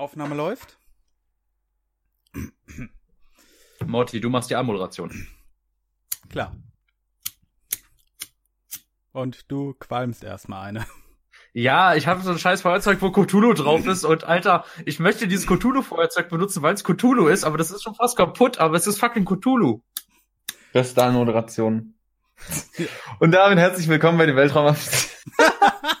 Aufnahme läuft. Morty, du machst die Anmoderation. Klar. Und du qualmst erstmal eine. Ja, ich habe so ein scheiß Feuerzeug, wo Cthulhu drauf ist und Alter, ich möchte dieses Cthulhu-Feuerzeug benutzen, weil es Cthulhu ist, aber das ist schon fast kaputt, aber es ist fucking Cthulhu. Beste Anmoderation. Und damit herzlich willkommen bei den Weltraum.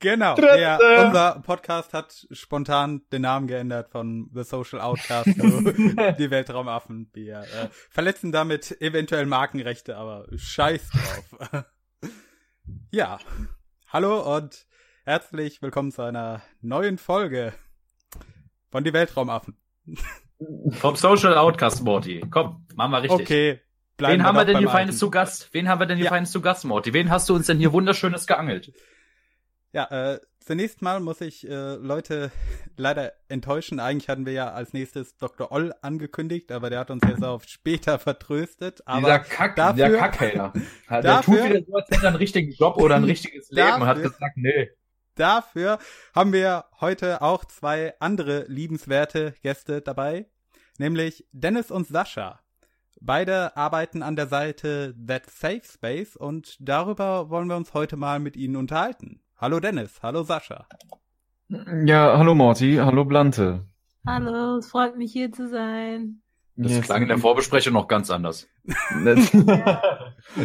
Genau. Ja, unser Podcast hat spontan den Namen geändert von The Social Outcast zu die Weltraumaffen. Wir äh, verletzen damit eventuell Markenrechte, aber scheiß drauf. ja. Hallo und herzlich willkommen zu einer neuen Folge von die Weltraumaffen. Vom Social Outcast, Morty. Komm, machen wir richtig. Okay. Wen haben wir denn hier feines zu Gast? Wen haben wir denn hier ja. feines zu Gast, Morty? Wen hast du uns denn hier wunderschönes geangelt? Ja, äh, zunächst mal muss ich äh, Leute leider enttäuschen. Eigentlich hatten wir ja als nächstes Dr. Oll angekündigt, aber der hat uns jetzt auf später vertröstet. Aber dieser Kack, dafür, der Kackhater. Der dafür, tut wieder so, als hätte er einen richtigen Job oder ein richtiges Leben dafür, und hat gesagt, nee. Dafür haben wir heute auch zwei andere liebenswerte Gäste dabei, nämlich Dennis und Sascha. Beide arbeiten an der Seite That Safe Space und darüber wollen wir uns heute mal mit ihnen unterhalten. Hallo Dennis, hallo Sascha. Ja, hallo Morty, hallo Blante. Hallo, es freut mich hier zu sein. Das yes. klang in der Vorbesprechung noch ganz anders. ja,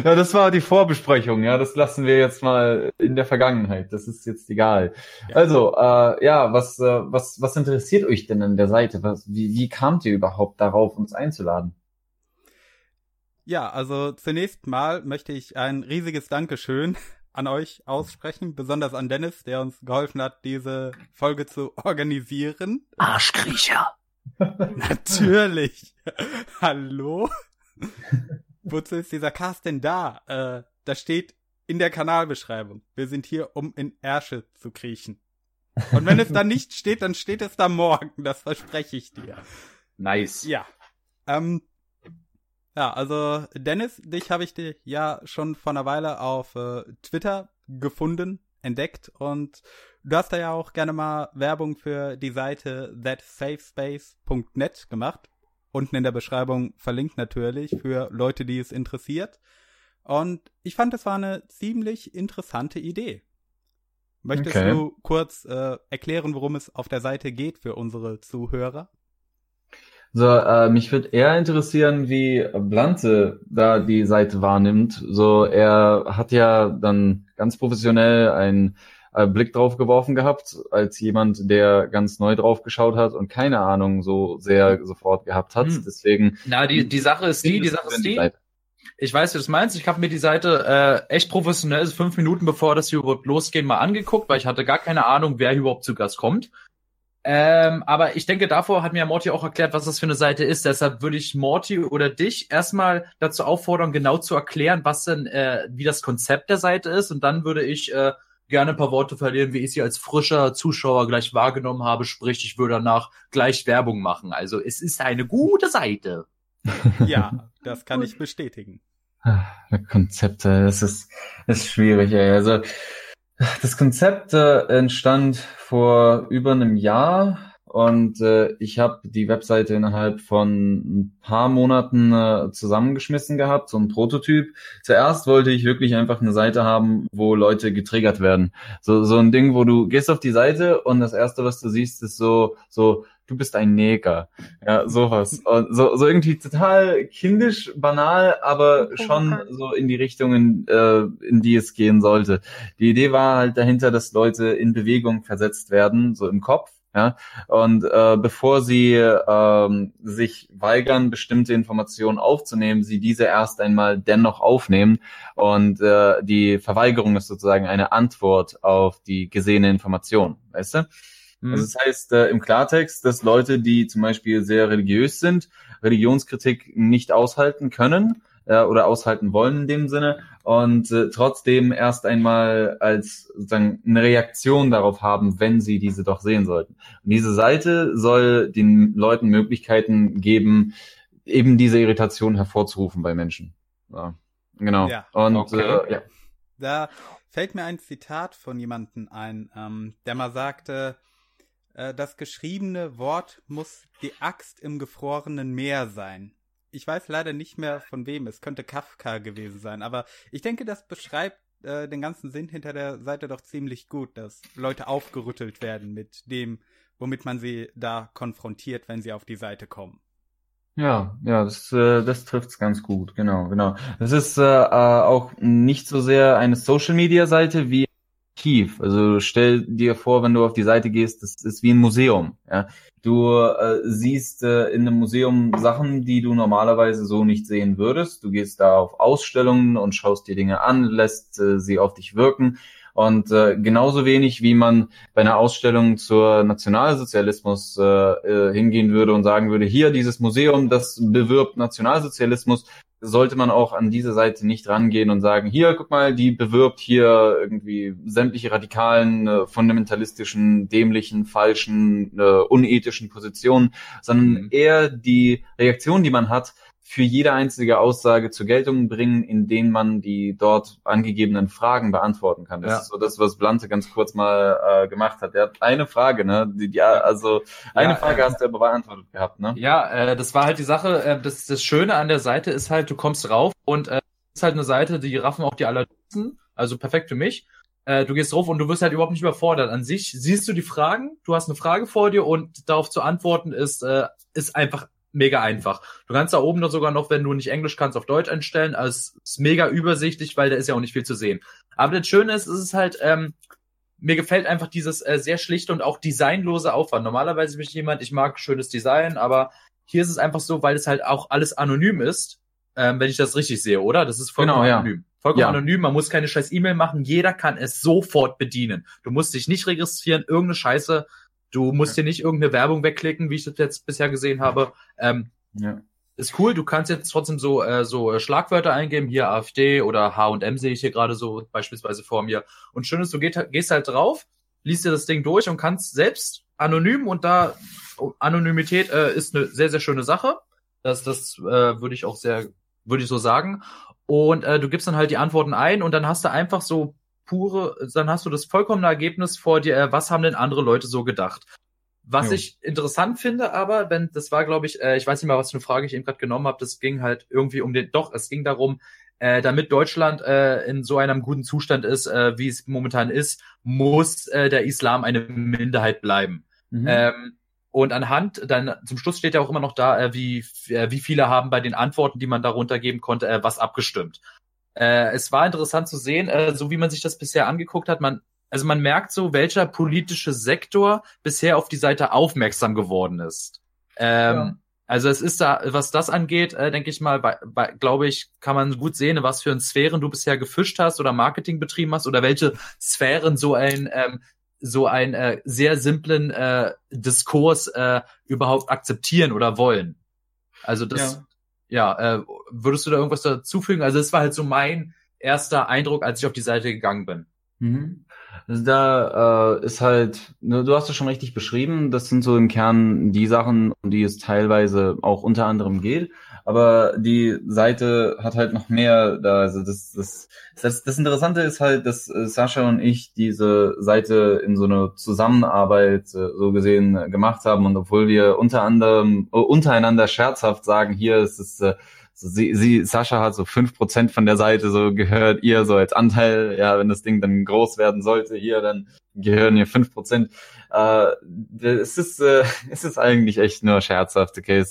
das war die Vorbesprechung, ja, das lassen wir jetzt mal in der Vergangenheit. Das ist jetzt egal. Ja. Also, äh, ja, was, äh, was, was interessiert euch denn an der Seite? Was, wie, wie kamt ihr überhaupt darauf, uns einzuladen? Ja, also zunächst mal möchte ich ein riesiges Dankeschön an euch aussprechen, besonders an Dennis, der uns geholfen hat, diese Folge zu organisieren. Arschkriecher. Natürlich. Hallo? Wozu ist dieser Cast denn da? Äh, da steht in der Kanalbeschreibung. Wir sind hier, um in Ärsche zu kriechen. Und wenn es da nicht steht, dann steht es da morgen. Das verspreche ich dir. Nice. Ja. Ähm, ja, also Dennis, dich habe ich dir ja schon vor einer Weile auf äh, Twitter gefunden, entdeckt und du hast da ja auch gerne mal Werbung für die Seite thatsafespace.net gemacht. Unten in der Beschreibung verlinkt natürlich für Leute, die es interessiert. Und ich fand, es war eine ziemlich interessante Idee. Möchtest okay. du kurz äh, erklären, worum es auf der Seite geht für unsere Zuhörer? So, äh, mich würde eher interessieren, wie Blante da die Seite wahrnimmt. So, er hat ja dann ganz professionell einen äh, Blick drauf geworfen gehabt, als jemand, der ganz neu drauf geschaut hat und keine Ahnung so sehr sofort gehabt hat. Hm. Deswegen. Na, die, die Sache ist die, die Sache ist die. Ich weiß, wie du es meinst. Ich habe mir die Seite äh, echt professionell, fünf Minuten bevor das hier überhaupt losgehen, mal angeguckt, weil ich hatte gar keine Ahnung, wer hier überhaupt zu Gast kommt. Ähm, aber ich denke, davor hat mir Morty auch erklärt, was das für eine Seite ist. Deshalb würde ich Morty oder dich erstmal dazu auffordern, genau zu erklären, was denn, äh, wie das Konzept der Seite ist. Und dann würde ich äh, gerne ein paar Worte verlieren, wie ich sie als frischer Zuschauer gleich wahrgenommen habe. Sprich, ich würde danach gleich Werbung machen. Also es ist eine gute Seite. Ja, das kann ich bestätigen. Konzepte, das ist, das ist schwierig, ey. Also das Konzept äh, entstand vor über einem Jahr und äh, ich habe die Webseite innerhalb von ein paar Monaten äh, zusammengeschmissen gehabt, so ein Prototyp. Zuerst wollte ich wirklich einfach eine Seite haben, wo Leute getriggert werden. So, so ein Ding, wo du gehst auf die Seite und das erste, was du siehst, ist so, so du bist ein Neger. Ja, sowas. Und so, so irgendwie total kindisch, banal, aber schon so in die Richtungen, äh, in die es gehen sollte. Die Idee war halt dahinter, dass Leute in Bewegung versetzt werden, so im Kopf. Ja, und äh, bevor sie ähm, sich weigern, bestimmte Informationen aufzunehmen, sie diese erst einmal dennoch aufnehmen. Und äh, die Verweigerung ist sozusagen eine Antwort auf die gesehene Information, weißt du? Mhm. Also das heißt äh, im Klartext, dass Leute, die zum Beispiel sehr religiös sind, Religionskritik nicht aushalten können äh, oder aushalten wollen in dem Sinne und äh, trotzdem erst einmal als sozusagen eine Reaktion darauf haben, wenn sie diese doch sehen sollten. Und diese Seite soll den Leuten Möglichkeiten geben, eben diese Irritation hervorzurufen bei Menschen. Ja, genau. Ja. Und okay. äh, ja. Da fällt mir ein Zitat von jemandem ein, ähm, der mal sagte, Äh, das geschriebene Wort muss die Axt im gefrorenen Meer sein. Ich weiß leider nicht mehr von wem. Es könnte Kafka gewesen sein. Aber ich denke, das beschreibt äh, den ganzen Sinn hinter der Seite doch ziemlich gut, dass Leute aufgerüttelt werden mit dem, womit man sie da konfrontiert, wenn sie auf die Seite kommen. Ja, ja, das, äh, das trifft's ganz gut, genau, genau. Das ist äh, äh auch nicht so sehr eine Social-Media-Seite wie Archiv. Also stell dir vor, wenn du auf die Seite gehst, das ist wie ein Museum. Ja? Du äh, siehst äh, in einem Museum Sachen, die du normalerweise so nicht sehen würdest. Du gehst da auf Ausstellungen und schaust dir Dinge an, lässt äh, sie auf dich wirken. Und äh, genauso wenig, wie man bei einer Ausstellung zur Nationalsozialismus äh, äh, hingehen würde und sagen würde, hier dieses Museum, das bewirbt Nationalsozialismus, sollte man auch an diese Seite nicht rangehen und sagen, hier, guck mal, die bewirbt hier irgendwie sämtliche radikalen, äh, fundamentalistischen, dämlichen, falschen, äh, unethischen Positionen, sondern mhm. eher die Reaktion, die man hat, für jede einzige Aussage zur Geltung bringen, in denen man die dort angegebenen Fragen beantworten kann. Das ja. ist so das, was Blante ganz kurz mal äh, gemacht hat. Er hat eine Frage, ne? Die, die, also eine ja, Frage äh, hast du aber beantwortet gehabt, ne? Ja, äh, das war halt die Sache. Äh, das, das Schöne an der Seite ist halt, du kommst rauf und äh, ist halt eine Seite, die raffen auch die allerletzten. Also perfekt für mich. Äh, du gehst drauf und du wirst halt überhaupt nicht überfordert. An sich siehst du die Fragen, du hast eine Frage vor dir und darauf zu antworten ist, äh, ist einfach mega einfach. Du kannst da oben noch sogar noch, wenn du nicht Englisch kannst, auf Deutsch einstellen. Also es ist mega übersichtlich, weil da ist ja auch nicht viel zu sehen. Aber das Schöne ist, es ist halt, ähm, mir gefällt einfach dieses äh, sehr schlichte und auch designlose Aufwand. Normalerweise bin ich jemand, ich mag schönes Design, aber hier ist es einfach so, weil es halt auch alles anonym ist, ähm, wenn ich das richtig sehe, oder? Das ist vollkommen genau, anonym. Ja. Vollkommen ja. anonym, man muss keine scheiß E-Mail machen, jeder kann es sofort bedienen. Du musst dich nicht registrieren, irgendeine Scheiße Du musst ja. dir nicht irgendeine Werbung wegklicken, wie ich das jetzt bisher gesehen habe. Ähm, ja. Ist cool, du kannst jetzt trotzdem so, äh, so äh, Schlagwörter eingeben, hier AfD oder H&M sehe ich hier gerade so beispielsweise vor mir. Und schön ist, du gehst, gehst halt drauf, liest dir das Ding durch und kannst selbst anonym und da Anonymität äh, ist eine sehr, sehr schöne Sache. Das, das äh, würde ich auch sehr, würde ich so sagen. Und äh, du gibst dann halt die Antworten ein und dann hast du einfach so pure, dann hast du das vollkommene Ergebnis vor dir, äh, was haben denn andere Leute so gedacht? Was jo. ich interessant finde, aber, wenn das war, glaube ich, äh, ich weiß nicht mal, was für eine Frage ich eben gerade genommen habe, das ging halt irgendwie um den, doch, es ging darum, äh, damit Deutschland äh, in so einem guten Zustand ist, äh, wie es momentan ist, muss äh, der Islam eine Minderheit bleiben. Mhm. Ähm, und anhand, dann zum Schluss steht ja auch immer noch da, äh, wie, äh, wie viele haben bei den Antworten, die man darunter geben konnte, äh, was abgestimmt. Äh, es war interessant zu sehen, äh, so wie man sich das bisher angeguckt hat, man, also man merkt so, welcher politische Sektor bisher auf die Seite aufmerksam geworden ist. Ähm, ja. Also es ist da, was das angeht, äh, denke ich mal, bei, bei, glaube ich, kann man gut sehen, was für Sphären du bisher gefischt hast oder Marketing betrieben hast oder welche Sphären so ein ähm, so einen äh, sehr simplen äh, Diskurs äh, überhaupt akzeptieren oder wollen. Also das, ja ja, äh, würdest du da irgendwas dazufügen? Also es war halt so mein erster Eindruck, als ich auf die Seite gegangen bin. Mhm. Also da äh, ist halt, ne, du hast es schon richtig beschrieben, das sind so im Kern die Sachen, um die es teilweise auch unter anderem geht. Aber die Seite hat halt noch mehr da. Also das, das, das, das Interessante ist halt, dass äh, Sascha und ich diese Seite in so eine Zusammenarbeit äh, so gesehen gemacht haben. Und obwohl wir unter anderem äh, untereinander scherzhaft sagen, hier ist es so sie, sie, Sascha hat so fünf Prozent von der Seite so gehört ihr so als Anteil, ja, wenn das Ding dann groß werden sollte, hier, dann gehören ihr fünf Prozent. Äh, es ist, äh, es ist eigentlich echt nur scherzhaft, okay.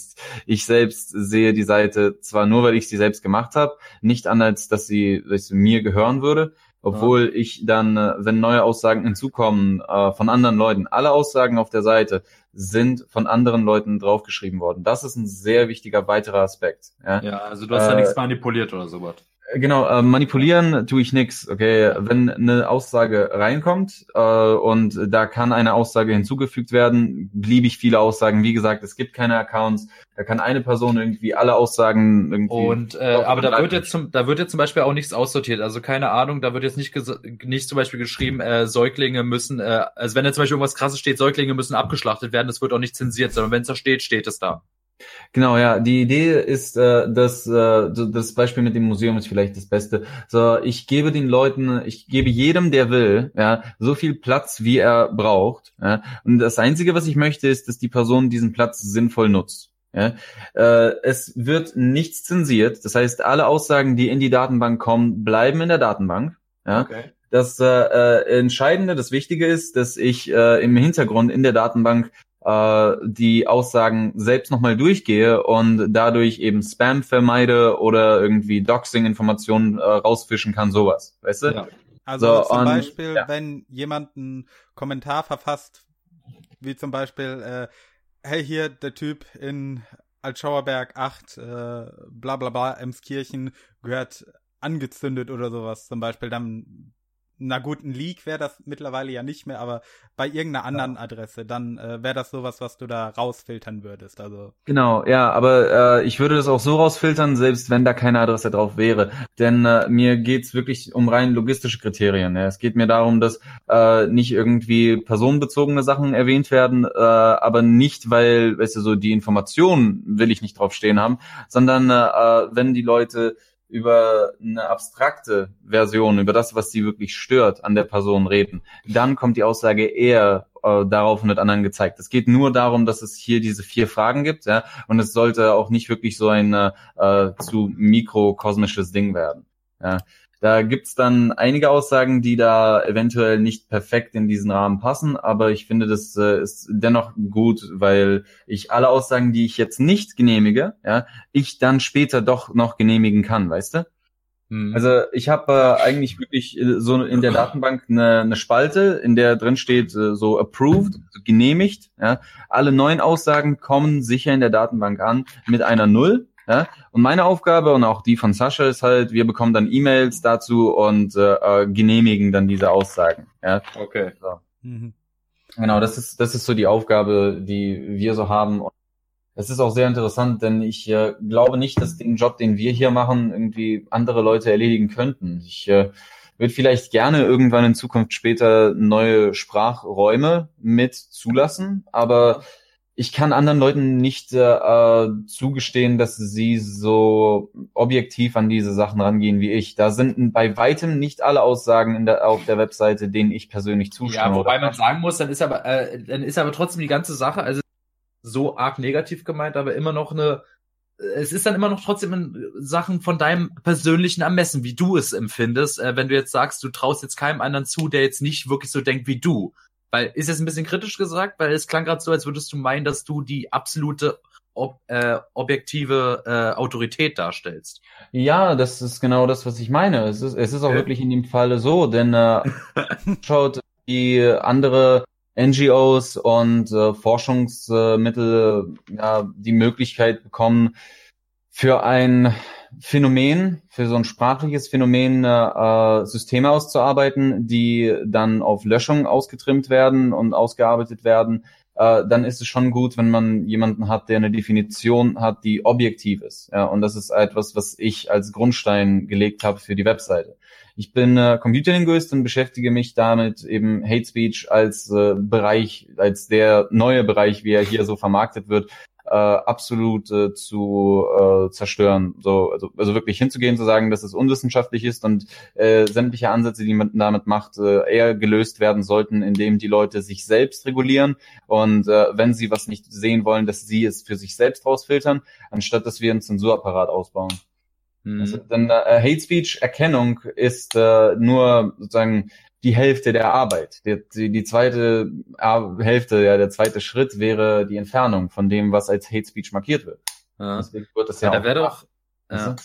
Ich selbst sehe die Seite zwar nur, weil ich sie selbst gemacht habe, nicht an, als dass sie, dass sie mir gehören würde, obwohl ja. ich dann, äh, wenn neue Aussagen hinzukommen äh, von anderen Leuten, alle Aussagen auf der Seite sind von anderen Leuten draufgeschrieben worden. Das ist ein sehr wichtiger weiterer Aspekt. Ja, ja also du hast äh, ja nichts manipuliert oder sowas. Genau, äh, manipulieren tue ich nix. Okay, wenn eine Aussage reinkommt äh, und da kann eine Aussage hinzugefügt werden, beliebig viele Aussagen. Wie gesagt, es gibt keine Accounts. Da kann eine Person irgendwie alle Aussagen irgendwie. Und äh, aber da wird jetzt zum, da wird jetzt zum Beispiel auch nichts aussortiert. Also keine Ahnung, da wird jetzt nicht nicht zum Beispiel geschrieben, äh, Säuglinge müssen, äh, also wenn da zum Beispiel irgendwas Krasses steht, Säuglinge müssen abgeschlachtet werden, das wird auch nicht zensiert, sondern wenn es da steht, steht es da. Genau, ja. Die Idee ist, äh, dass äh, das Beispiel mit dem Museum ist vielleicht das Beste. So, ich gebe den Leuten, ich gebe jedem, der will, ja, so viel Platz, wie er braucht. Ja, und das Einzige, was ich möchte, ist, dass die Person diesen Platz sinnvoll nutzt. Ja, äh, es wird nichts zensiert. Das heißt, alle Aussagen, die in die Datenbank kommen, bleiben in der Datenbank. Ja. Okay. Das äh, äh, Entscheidende, das Wichtige ist, dass ich äh, im Hintergrund in der Datenbank äh, die Aussagen selbst nochmal durchgehe und dadurch eben Spam vermeide oder irgendwie Doxing-Informationen äh, rausfischen kann, sowas. Weißt du? Ja. Also so, zum und, Beispiel, ja. wenn jemand einen Kommentar verfasst, wie zum Beispiel, äh, hey, hier der Typ in Altschauerberg 8, äh, bla bla bla, Emskirchen, gehört angezündet oder sowas zum Beispiel, dann na gut, ein Leak wäre das mittlerweile ja nicht mehr, aber bei irgendeiner anderen ja. Adresse, dann äh, wäre das sowas, was du da rausfiltern würdest. Also genau, ja, aber äh, ich würde das auch so rausfiltern, selbst wenn da keine Adresse drauf wäre, denn äh, mir geht's wirklich um rein logistische Kriterien. Ja. Es geht mir darum, dass äh, nicht irgendwie personenbezogene Sachen erwähnt werden, äh, aber nicht, weil, weißt du, so die Informationen will ich nicht draufstehen haben, sondern äh, wenn die Leute über eine abstrakte Version, über das, was sie wirklich stört, an der Person reden, dann kommt die Aussage eher äh, darauf und wird anderen gezeigt. Es geht nur darum, dass es hier diese vier Fragen gibt, ja, und es sollte auch nicht wirklich so ein äh, zu mikrokosmisches Ding werden. Ja. Da gibt's dann einige Aussagen, die da eventuell nicht perfekt in diesen Rahmen passen, aber ich finde, das äh, ist dennoch gut, weil ich alle Aussagen, die ich jetzt nicht genehmige, ja, ich dann später doch noch genehmigen kann, weißt du? Hm. Also ich habe äh, eigentlich wirklich äh, so in der Datenbank eine, eine Spalte, in der drin steht äh, so approved, also genehmigt. Ja. Alle neuen Aussagen kommen sicher in der Datenbank an mit einer Null. Ja? Und meine Aufgabe und auch die von Sascha ist halt, wir bekommen dann E-Mails dazu und äh, äh, genehmigen dann diese Aussagen. Ja? Okay. So. Mhm. Genau, das ist, das ist so die Aufgabe, die wir so haben. Und es ist auch sehr interessant, denn ich äh, glaube nicht, dass den Job, den wir hier machen, irgendwie andere Leute erledigen könnten. Ich äh, würde vielleicht gerne irgendwann in Zukunft später neue Sprachräume mit zulassen, aber ich kann anderen Leuten nicht äh, zugestehen, dass sie so objektiv an diese Sachen rangehen wie ich. Da sind bei weitem nicht alle Aussagen in der, auf der Webseite, denen ich persönlich zustimme. Ja, wobei man sagen muss, dann ist aber, äh, dann ist aber trotzdem die ganze Sache, also so arg negativ gemeint, aber immer noch eine, es ist dann immer noch trotzdem in Sachen von deinem persönlichen Ermessen, wie du es empfindest, äh, wenn du jetzt sagst, du traust jetzt keinem anderen zu, der jetzt nicht wirklich so denkt wie du. Weil, ist jetzt ein bisschen kritisch gesagt, weil es klang gerade so, als würdest du meinen, dass du die absolute ob, äh, objektive äh, Autorität darstellst. Ja, das ist genau das, was ich meine. Es ist, es ist auch okay. wirklich in dem Falle so, denn äh, schaut die andere NGOs und äh, Forschungsmittel ja, die Möglichkeit bekommen, für ein Phänomen, für so ein sprachliches Phänomen äh, Systeme auszuarbeiten, die dann auf Löschung ausgetrimmt werden und ausgearbeitet werden, äh, dann ist es schon gut, wenn man jemanden hat, der eine Definition hat, die objektiv ist. Ja, und das ist etwas, was ich als Grundstein gelegt habe für die Webseite. Ich bin äh, Computerlinguist und beschäftige mich damit eben Hate Speech als äh, Bereich, als der neue Bereich, wie er hier so vermarktet wird, äh, absolut äh, zu äh, zerstören. So, also, also wirklich hinzugehen, zu sagen, dass es unwissenschaftlich ist und äh, sämtliche Ansätze, die man damit macht, äh, eher gelöst werden sollten, indem die Leute sich selbst regulieren und äh, wenn sie was nicht sehen wollen, dass sie es für sich selbst rausfiltern, anstatt dass wir einen Zensurapparat ausbauen. Mhm. Also, denn äh, Hate Speech Erkennung ist äh, nur sozusagen die Hälfte der Arbeit. Die, die, zweite Hälfte, ja, der zweite Schritt wäre die Entfernung von dem, was als Hate Speech markiert wird. Ja. Deswegen wird das ja, ja da wäre doch, ja.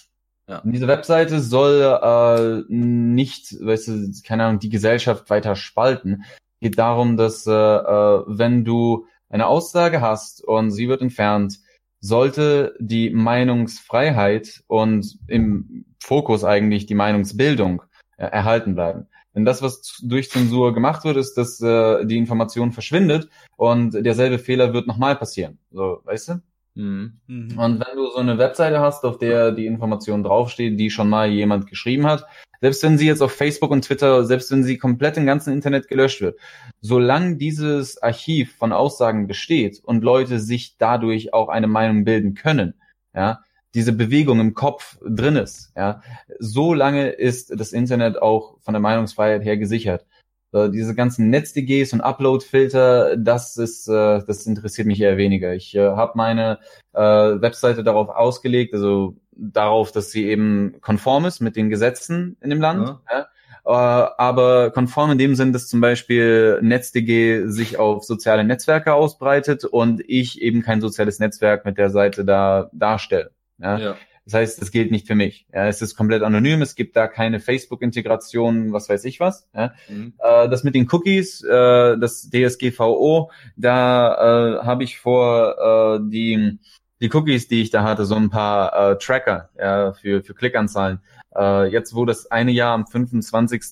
Diese Webseite soll äh, nicht, weißt du, keine Ahnung, die Gesellschaft weiter spalten. Geht darum, dass äh, äh, wenn du eine Aussage hast und sie wird entfernt, sollte die Meinungsfreiheit und im Fokus eigentlich die Meinungsbildung äh, erhalten bleiben. Denn das, was durch Zensur gemacht wird, ist, dass äh, die Information verschwindet und derselbe Fehler wird nochmal passieren. So, weißt du? Mhm. mhm. Und wenn du so eine Webseite hast, auf der die Informationen draufstehen, die schon mal jemand geschrieben hat, selbst wenn sie jetzt auf Facebook und Twitter, selbst wenn sie komplett im ganzen Internet gelöscht wird, solange dieses Archiv von Aussagen besteht und Leute sich dadurch auch eine Meinung bilden können, ja, diese Bewegung im Kopf drin ist, ja, so lange ist das Internet auch von der Meinungsfreiheit her gesichert. Äh, diese ganzen NetzDGs und Upload-Filter, das ist, äh, das interessiert mich eher weniger. Ich äh, habe meine äh, Webseite darauf ausgelegt, also darauf, dass sie eben konform ist mit den Gesetzen in dem Land. Ja. Ja? Äh, aber konform in dem Sinn, dass zum Beispiel NetzDG sich auf soziale Netzwerke ausbreitet und ich eben kein soziales Netzwerk mit der Seite da darstelle. Ja? ja. Das heißt, es gilt nicht für mich. Ja, es ist komplett anonym, es gibt da keine Facebook-Integration, was weiß ich was. Ja. Mhm. Äh, das mit den Cookies, äh, das DSGVO, da äh, habe ich vor äh, die die Cookies, die ich da hatte, so ein paar äh, Tracker ja, für, für Klickanzahlen. Äh, jetzt, wo das eine Jahr am 25.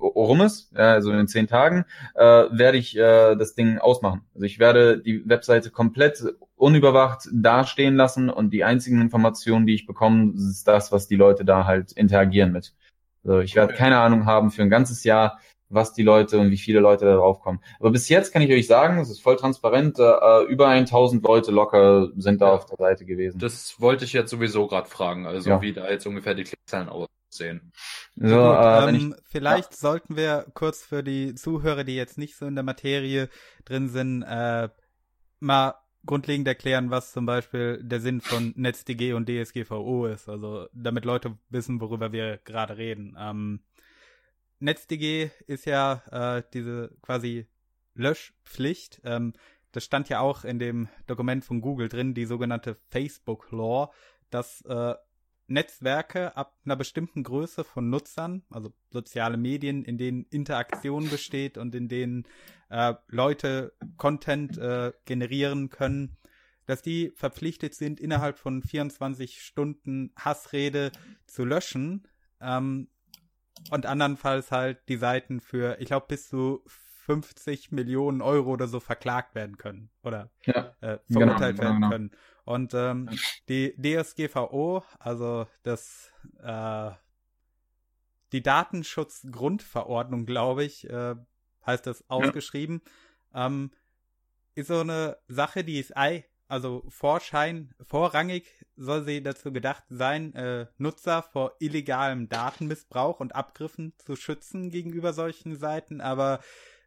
rum ist, ja, also in zehn Tagen, äh, werde ich äh, das Ding ausmachen. Also ich werde die Webseite komplett unüberwacht dastehen lassen und die einzigen Informationen, die ich bekomme, ist das, was die Leute da halt interagieren mit. Also ich werde keine Ahnung haben für ein ganzes Jahr, was die Leute und wie viele Leute da drauf kommen. Aber bis jetzt kann ich euch sagen, es ist voll transparent, äh, über 1000 Leute locker sind da ja. auf der Seite gewesen. Das wollte ich jetzt sowieso gerade fragen, also ja. wie da jetzt ungefähr die Klickzahlen aussehen. So, Gut, äh, ähm, ich, vielleicht ja. sollten wir kurz für die Zuhörer, die jetzt nicht so in der Materie drin sind, äh, mal grundlegend erklären, was zum Beispiel der Sinn von NetzDG und DSGVO ist, also damit Leute wissen, worüber wir gerade reden. Ähm, NetzDG ist ja äh, diese quasi Löschpflicht. Ähm, das stand ja auch in dem Dokument von Google drin, die sogenannte Facebook Law, dass äh, Netzwerke ab einer bestimmten Größe von Nutzern, also soziale Medien, in denen Interaktion besteht und in denen äh, Leute Content äh, generieren können, dass die verpflichtet sind, innerhalb von 24 Stunden Hassrede zu löschen. Ähm, und andernfalls halt die Seiten für, ich glaube, bis zu 50 Millionen Euro oder so verklagt werden können oder ja, äh, genau, verurteilt genau, werden genau. können. Und ähm, die DSGVO, also das äh, die Datenschutzgrundverordnung, glaube ich, äh, heißt das ausgeschrieben, ja. ähm, ist so eine Sache, die ist also Vorschein, vorrangig soll sie dazu gedacht sein, äh, Nutzer vor illegalem Datenmissbrauch und Abgriffen zu schützen gegenüber solchen Seiten, aber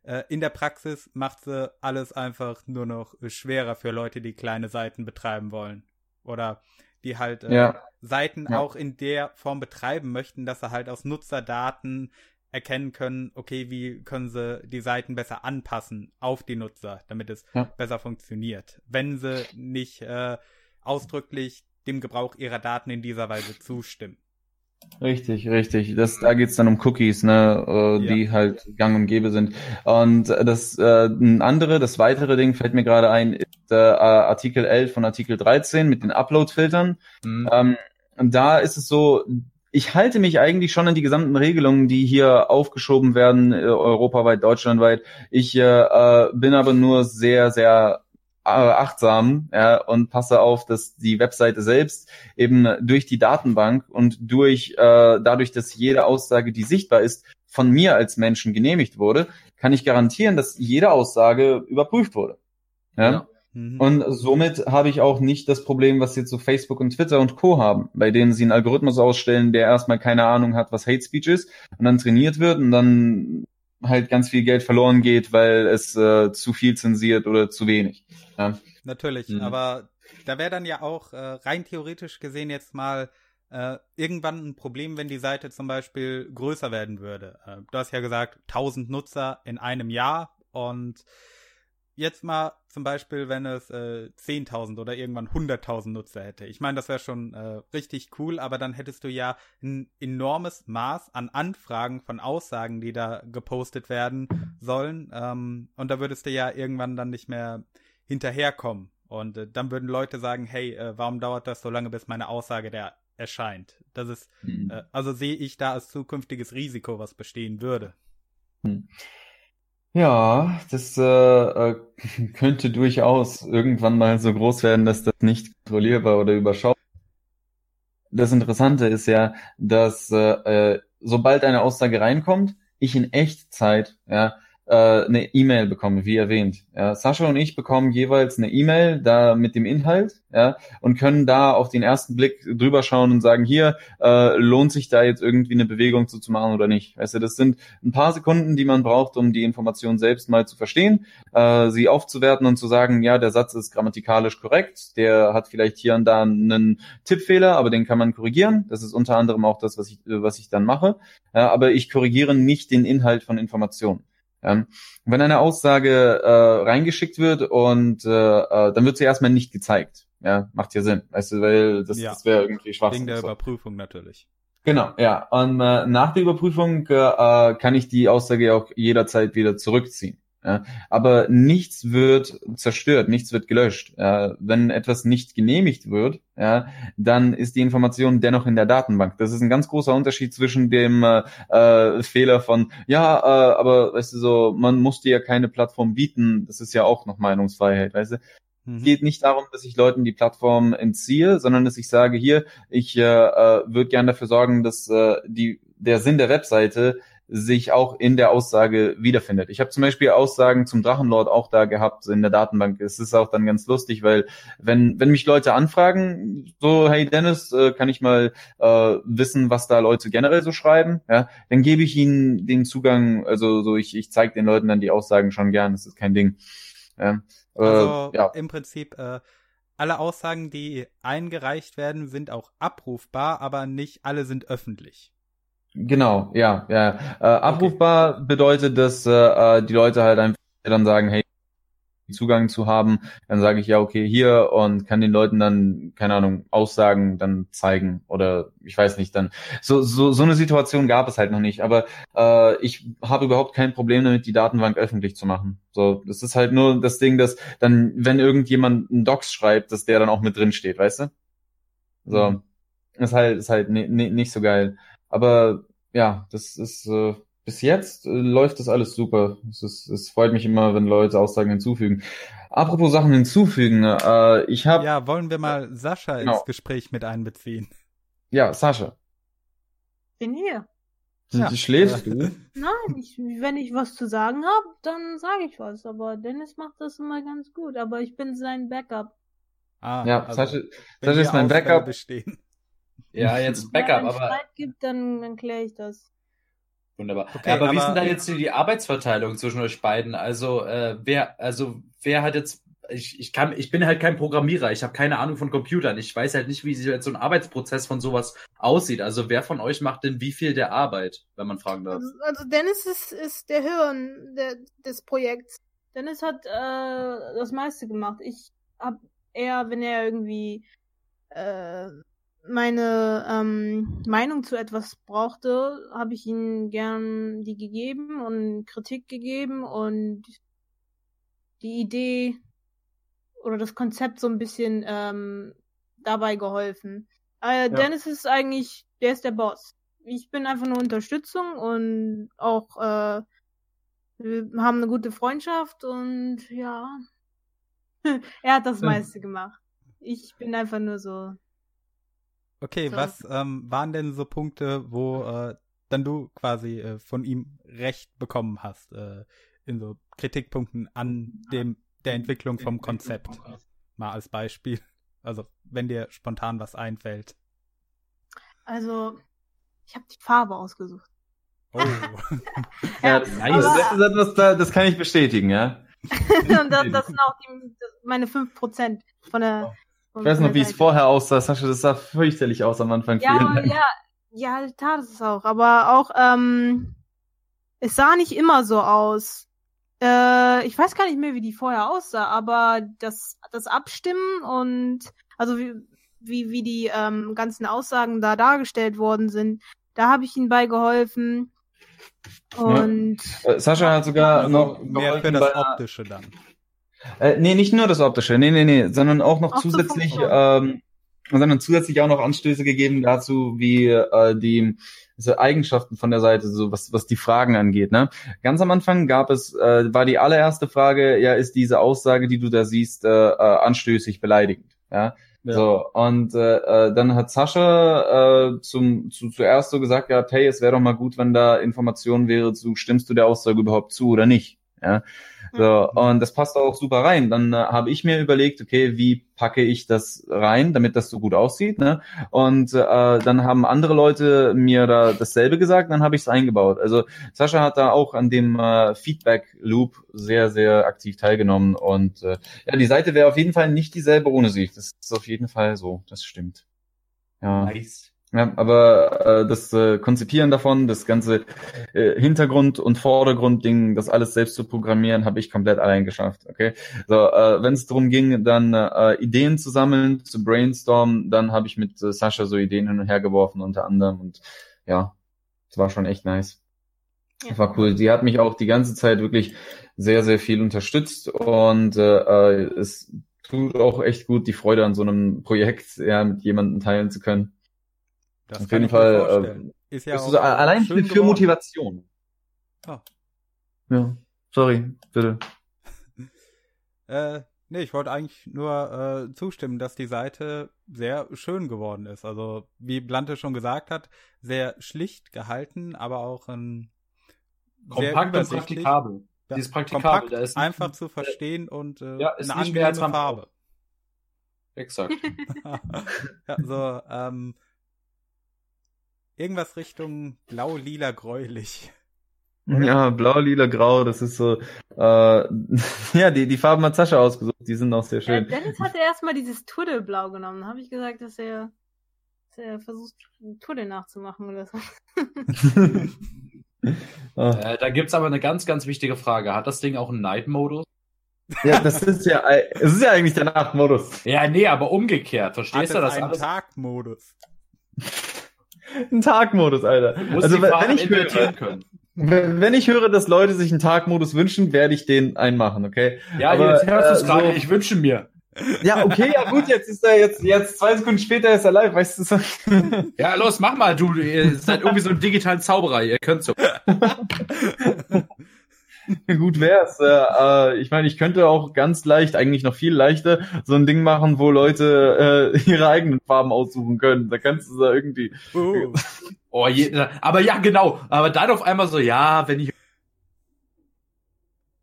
äh, in der Praxis macht sie alles einfach nur noch schwerer für Leute, die kleine Seiten betreiben wollen. Oder die halt äh, ja. Seiten ja. auch in der Form betreiben möchten, dass sie halt aus Nutzerdaten erkennen können, okay, wie können sie die Seiten besser anpassen auf die Nutzer, damit es ja. besser funktioniert. Wenn sie nicht äh, ausdrücklich dem Gebrauch ihrer Daten in dieser Weise zustimmen. Richtig, richtig. Das, da geht's dann um Cookies, ne, äh, ja. die halt gang und gäbe sind. Und das äh, ein andere, das weitere Ding fällt mir gerade ein, ist äh, Artikel 11 von Artikel 13 mit den Upload-Filtern. Mhm. Ähm, und da ist es so, ich halte mich eigentlich schon an die gesamten Regelungen, die hier aufgeschoben werden, äh, europaweit, deutschlandweit. Ich äh, äh, bin aber nur sehr, sehr äh, achtsam ja, und passe auf, dass die Webseite selbst eben durch die Datenbank und durch äh, dadurch, dass jede Aussage, die sichtbar ist, von mir als Menschen genehmigt wurde, kann ich garantieren, dass jede Aussage überprüft wurde. Ja. ja. Mhm. Und somit habe ich auch nicht das Problem, was jetzt so Facebook und Twitter und Co. haben, bei denen sie einen Algorithmus ausstellen, der erstmal keine Ahnung hat, was Hate Speech ist und dann trainiert wird und dann halt ganz viel Geld verloren geht, weil es äh, zu viel zensiert oder zu wenig. Ja. Natürlich, mhm. aber da wäre dann ja auch äh, rein theoretisch gesehen jetzt mal äh, irgendwann ein Problem, wenn die Seite zum Beispiel größer werden würde. Äh, du hast ja gesagt, 1000 Nutzer in einem Jahr und jetzt mal zum Beispiel, wenn es äh, 10.000 oder irgendwann 100.000 Nutzer hätte. Ich meine, das wäre schon äh, richtig cool, aber dann hättest du ja ein enormes Maß an Anfragen von Aussagen, die da gepostet werden sollen. Ähm, und da würdest du ja irgendwann dann nicht mehr hinterherkommen. Und äh, dann würden Leute sagen, hey, äh, warum dauert das so lange, bis meine Aussage da erscheint? Das ist, mhm. äh, also sehe ich da als zukünftiges Risiko, was bestehen würde. Mhm. Ja, das äh, äh, könnte durchaus irgendwann mal so groß werden, dass das nicht kontrollierbar oder überschaubar. Das Interessante ist ja, dass äh, äh sobald eine Aussage reinkommt, ich in Echtzeit ja, äh, eine E-Mail bekomme, wie erwähnt. Ja, Sascha und ich bekommen jeweils eine E-Mail da mit dem Inhalt, ja, und können da auf den ersten Blick drüber schauen und sagen, hier äh, lohnt sich da jetzt irgendwie eine Bewegung zu, zu machen oder nicht. Weißt du, das sind ein paar Sekunden, die man braucht, um die Information selbst mal zu verstehen, äh, sie aufzuwerten und zu sagen, ja, der Satz ist grammatikalisch korrekt, der hat vielleicht hier und da einen Tippfehler, aber den kann man korrigieren. Das ist unter anderem auch das, was ich, was ich dann mache. Ja, aber ich korrigiere nicht den Inhalt von Informationen. Ähm, wenn eine Aussage äh, reingeschickt wird und äh, äh, dann wird sie erstmal nicht gezeigt. Ja, macht ja Sinn. Weißt du, weil das, ja. das wäre irgendwie schwach. Wegen der so. Überprüfung natürlich. Genau, ja. Und äh, nach der Überprüfung äh, kann ich die Aussage auch jederzeit wieder zurückziehen. Ja, aber nichts wird zerstört, nichts wird gelöscht. Ja, wenn etwas nicht genehmigt wird, ja, dann ist die Information dennoch in der Datenbank. Das ist ein ganz großer Unterschied zwischen dem äh, äh, Fehler von, ja, äh, aber weißt du so, man muss dir ja keine Plattform bieten. Das ist ja auch noch Meinungsfreiheit, weißt du. Mhm. Es geht nicht darum, dass ich Leuten die Plattform entziehe, sondern dass ich sage, hier, ich äh, äh würde gern dafür sorgen, dass äh, die der Sinn der Webseite sich auch in der Aussage wiederfindet. Ich habe zum Beispiel Aussagen zum Drachenlord auch da gehabt in der Datenbank. Es ist auch dann ganz lustig, weil wenn, wenn mich Leute anfragen, so, hey Dennis, äh, kann ich mal äh, wissen, was da Leute generell so schreiben, ja, dann gebe ich ihnen den Zugang, also so ich, ich zeige den Leuten dann die Aussagen schon gern, das ist kein Ding. Ja, äh, also ja. im Prinzip äh, alle Aussagen, die eingereicht werden, sind auch abrufbar, aber nicht alle sind öffentlich. Genau, ja, ja. Äh, abrufbar okay. bedeutet, dass äh, äh, die Leute halt einfach dann sagen, hey, Zugang zu haben, dann sage ich ja, okay, hier und kann den Leuten dann, keine Ahnung, Aussagen dann zeigen oder ich weiß nicht, dann so, so, so eine Situation gab es halt noch nicht, aber äh, ich habe überhaupt kein Problem damit, die Datenbank öffentlich zu machen. So, das ist halt nur das Ding, dass dann, wenn irgendjemand einen Docs schreibt, dass der dann auch mit drin steht, weißt du? So, mhm. ist halt, ist halt nicht so geil. Aber ja, das ist äh, bis jetzt äh, läuft das alles super. Es, ist, es freut mich immer, wenn Leute Aussagen hinzufügen. Apropos Sachen hinzufügen, äh, ich habe ja, wollen wir mal Sascha genau. ins Gespräch mit einbeziehen? Ja, Sascha. Bin hier. Ja. Schläfst du? Nein, ich, wenn ich was zu sagen habe, dann sage ich was. Aber Dennis macht das immer ganz gut. Aber ich bin sein Backup. Ah, ja, also, Sascha, Sascha ist mein Backup. Bestehen. Ja, jetzt Backup, Wenn es aber. Streit gibt, dann, dann kläre ich das. Wunderbar. Okay, ja, aber, aber, wie ist denn da jetzt die Arbeitsverteilung zwischen euch beiden? Also, äh, wer, also, wer hat jetzt, ich, ich kann, ich bin halt kein Programmierer, ich habe keine Ahnung von Computern, ich weiß halt nicht, wie jetzt so ein Arbeitsprozess von sowas aussieht. Also, wer von euch macht denn wie viel der Arbeit, wenn man fragen darf? Also, also Dennis ist, ist der Hirn der, des Projekts. Dennis hat äh, das meiste gemacht. Ich hab eher, wenn er irgendwie äh, meine ähm, Meinung zu etwas brauchte, habe ich ihnen gern die gegeben und Kritik gegeben und die Idee oder das Konzept so ein bisschen ähm, dabei geholfen. Äh, ja. Dennis ist eigentlich, der ist der Boss. Ich bin einfach nur Unterstützung und auch äh, wir haben eine gute Freundschaft und ja, er hat das meiste gemacht. Ich bin einfach nur so Okay, so. was ähm, waren denn so Punkte, wo äh, dann du quasi äh, von ihm Recht bekommen hast äh, in so Kritikpunkten an dem der Entwicklung vom Konzept? Mal als Beispiel. Also, wenn dir spontan was einfällt. Also, ich habe die Farbe ausgesucht. Oh. ja, das, nice. das ist etwas, das kann ich bestätigen, ja. Und das, das sind auch die, meine 5% von der oh. Ich weiß noch, wie es vorher aussah. Sascha, das sah fürchterlich aus am Anfang. Ja, ja, ja, tat es auch. Aber auch, ähm, es sah nicht immer so aus. Äh, ich weiß gar nicht mehr, wie die vorher aussah, aber das, das Abstimmen und also wie, wie, wie die ähm, ganzen Aussagen da dargestellt worden sind, da habe ich ihnen beigeholfen. Und ja. Äh, Sascha hat sogar noch mehr für das Optische dann. Äh, nee, nicht nur das Optische, nee, nee, nee, sondern auch noch auch zusätzlich, ähm, dann zusätzlich auch noch Anstöße gegeben dazu, wie äh, die so Eigenschaften von der Seite, so was, was die Fragen angeht. Ne? Ganz am Anfang gab es, äh, war die allererste Frage, ja, ist diese Aussage, die du da siehst, äh, äh, anstößig beleidigend. Ja? ja. So, und äh, äh, dann hat Sascha äh, zum, zu, zuerst so gesagt gehabt, hey, es wäre doch mal gut, wenn da Informationen wäre zu, stimmst du der Aussage überhaupt zu oder nicht? Ja, so, mhm. und das passt auch super rein. Dann äh, habe ich mir überlegt, okay, wie packe ich das rein, damit das so gut aussieht. Ne? Und äh, dann haben andere Leute mir da dasselbe gesagt, dann habe ich es eingebaut. Also Sascha hat da auch an dem äh, Feedback-Loop sehr, sehr aktiv teilgenommen. Und äh, ja, die Seite wäre auf jeden Fall nicht dieselbe ohne sich. Das ist auf jeden Fall so, das stimmt. Ja. Nice. Ja, aber äh, das äh, Konzipieren davon, das ganze äh, Hintergrund- und Vordergrund-Ding, das alles selbst zu programmieren, habe ich komplett allein geschafft. Okay, so äh, wenn es darum ging, dann äh, Ideen zu sammeln, zu brainstormen, dann habe ich mit äh, Sascha so Ideen hin und her geworfen unter anderem und ja, es war schon echt nice. Ja. Das war cool. Sie hat mich auch die ganze Zeit wirklich sehr, sehr viel unterstützt und äh, äh es tut auch echt gut, die Freude an so einem Projekt ja mit jemandem teilen zu können. Das Auf jeden Fall. Äh, ist ja ist auch so, allein für, für Motivation. Oh. Ja, sorry, bitte. äh, nee, ich wollte eigentlich nur äh, zustimmen, dass die Seite sehr schön geworden ist. Also, wie Blante schon gesagt hat, sehr schlicht gehalten, aber auch ein kompakt und praktikabel. Ja, ist praktikabel. Kompakt, ist einfach zu verstehen und äh, ja, ist eine angenehme Farbe. Exakt. ja, so, ähm, Irgendwas Richtung blau, lila, gräulich. Ja, blau, lila, grau, das ist so, äh, ja, die, die Farben hat Sascha ausgesucht, die sind auch sehr schön. Äh, Dennis hatte erstmal dieses Tuddelblau genommen, da habe ich gesagt, dass er, dass er versucht, Tuddel nachzumachen oder so. Ah. äh, da gibt's aber eine ganz, ganz wichtige Frage. Hat das Ding auch einen Night-Modus? Ja, das ist ja, es ist ja eigentlich der Nachtmodus. Ja, nee, aber umgekehrt. Verstehst Hat du das? Einen Tagmodus. Ein Tagmodus, Alter. Also wenn ich, höre, können. wenn ich höre, dass Leute sich einen Tagmodus wünschen, werde ich den einmachen, okay? Ja, Aber, jetzt hörst du es äh, gerade, so, ich wünsche mir. Ja, okay, ja gut, jetzt ist er jetzt, jetzt zwei Sekunden später ist er live, weißt du so. Ja, los, mach mal, du, ihr seid irgendwie so ein digitalen Zauberer, ihr könnt so. Gut wär's. Äh, äh, ich meine, ich könnte auch ganz leicht, eigentlich noch viel leichter, so ein Ding machen, wo Leute äh, ihre eigenen Farben aussuchen können. Da kannst du da irgendwie. Uh. Oh, je, aber ja, genau. Aber dann auf einmal so, ja, wenn ich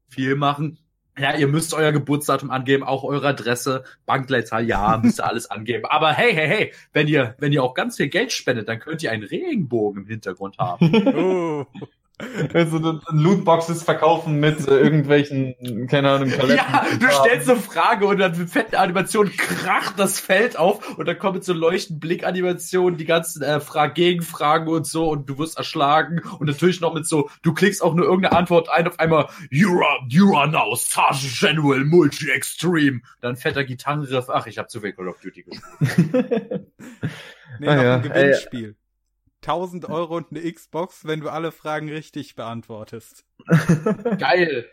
viel machen. Ja, ihr müsst euer Geburtsdatum angeben, auch eure Adresse, Bankleitzahl, ja, müsst ihr alles angeben. Aber hey, hey, hey, wenn ihr, wenn ihr auch ganz viel Geld spendet, dann könnt ihr einen Regenbogen im Hintergrund haben. Oh also Lootboxes verkaufen mit äh, irgendwelchen, keine Ahnung, Toiletten. Ja, du stellst eine Frage und dann mit fetten Animationen kracht das Feld auf und dann kommen so leuchten Blickanimationen, die ganzen äh, Frage Gegenfragen und so und du wirst erschlagen und natürlich noch mit so, du klickst auch nur irgendeine Antwort ein, auf einmal You are, you are now Sergeant General Multi-Extreme. Dann fetter Gitarrenriff. Ach, ich habe zu viel Call of Duty gespielt. nee, ah, noch ja. ein Gewinnspiel. 1000 Euro und eine Xbox, wenn du alle Fragen richtig beantwortest. Geil.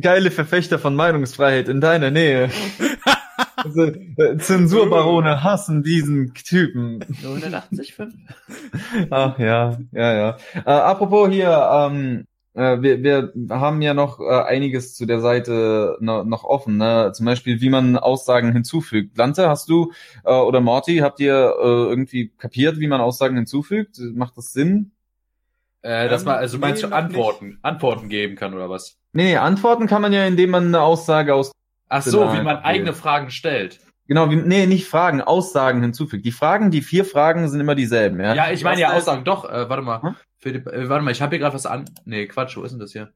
Geile Verfechter von Meinungsfreiheit in deiner Nähe. Also, äh, Zensurbarone hassen diesen Typen. 185. Ach ja, ja, ja. Äh, apropos hier, ähm, äh, wir, wir haben ja noch äh, einiges zu der Seite no, noch offen. Ne? Zum Beispiel, wie man Aussagen hinzufügt. Lante, hast du äh, oder Morty, habt ihr äh, irgendwie kapiert, wie man Aussagen hinzufügt? Macht das Sinn? Äh, dass ähm, man, also meinst nee, du Antworten, nicht. Antworten geben kann oder was? Nee, nee, Antworten kann man ja, indem man eine Aussage aus. Ach so, wie man eigene Fragen stellt. Genau, wie, nee, nicht Fragen, Aussagen hinzufügt. Die Fragen, die vier Fragen sind immer dieselben, ja? Ja, ich meine ja Aussagen, doch, äh, warte mal. Hm? Die, äh, warte mal, ich habe hier gerade was an. Nee, Quatsch, wo ist denn das hier?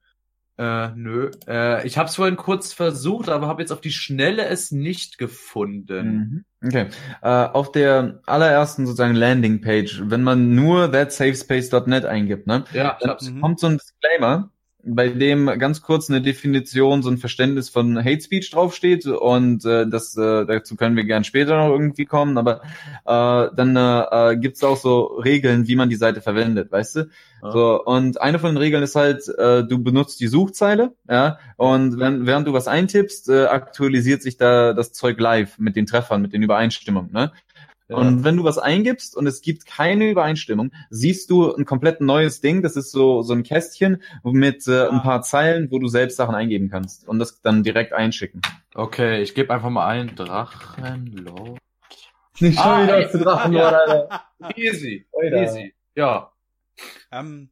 Äh, nö. Äh, ich habe es vorhin kurz versucht, aber habe jetzt auf die Schnelle es nicht gefunden. Mhm. Okay. Äh, auf der allerersten sozusagen Landingpage, wenn man nur thatsafespace.net eingibt, ne? Ja, dann kommt so ein Disclaimer bei dem ganz kurz eine Definition, so ein Verständnis von Hate Speech draufsteht und äh, das äh, dazu können wir gern später noch irgendwie kommen, aber äh, dann äh, gibt's auch so Regeln, wie man die Seite verwendet, weißt du? Ja. So und eine von den Regeln ist halt, äh, du benutzt die Suchzeile, ja, und wenn, während du was eintippst, äh, aktualisiert sich da das Zeug live mit den Treffern, mit den Übereinstimmungen, ne? Und wenn du was eingibst und es gibt keine Übereinstimmung, siehst du ein komplett neues Ding. Das ist so, so ein Kästchen mit äh, ein paar Zeilen, wo du selbst Sachen eingeben kannst und das dann direkt einschicken. Okay, ich gebe einfach mal ein Drachenlord. Nicht schon ah, wieder zu Drachenlord, Alter. Easy, easy. Ja. Ähm,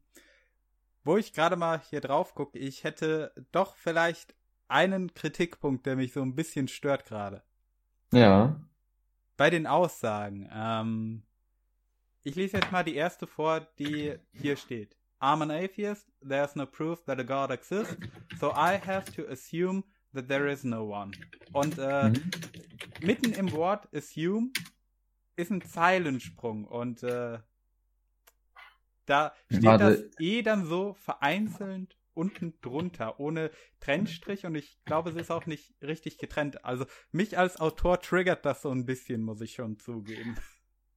wo ich gerade mal hier drauf gucke, ich hätte doch vielleicht einen Kritikpunkt, der mich so ein bisschen stört gerade. Ja bei den Aussagen. Ähm, ich lese jetzt mal die erste vor, die hier steht. I'm an atheist, there's no proof that a God exists, so I have to assume that there is no one. Und äh, mhm. mitten im Wort assume ist ein Zeilensprung und äh, da steht Warte. das E dann so vereinzelt unten drunter, ohne Trennstrich und ich glaube, es ist auch nicht richtig getrennt. Also mich als Autor triggert das so ein bisschen, muss ich schon zugeben.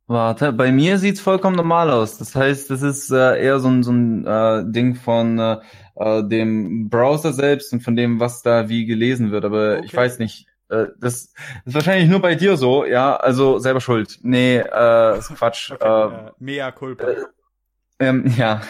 Warte, bei mir sieht's vollkommen normal aus. Das heißt, das ist äh, eher so ein, so ein äh, Ding von äh, äh dem Browser selbst und von dem, was da wie gelesen wird. Aber okay. ich weiß nicht, äh, das ist wahrscheinlich nur bei dir so, ja, also selber schuld. Nee, äh, ist Quatsch. Okay, äh, mea culpa. Äh, ähm, ja,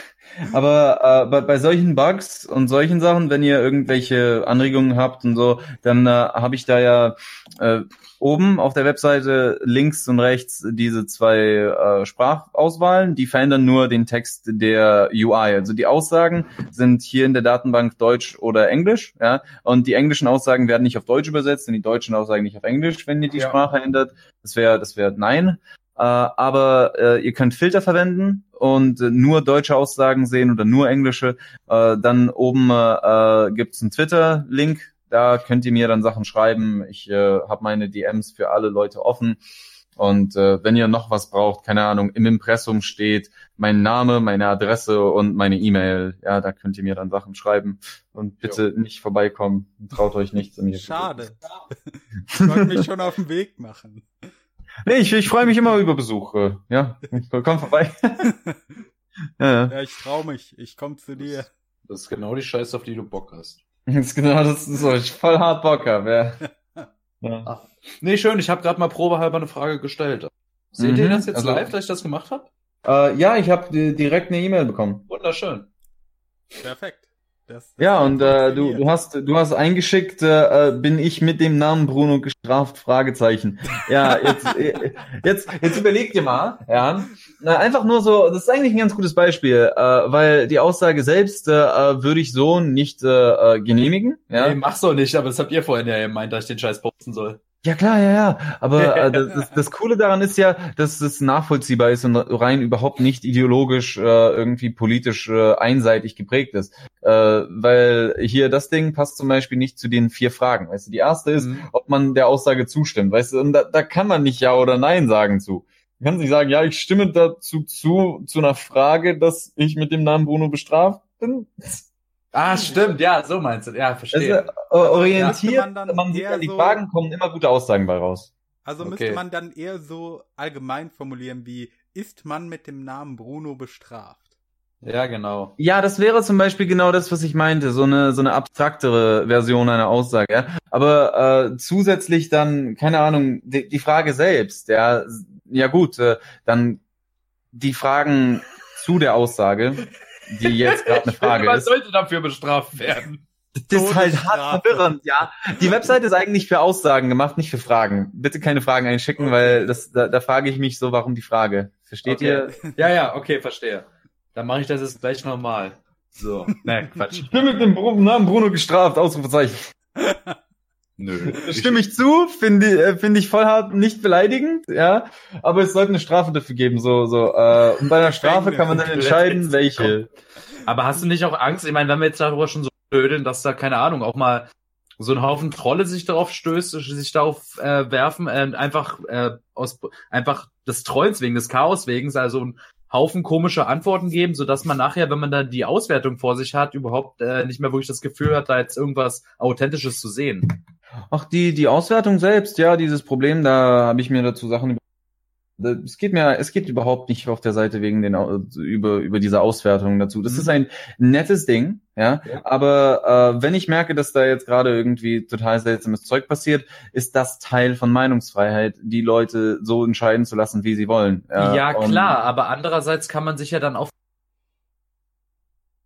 aber äh, bei, bei solchen Bugs und solchen Sachen, wenn ihr irgendwelche Anregungen habt und so, dann äh, habe ich da ja äh, oben auf der Webseite links und rechts diese zwei äh, Sprachauswahlen, die verändern nur den Text der UI. Also die Aussagen sind hier in der Datenbank Deutsch oder Englisch, ja, und die englischen Aussagen werden nicht auf Deutsch übersetzt und die deutschen Aussagen nicht auf Englisch, wenn ihr die ja. Sprache ändert. Das wäre das wäre nein. Äh, aber äh, ihr könnt Filter verwenden und äh, nur deutsche Aussagen sehen oder nur englische. Äh, dann oben äh, gibt einen Twitter-Link. Da könnt ihr mir dann Sachen schreiben. Ich äh, habe meine DMs für alle Leute offen. Und äh, wenn ihr noch was braucht, keine Ahnung, im Impressum steht mein Name, meine Adresse und meine E-Mail. Ja, da könnt ihr mir dann Sachen schreiben. Und bitte jo. nicht vorbeikommen. Traut euch nichts an mir. Schade. ich wollte mich schon auf den Weg machen. Nee, ich, ich freue mich immer über Besuche. Ja, komm vorbei. ja, ja. ich trau mich. Ich komm zu dir. Das ist genau die Scheiße, auf die du Bock hast. Das ist genau das, ist so ich voll hart Bock hab, ja. ja. Ach. Nee, schön, ich habe gerade mal probehalber eine Frage gestellt. Seht mhm, ihr das jetzt also, live, dass ich das gemacht habe? Äh, ja, ich habe direkt eine E-Mail bekommen. Wunderschön. Perfekt. Das, das ja, und äh, du, du hast du hast eingeschickt, äh, bin ich mit dem Namen Bruno gestraft? Fragezeichen. Ja, jetzt äh, jetzt jetzt überleg dir mal, ja, na, einfach nur so, das ist eigentlich ein ganz gutes Beispiel, äh, weil die Aussage selbst äh, würde ich so nicht äh, äh genehmigen. Ja, nee, mach's doch nicht, aber das habt ihr vorhin ja gemeint, dass ich den Scheiß posten soll. Ja klar, ja, ja. Aber äh, das, das, Coole daran ist ja, dass es nachvollziehbar ist und rein überhaupt nicht ideologisch äh, irgendwie politisch äh, einseitig geprägt ist. Äh, weil hier das Ding passt zum Beispiel nicht zu den vier Fragen. Weißt du, die erste ist, mhm. ob man der Aussage zustimmt. Weißt du, und da, da kann man nicht ja oder nein sagen zu. Man kann sich sagen, ja, ich stimme dazu zu, zu einer Frage, dass ich mit dem Namen Bruno bestraft bin. Ah, stimmt, ja, so meinst du. Ja, verstehe. Also, äh, orientiert, man, man sieht an die so, Fragen, kommen immer gute Aussagen bei raus. Also okay. müsste man dann eher so allgemein formulieren wie, ist man mit dem Namen Bruno bestraft? Ja, genau. Ja, das wäre zum Beispiel genau das, was ich meinte, so eine so eine abstraktere Version einer Aussage. Ja? Aber äh, zusätzlich dann, keine Ahnung, die, die Frage selbst, ja, ja gut, äh, dann die Fragen zu der Aussage die jetzt gerade eine Frage finde, ist. Man sollte dafür bestraft werden. Das ist halt hart verwirrend, ja. Die Webseite ist eigentlich für Aussagen gemacht, nicht für Fragen. Bitte keine Fragen einschicken, okay. weil das, da, da frage ich mich so, warum die Frage. Versteht okay. ihr? Ja, ja, okay, verstehe. Dann mache ich das jetzt gleich nochmal. So. Ne, Quatsch. Ich bin mit dem Namen Bruno gestraft, Ausrufezeichen. Nö. Stimme ich zu, finde äh, finde ich voll hart nicht beleidigend, ja. Aber es sollte eine Strafe dafür geben, so, so, äh, und bei einer Strafe kann man dann entscheiden, welche. Aber hast du nicht auch Angst? Ich meine, wenn wir jetzt darüber schon so blödeln, dass da, keine Ahnung, auch mal so ein Haufen Trolle sich darauf stößt, sich darauf äh, werfen, äh, einfach äh, aus einfach des Trolls wegen, des Chaos wegen, also Haufen komische Antworten geben, so dass man nachher, wenn man dann die Auswertung vor sich hat, überhaupt äh, nicht mehr wirklich das Gefühl hat, da jetzt irgendwas Authentisches zu sehen. Ach, die, die Auswertung selbst, ja, dieses Problem, da habe ich mir dazu Sachen es geht mir, es geht überhaupt nicht auf der Seite wegen den über über diese Auswertung dazu. Das mhm. ist ein nettes Ding, ja. ja. Aber äh, wenn ich merke, dass da jetzt gerade irgendwie total seltsames Zeug passiert, ist das Teil von Meinungsfreiheit, die Leute so entscheiden zu lassen, wie sie wollen. Ja, ja klar. Aber andererseits kann man sich ja dann auch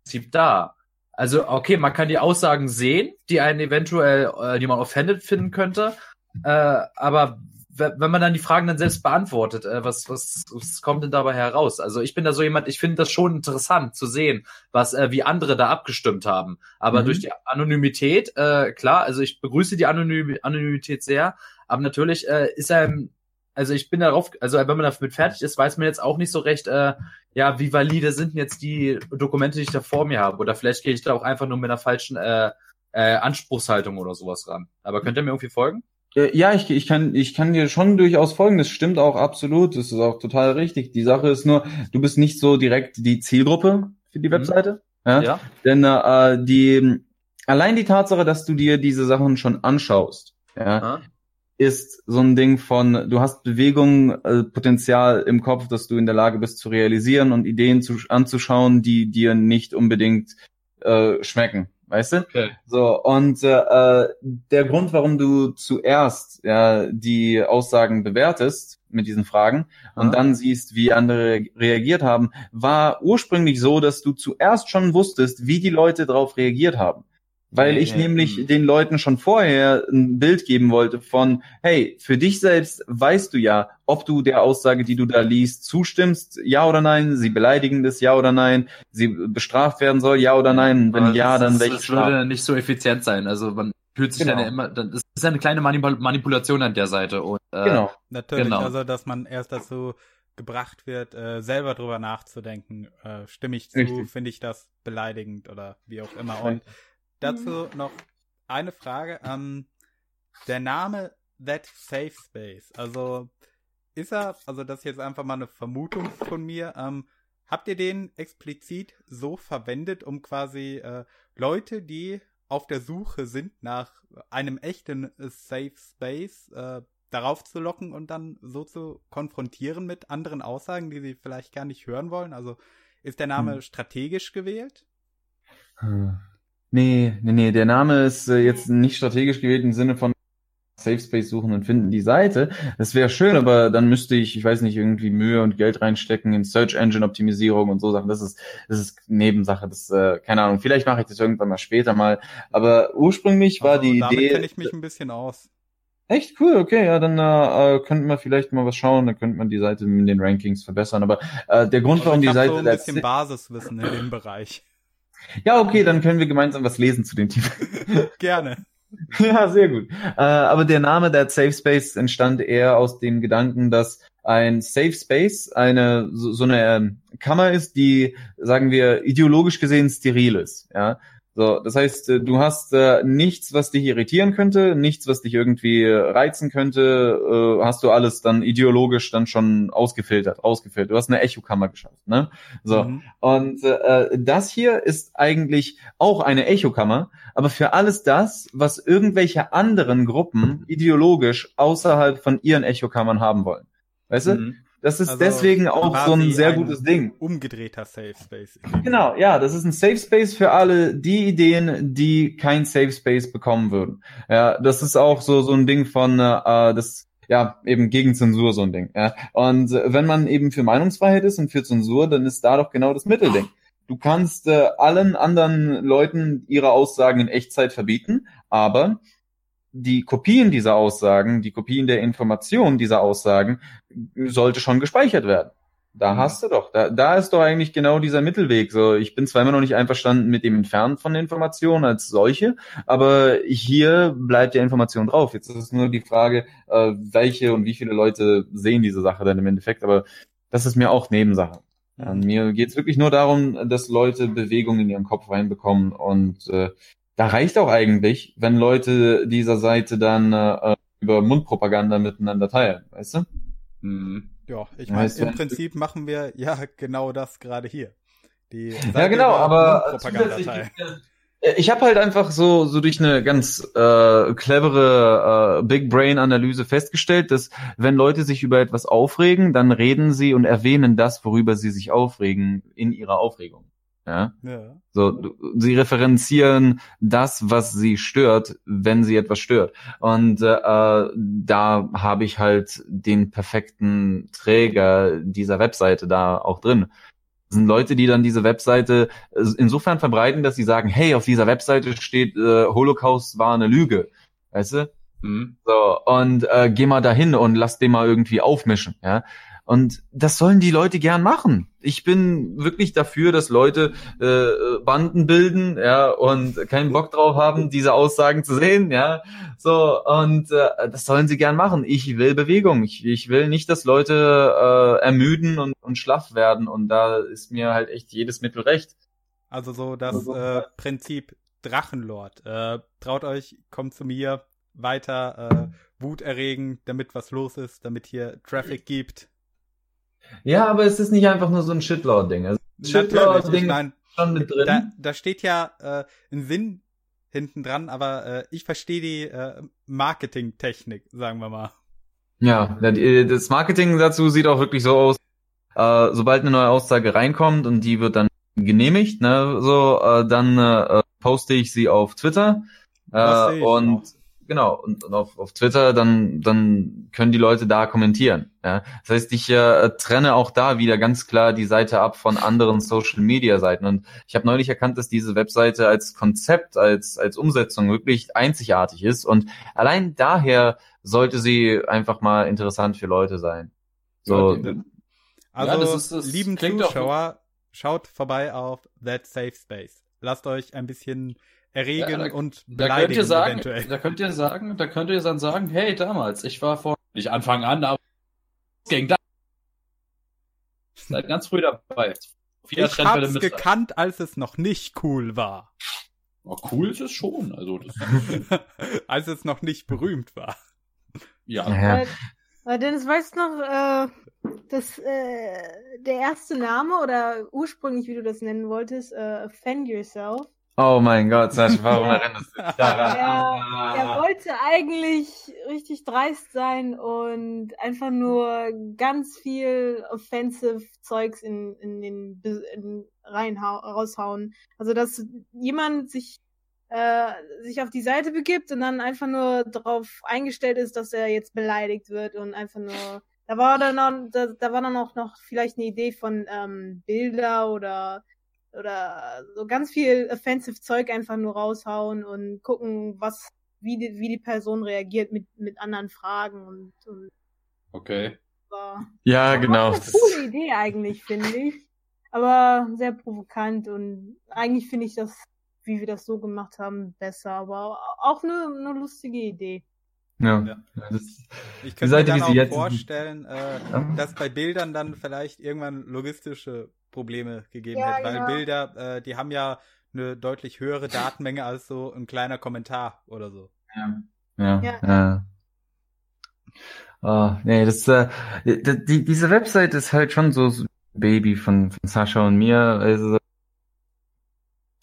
Prinzip da. Also okay, man kann die Aussagen sehen, die einen eventuell, äh, die man offended finden könnte. Äh, aber wenn man dann die Fragen dann selbst beantwortet, äh, was, was, was kommt denn dabei heraus? Also ich bin da so jemand, ich finde das schon interessant zu sehen, was, äh, wie andere da abgestimmt haben. Aber mhm. durch die Anonymität, äh, klar, also ich begrüße die Anonym Anonymität sehr, aber natürlich äh, ist einem, also ich bin darauf, also wenn man damit fertig ist, weiß man jetzt auch nicht so recht, äh, ja, wie valide sind jetzt die Dokumente, die ich da vor mir habe. Oder vielleicht gehe ich da auch einfach nur mit einer falschen äh, äh, Anspruchshaltung oder sowas ran. Aber könnt ihr mir irgendwie folgen? Äh, ja, ich, ich, kann, ich kann dir schon durchaus folgen. Das stimmt auch absolut. Das ist auch total richtig. Die Sache ist nur, du bist nicht so direkt die Zielgruppe für die mhm. Webseite. Mhm. Ja? ja. Denn äh, die allein die Tatsache, dass du dir diese Sachen schon anschaust, ja, ja. Ist so ein Ding von, du hast Bewegung, äh, Potenzial im Kopf, dass du in der Lage bist zu realisieren und Ideen zu, anzuschauen, die dir nicht unbedingt äh, schmecken. Weißt du? Okay. So, und äh, der Grund, warum du zuerst ja, die Aussagen bewertest mit diesen Fragen und dann siehst, wie andere reagiert haben, war ursprünglich so, dass du zuerst schon wusstest, wie die Leute darauf reagiert haben weil ich nämlich mhm. den Leuten schon vorher ein Bild geben wollte von, hey, für dich selbst weißt du ja, ob du der Aussage, die du da liest, zustimmst, ja oder nein, sie beleidigen das, ja oder nein, sie bestraft werden soll, ja oder nein, wenn Aber ja, dann welche Das würde nicht so effizient sein, also man fühlt sich genau. dann ja immer, das ist eine kleine Manipulation an der Seite und äh, genau. Natürlich, genau. also dass man erst dazu gebracht wird, äh, selber drüber nachzudenken, äh, stimme ich zu, finde ich das beleidigend oder wie auch immer. Und dazu mhm. noch eine Frage. Ähm, der Name That Safe Space, also ist er, also das ist jetzt einfach mal eine Vermutung von mir, ähm, habt ihr den explizit so verwendet, um quasi äh, Leute, die auf der Suche sind nach einem echten Safe Space, äh, darauf zu locken und dann so zu konfrontieren mit anderen Aussagen, die sie vielleicht gar nicht hören wollen? Also ist der Name hm. strategisch gewählt? Hm. Nee, nee, nee, der Name ist äh, jetzt nicht strategisch gewählt im Sinne von Safe Space suchen und finden die Seite. Das wäre schön, aber dann müsste ich, ich weiß nicht, irgendwie Mühe und Geld reinstecken in Search Engine Optimisierung und so Sachen. Das ist, das ist Nebensache. Das, äh, keine Ahnung. Vielleicht mache ich das irgendwann mal später mal. Aber ursprünglich war also, die damit Idee. kenne ich mich ein bisschen aus. Echt cool, okay, ja, dann äh, könnten wir vielleicht mal was schauen, dann könnte man die Seite in den Rankings verbessern. Aber äh, der Grund, also warum die Seite. So ein bisschen Basiswissen in dem Bereich. Ja, okay, dann können wir gemeinsam was lesen zu dem Thema. Gerne. Ja, sehr gut. Äh, aber der Name der Safe Space entstand eher aus dem Gedanken, dass ein Safe Space eine so, so eine ähm, Kammer ist, die, sagen wir, ideologisch gesehen steril ist. Ja, so, das heißt, äh, du hast äh, nichts, was dich irritieren könnte, nichts, was dich irgendwie reizen könnte, äh, hast du alles dann ideologisch dann schon ausgefiltert, ausgefiltert. Du hast eine Echokammer geschafft, ne? So. Mhm. Und äh, das hier ist eigentlich auch eine Echokammer, aber für alles das, was irgendwelche anderen Gruppen ideologisch außerhalb von ihren Echokammern haben wollen. Weißt du? Mhm. Das ist also deswegen auch so ein sehr ein gutes Ding. Umgedrehter Safe Space. Genau, ja, das ist ein Safe Space für alle die Ideen, die kein Safe Space bekommen würden. Ja, das ist auch so so ein Ding von äh, das ja, eben gegen Zensur so ein Ding. Ja. Und äh, wenn man eben für Meinungsfreiheit ist und für Zensur, dann ist da doch genau das Mittelding. Du kannst äh, allen anderen Leuten ihre Aussagen in Echtzeit verbieten, aber die Kopien dieser Aussagen, die Kopien der Informationen dieser Aussagen sollte schon gespeichert werden. Da mhm. hast du doch, da, da ist doch eigentlich genau dieser Mittelweg. So, ich bin zwar immer noch nicht einverstanden mit dem Entfernen von Informationen als solche, aber hier bleibt ja Information drauf. Jetzt ist es nur die Frage, äh, welche und wie viele Leute sehen diese Sache dann im Endeffekt, aber das ist mir auch Nebensache. Ja, mir geht's wirklich nur darum, dass Leute Bewegung in ihren Kopf reinbekommen und äh, da reicht auch eigentlich, wenn Leute dieser Seite dann äh, über Mundpropaganda miteinander teilen, weißt du? Mhm. Ja, ich meine, im Prinzip machen wir ja genau das gerade hier. Die ja, genau, aber Propagandateil. Äh, ich habe halt einfach so so durch eine ganz äh, clevere äh, Big Brain Analyse festgestellt, dass wenn Leute sich über etwas aufregen, dann reden sie und erwähnen das, worüber sie sich aufregen, in ihrer Aufregung. Ja. ja. So, sie referenzieren das, was sie stört, wenn sie etwas stört. Und äh, da habe ich halt den perfekten Träger dieser Webseite da auch drin sind Leute, die dann diese Webseite äh, insofern verbreiten, dass sie sagen, hey, auf dieser Webseite steht, äh, Holocaust war eine Lüge. Weißt du? Mhm. So, und äh, geh mal dahin und lass den mal irgendwie aufmischen, ja. Und das sollen die Leute gern machen. Ich bin wirklich dafür, dass Leute äh, Banden bilden, ja, und keinen Bock drauf haben, diese Aussagen zu sehen, ja. So, und äh, das sollen sie gern machen. Ich will Bewegung. Ich, ich will nicht, dass Leute äh, ermüden und, und schlaff werden. Und da ist mir halt echt jedes Mittel recht. Also so das also, äh, Prinzip Drachenlord. Äh, traut euch, kommt zu mir, weiter äh, Wut erregen, damit was los ist, damit hier Traffic gibt. Ja, aber es ist nicht einfach nur so ein Shitlord-Ding. Also Shitlord-Ding ist schon mit drin. Da, da steht ja äh, ein Sinn hinten dran, aber äh, ich verstehe die äh, Marketingtechnik, sagen wir mal. Ja, das Marketing dazu sieht auch wirklich so aus, äh, sobald eine neue Aussage reinkommt und die wird dann genehmigt, ne, so, äh, dann äh, poste ich sie auf Twitter äh, und auch genau, und, und auf, auf Twitter, dann, dann können die Leute da kommentieren. Ja? Das heißt, ich äh, trenne auch da wieder ganz klar die Seite ab von anderen Social-Media-Seiten. Und ich habe neulich erkannt, dass diese Webseite als Konzept, als, als Umsetzung wirklich einzigartig ist. Und allein daher sollte sie einfach mal interessant für Leute sein. So. Also, ja, das ist, das lieben Zuschauer, schaut vorbei auf That Safe Space. Lasst euch ein bisschen erregen ja, da, und beleidigen da könnt ihr sagen, eventuell. Da könnt ihr sagen, da könnt ihr dann sagen, hey, damals, ich war vor, nicht Anfang an, aber ging da. Seid ganz früh dabei. Ich hab's gekannt, als es noch nicht cool war. Oh, cool ist es schon, also das als es noch nicht berühmt war. Ja. ja. Äh, äh Dennis, weißt du noch, äh, das, äh, der erste Name oder ursprünglich, wie du das nennen wolltest, äh, Offend Yourself, Oh mein Gott, Sascha, warum erinnerst du dich daran? Er, er wollte eigentlich richtig dreist sein und einfach nur ganz viel offensive Zeugs in, in den in rein raushauen. Also dass jemand sich äh, sich auf die Seite begibt und dann einfach nur darauf eingestellt ist, dass er jetzt beleidigt wird und einfach nur da war dann noch, da, da war dann auch noch vielleicht eine Idee von ähm, Bilder oder oder so ganz viel offensive Zeug einfach nur raushauen und gucken, was, wie die, wie die Person reagiert mit, mit anderen Fragen und, und Okay. War, ja, genau. Eine coole Idee eigentlich, finde ich. Aber sehr provokant und eigentlich finde ich das, wie wir das so gemacht haben, besser. Aber auch eine, eine lustige Idee. Ja. ja. Das, ich könnte mir dann auch vorstellen, äh, ja. dass bei Bildern dann vielleicht irgendwann logistische Probleme gegeben ja, hätte, weil genau. Bilder, äh, die haben ja eine deutlich höhere Datenmenge als so ein kleiner Kommentar oder so. Ja. Ja. ja. ja. Oh, nee, das, äh, die, diese Website ist halt schon so Baby von, von Sascha und mir. Also,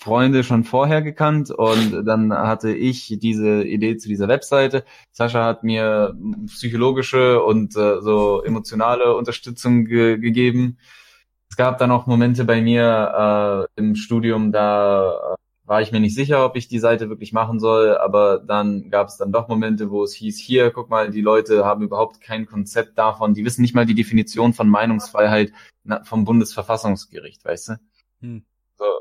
Freunde schon vorher gekannt und dann hatte ich diese Idee zu dieser Webseite. Sascha hat mir psychologische und äh, so emotionale Unterstützung ge gegeben. Es gab dann auch Momente bei mir äh, im Studium, da äh, war ich mir nicht sicher, ob ich die Seite wirklich machen soll, aber dann gab es dann doch Momente, wo es hieß, hier, guck mal, die Leute haben überhaupt kein Konzept davon, die wissen nicht mal die Definition von Meinungsfreiheit vom Bundesverfassungsgericht, weißt du? Hm.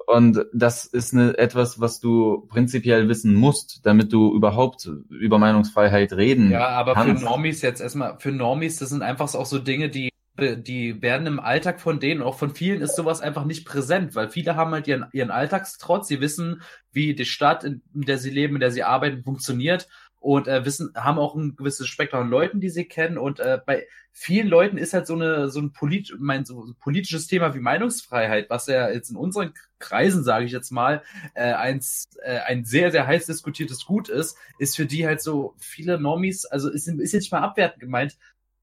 Und das ist eine, etwas, was du prinzipiell wissen musst, damit du überhaupt über Meinungsfreiheit reden Ja, aber kannst. für Normis jetzt erstmal, für Normis, das sind einfach auch so Dinge, die, die werden im Alltag von denen, auch von vielen ist sowas einfach nicht präsent, weil viele haben halt ihren, ihren Alltagstrotz, sie wissen, wie die Stadt, in der sie leben, in der sie arbeiten, funktioniert und äh, wissen, haben auch ein gewisses Spektrum an Leuten, die sie kennen. Und äh, bei vielen Leuten ist halt so eine so ein, polit, mein, so ein politisches Thema wie Meinungsfreiheit, was ja jetzt in unseren Kreisen, sage ich jetzt mal, äh, eins, äh, ein sehr, sehr heiß diskutiertes Gut ist, ist für die halt so viele Normis, also ist, ist jetzt nicht mal abwertend gemeint,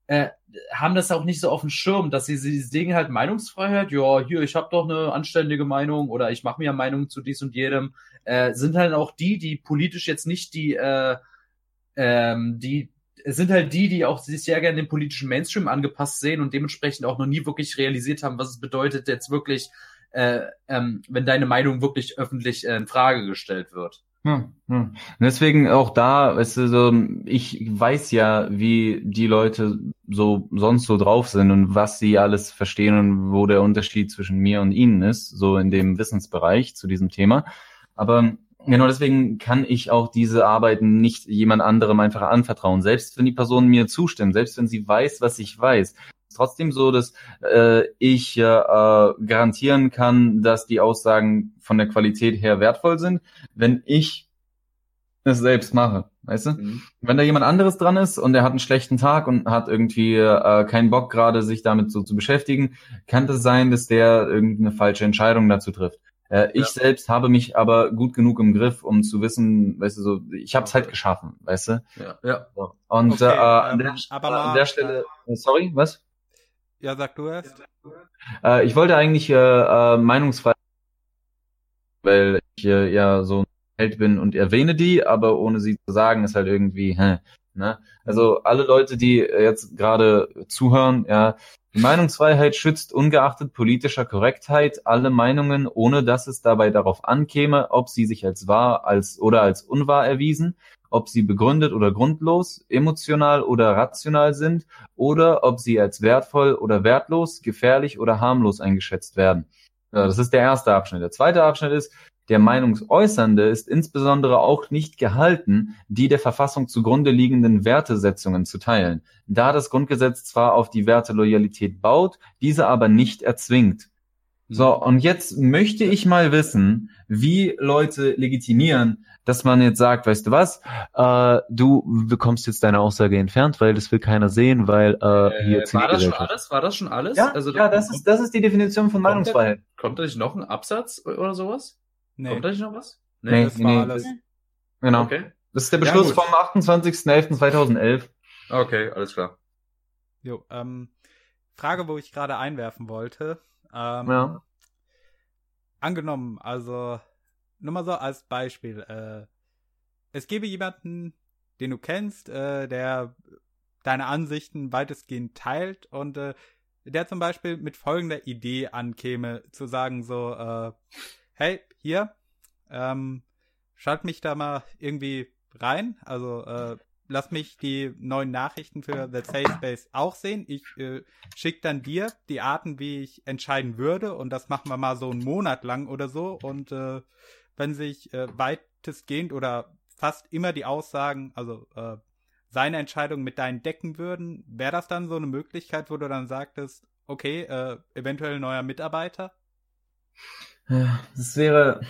äh, haben das auch nicht so auf dem Schirm, dass sie, sie sehen halt Meinungsfreiheit, ja, hier, ich habe doch eine anständige Meinung oder ich mache mir Meinung zu dies und jedem, äh, sind halt auch die, die politisch jetzt nicht die, äh, ähm, die sind halt die, die auch sich sehr gerne den politischen Mainstream angepasst sehen und dementsprechend auch noch nie wirklich realisiert haben, was es bedeutet, jetzt wirklich, äh, ähm, wenn deine Meinung wirklich öffentlich äh, in Frage gestellt wird. Hm, hm. Deswegen auch da, weißt du, so, ich weiß ja, wie die Leute so sonst so drauf sind und was sie alles verstehen und wo der Unterschied zwischen mir und ihnen ist, so in dem Wissensbereich zu diesem Thema. Aber genau deswegen kann ich auch diese Arbeiten nicht jemand anderem einfach anvertrauen. Selbst wenn die Person mir zustimmt, selbst wenn sie weiß, was ich weiß, trotzdem so, dass äh, ich äh, garantieren kann, dass die Aussagen von der Qualität her wertvoll sind, wenn ich es selbst mache. Weißt du? Mhm. Wenn da jemand anderes dran ist und er hat einen schlechten Tag und hat irgendwie äh, keinen Bock gerade, sich damit so zu beschäftigen, kann es das sein, dass der irgendeine falsche Entscheidung dazu trifft. Äh, ich ja. selbst habe mich aber gut genug im Griff, um zu wissen, weißt du, so, ich habe es halt geschaffen, weißt du? Ja. ja. So. Und okay, äh, an, der, aber an der Stelle, äh, sorry, was? Ja, sag du erst. Äh, ich wollte eigentlich äh, äh, meinungsfrei, weil ich äh, ja so ein Held bin und erwähne die, aber ohne sie zu sagen, ist halt irgendwie, hä, ne? Also alle Leute, die jetzt gerade zuhören, ja, die Meinungsfreiheit schützt ungeachtet politischer Korrektheit alle Meinungen, ohne dass es dabei darauf ankäme, ob sie sich als wahr als oder als unwahr erwiesen ob sie begründet oder grundlos, emotional oder rational sind oder ob sie als wertvoll oder wertlos, gefährlich oder harmlos eingeschätzt werden. Das ist der erste Abschnitt. Der zweite Abschnitt ist, der Meinungsäußernde ist insbesondere auch nicht gehalten, die der Verfassung zugrunde liegenden Wertesetzungen zu teilen, da das Grundgesetz zwar auf die Werte Loyalität baut, diese aber nicht erzwingt. So, und jetzt möchte ich mal wissen, wie Leute legitimieren, dass man jetzt sagt, weißt du was, äh, du bekommst jetzt deine Aussage entfernt, weil das will keiner sehen, weil äh, hier äh, war das schon alles? War das schon alles? Ja, also, ja das, ist, das ist die Definition von Meinungsfreiheit. Kommt da nicht noch ein Absatz oder sowas? Nee. Kommt da nicht noch was? Nee, nee das nee, war alles. Genau. Okay. Das ist der Beschluss ja, vom 28.11.2011. Okay, alles klar. Jo, ähm, Frage, wo ich gerade einwerfen wollte. Ähm, ja. Angenommen, also nur mal so als Beispiel. Äh, es gäbe jemanden, den du kennst, äh, der deine Ansichten weitestgehend teilt und äh, der zum Beispiel mit folgender Idee ankäme, zu sagen so, äh, hey, hier, ähm, schalt mich da mal irgendwie rein, also äh, lass mich die neuen Nachrichten für The Safe Space auch sehen. Ich äh, schicke dann dir die Arten, wie ich entscheiden würde und das machen wir mal so einen Monat lang oder so und äh, wenn sich äh, weitestgehend oder fast immer die Aussagen, also äh, seine Entscheidung mit deinen decken würden, wäre das dann so eine Möglichkeit, wo du dann sagtest, okay, äh, eventuell neuer Mitarbeiter? Das wäre.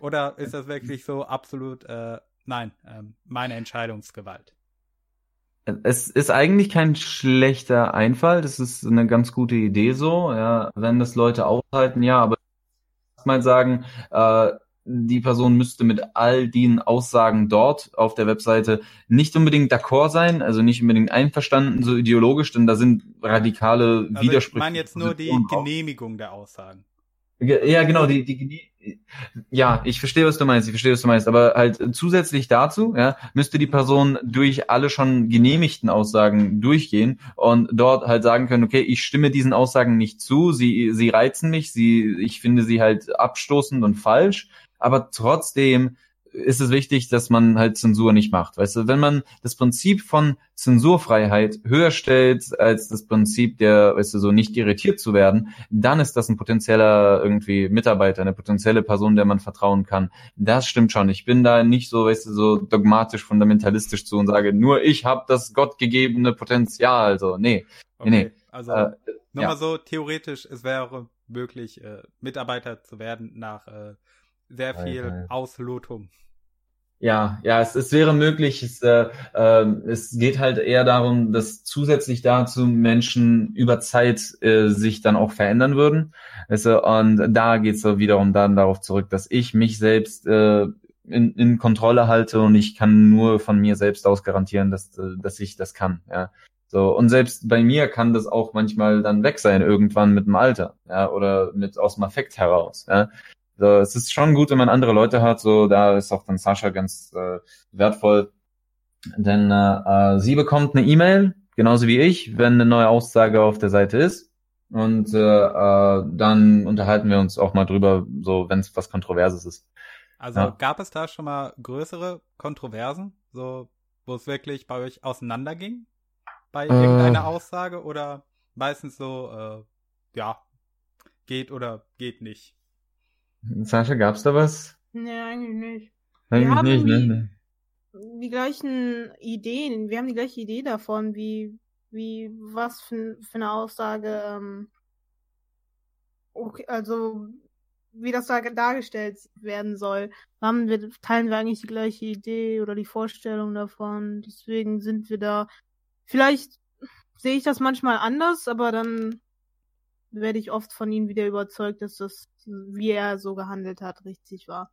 Oder ist das wirklich so absolut, äh, nein, äh, meine Entscheidungsgewalt? Es ist eigentlich kein schlechter Einfall, das ist eine ganz gute Idee so, ja, wenn das Leute aushalten, ja, aber mal sagen, äh, die Person müsste mit all den Aussagen dort auf der Webseite nicht unbedingt d'accord sein, also nicht unbedingt einverstanden, so ideologisch, denn da sind radikale also Widersprüche. Ich meine jetzt nur die Genehmigung der Aussagen. Ja, genau, die, die, ja, ich verstehe, was du meinst, ich verstehe, was du meinst, aber halt zusätzlich dazu, ja, müsste die Person durch alle schon genehmigten Aussagen durchgehen und dort halt sagen können, okay, ich stimme diesen Aussagen nicht zu, sie, sie reizen mich, sie, ich finde sie halt abstoßend und falsch, aber trotzdem ist es wichtig, dass man halt Zensur nicht macht. Weißt du, wenn man das Prinzip von Zensurfreiheit höher stellt als das Prinzip der, weißt du, so nicht irritiert zu werden, dann ist das ein potenzieller irgendwie Mitarbeiter, eine potenzielle Person, der man vertrauen kann. Das stimmt schon. Ich bin da nicht so, weißt du, so dogmatisch, fundamentalistisch zu und sage, nur ich habe das gottgegebene Potenzial. Also, nee. Okay. Nee. Also, äh, nochmal ja. so theoretisch, es wäre möglich, äh, Mitarbeiter zu werden nach äh, sehr viel Auslotung. Ja, ja, es, es wäre möglich. Es, äh, äh, es geht halt eher darum, dass zusätzlich dazu Menschen über Zeit äh, sich dann auch verändern würden. Also, und da geht es so wiederum dann darauf zurück, dass ich mich selbst äh, in, in Kontrolle halte und ich kann nur von mir selbst aus garantieren, dass, äh, dass ich das kann. Ja. So, und selbst bei mir kann das auch manchmal dann weg sein, irgendwann mit dem Alter, ja, oder mit aus dem Affekt heraus. Ja. So, es ist schon gut, wenn man andere Leute hat, so da ist auch dann Sascha ganz äh, wertvoll. Denn äh, äh sie bekommt eine E-Mail, genauso wie ich, wenn eine neue Aussage auf der Seite ist. Und äh, äh, dann unterhalten wir uns auch mal drüber, so wenn es was Kontroverses ist. Also ja. gab es da schon mal größere Kontroversen, so wo es wirklich bei euch auseinanderging? Bei äh, irgendeiner Aussage oder meistens so, äh, ja, geht oder geht nicht? Sascha, gab's da was? Nee, eigentlich nicht. Eigentlich nicht, ne? Die gleichen Ideen, wir haben die gleiche Idee davon, wie, wie, was für, für eine Aussage, ähm, okay, also, wie das da dargestellt werden soll. Haben wir, teilen wir eigentlich die gleiche Idee oder die Vorstellung davon. Deswegen sind wir da, vielleicht sehe ich das manchmal anders, aber dann werde ich oft von ihm wieder überzeugt, dass das, wie er so gehandelt hat, richtig war.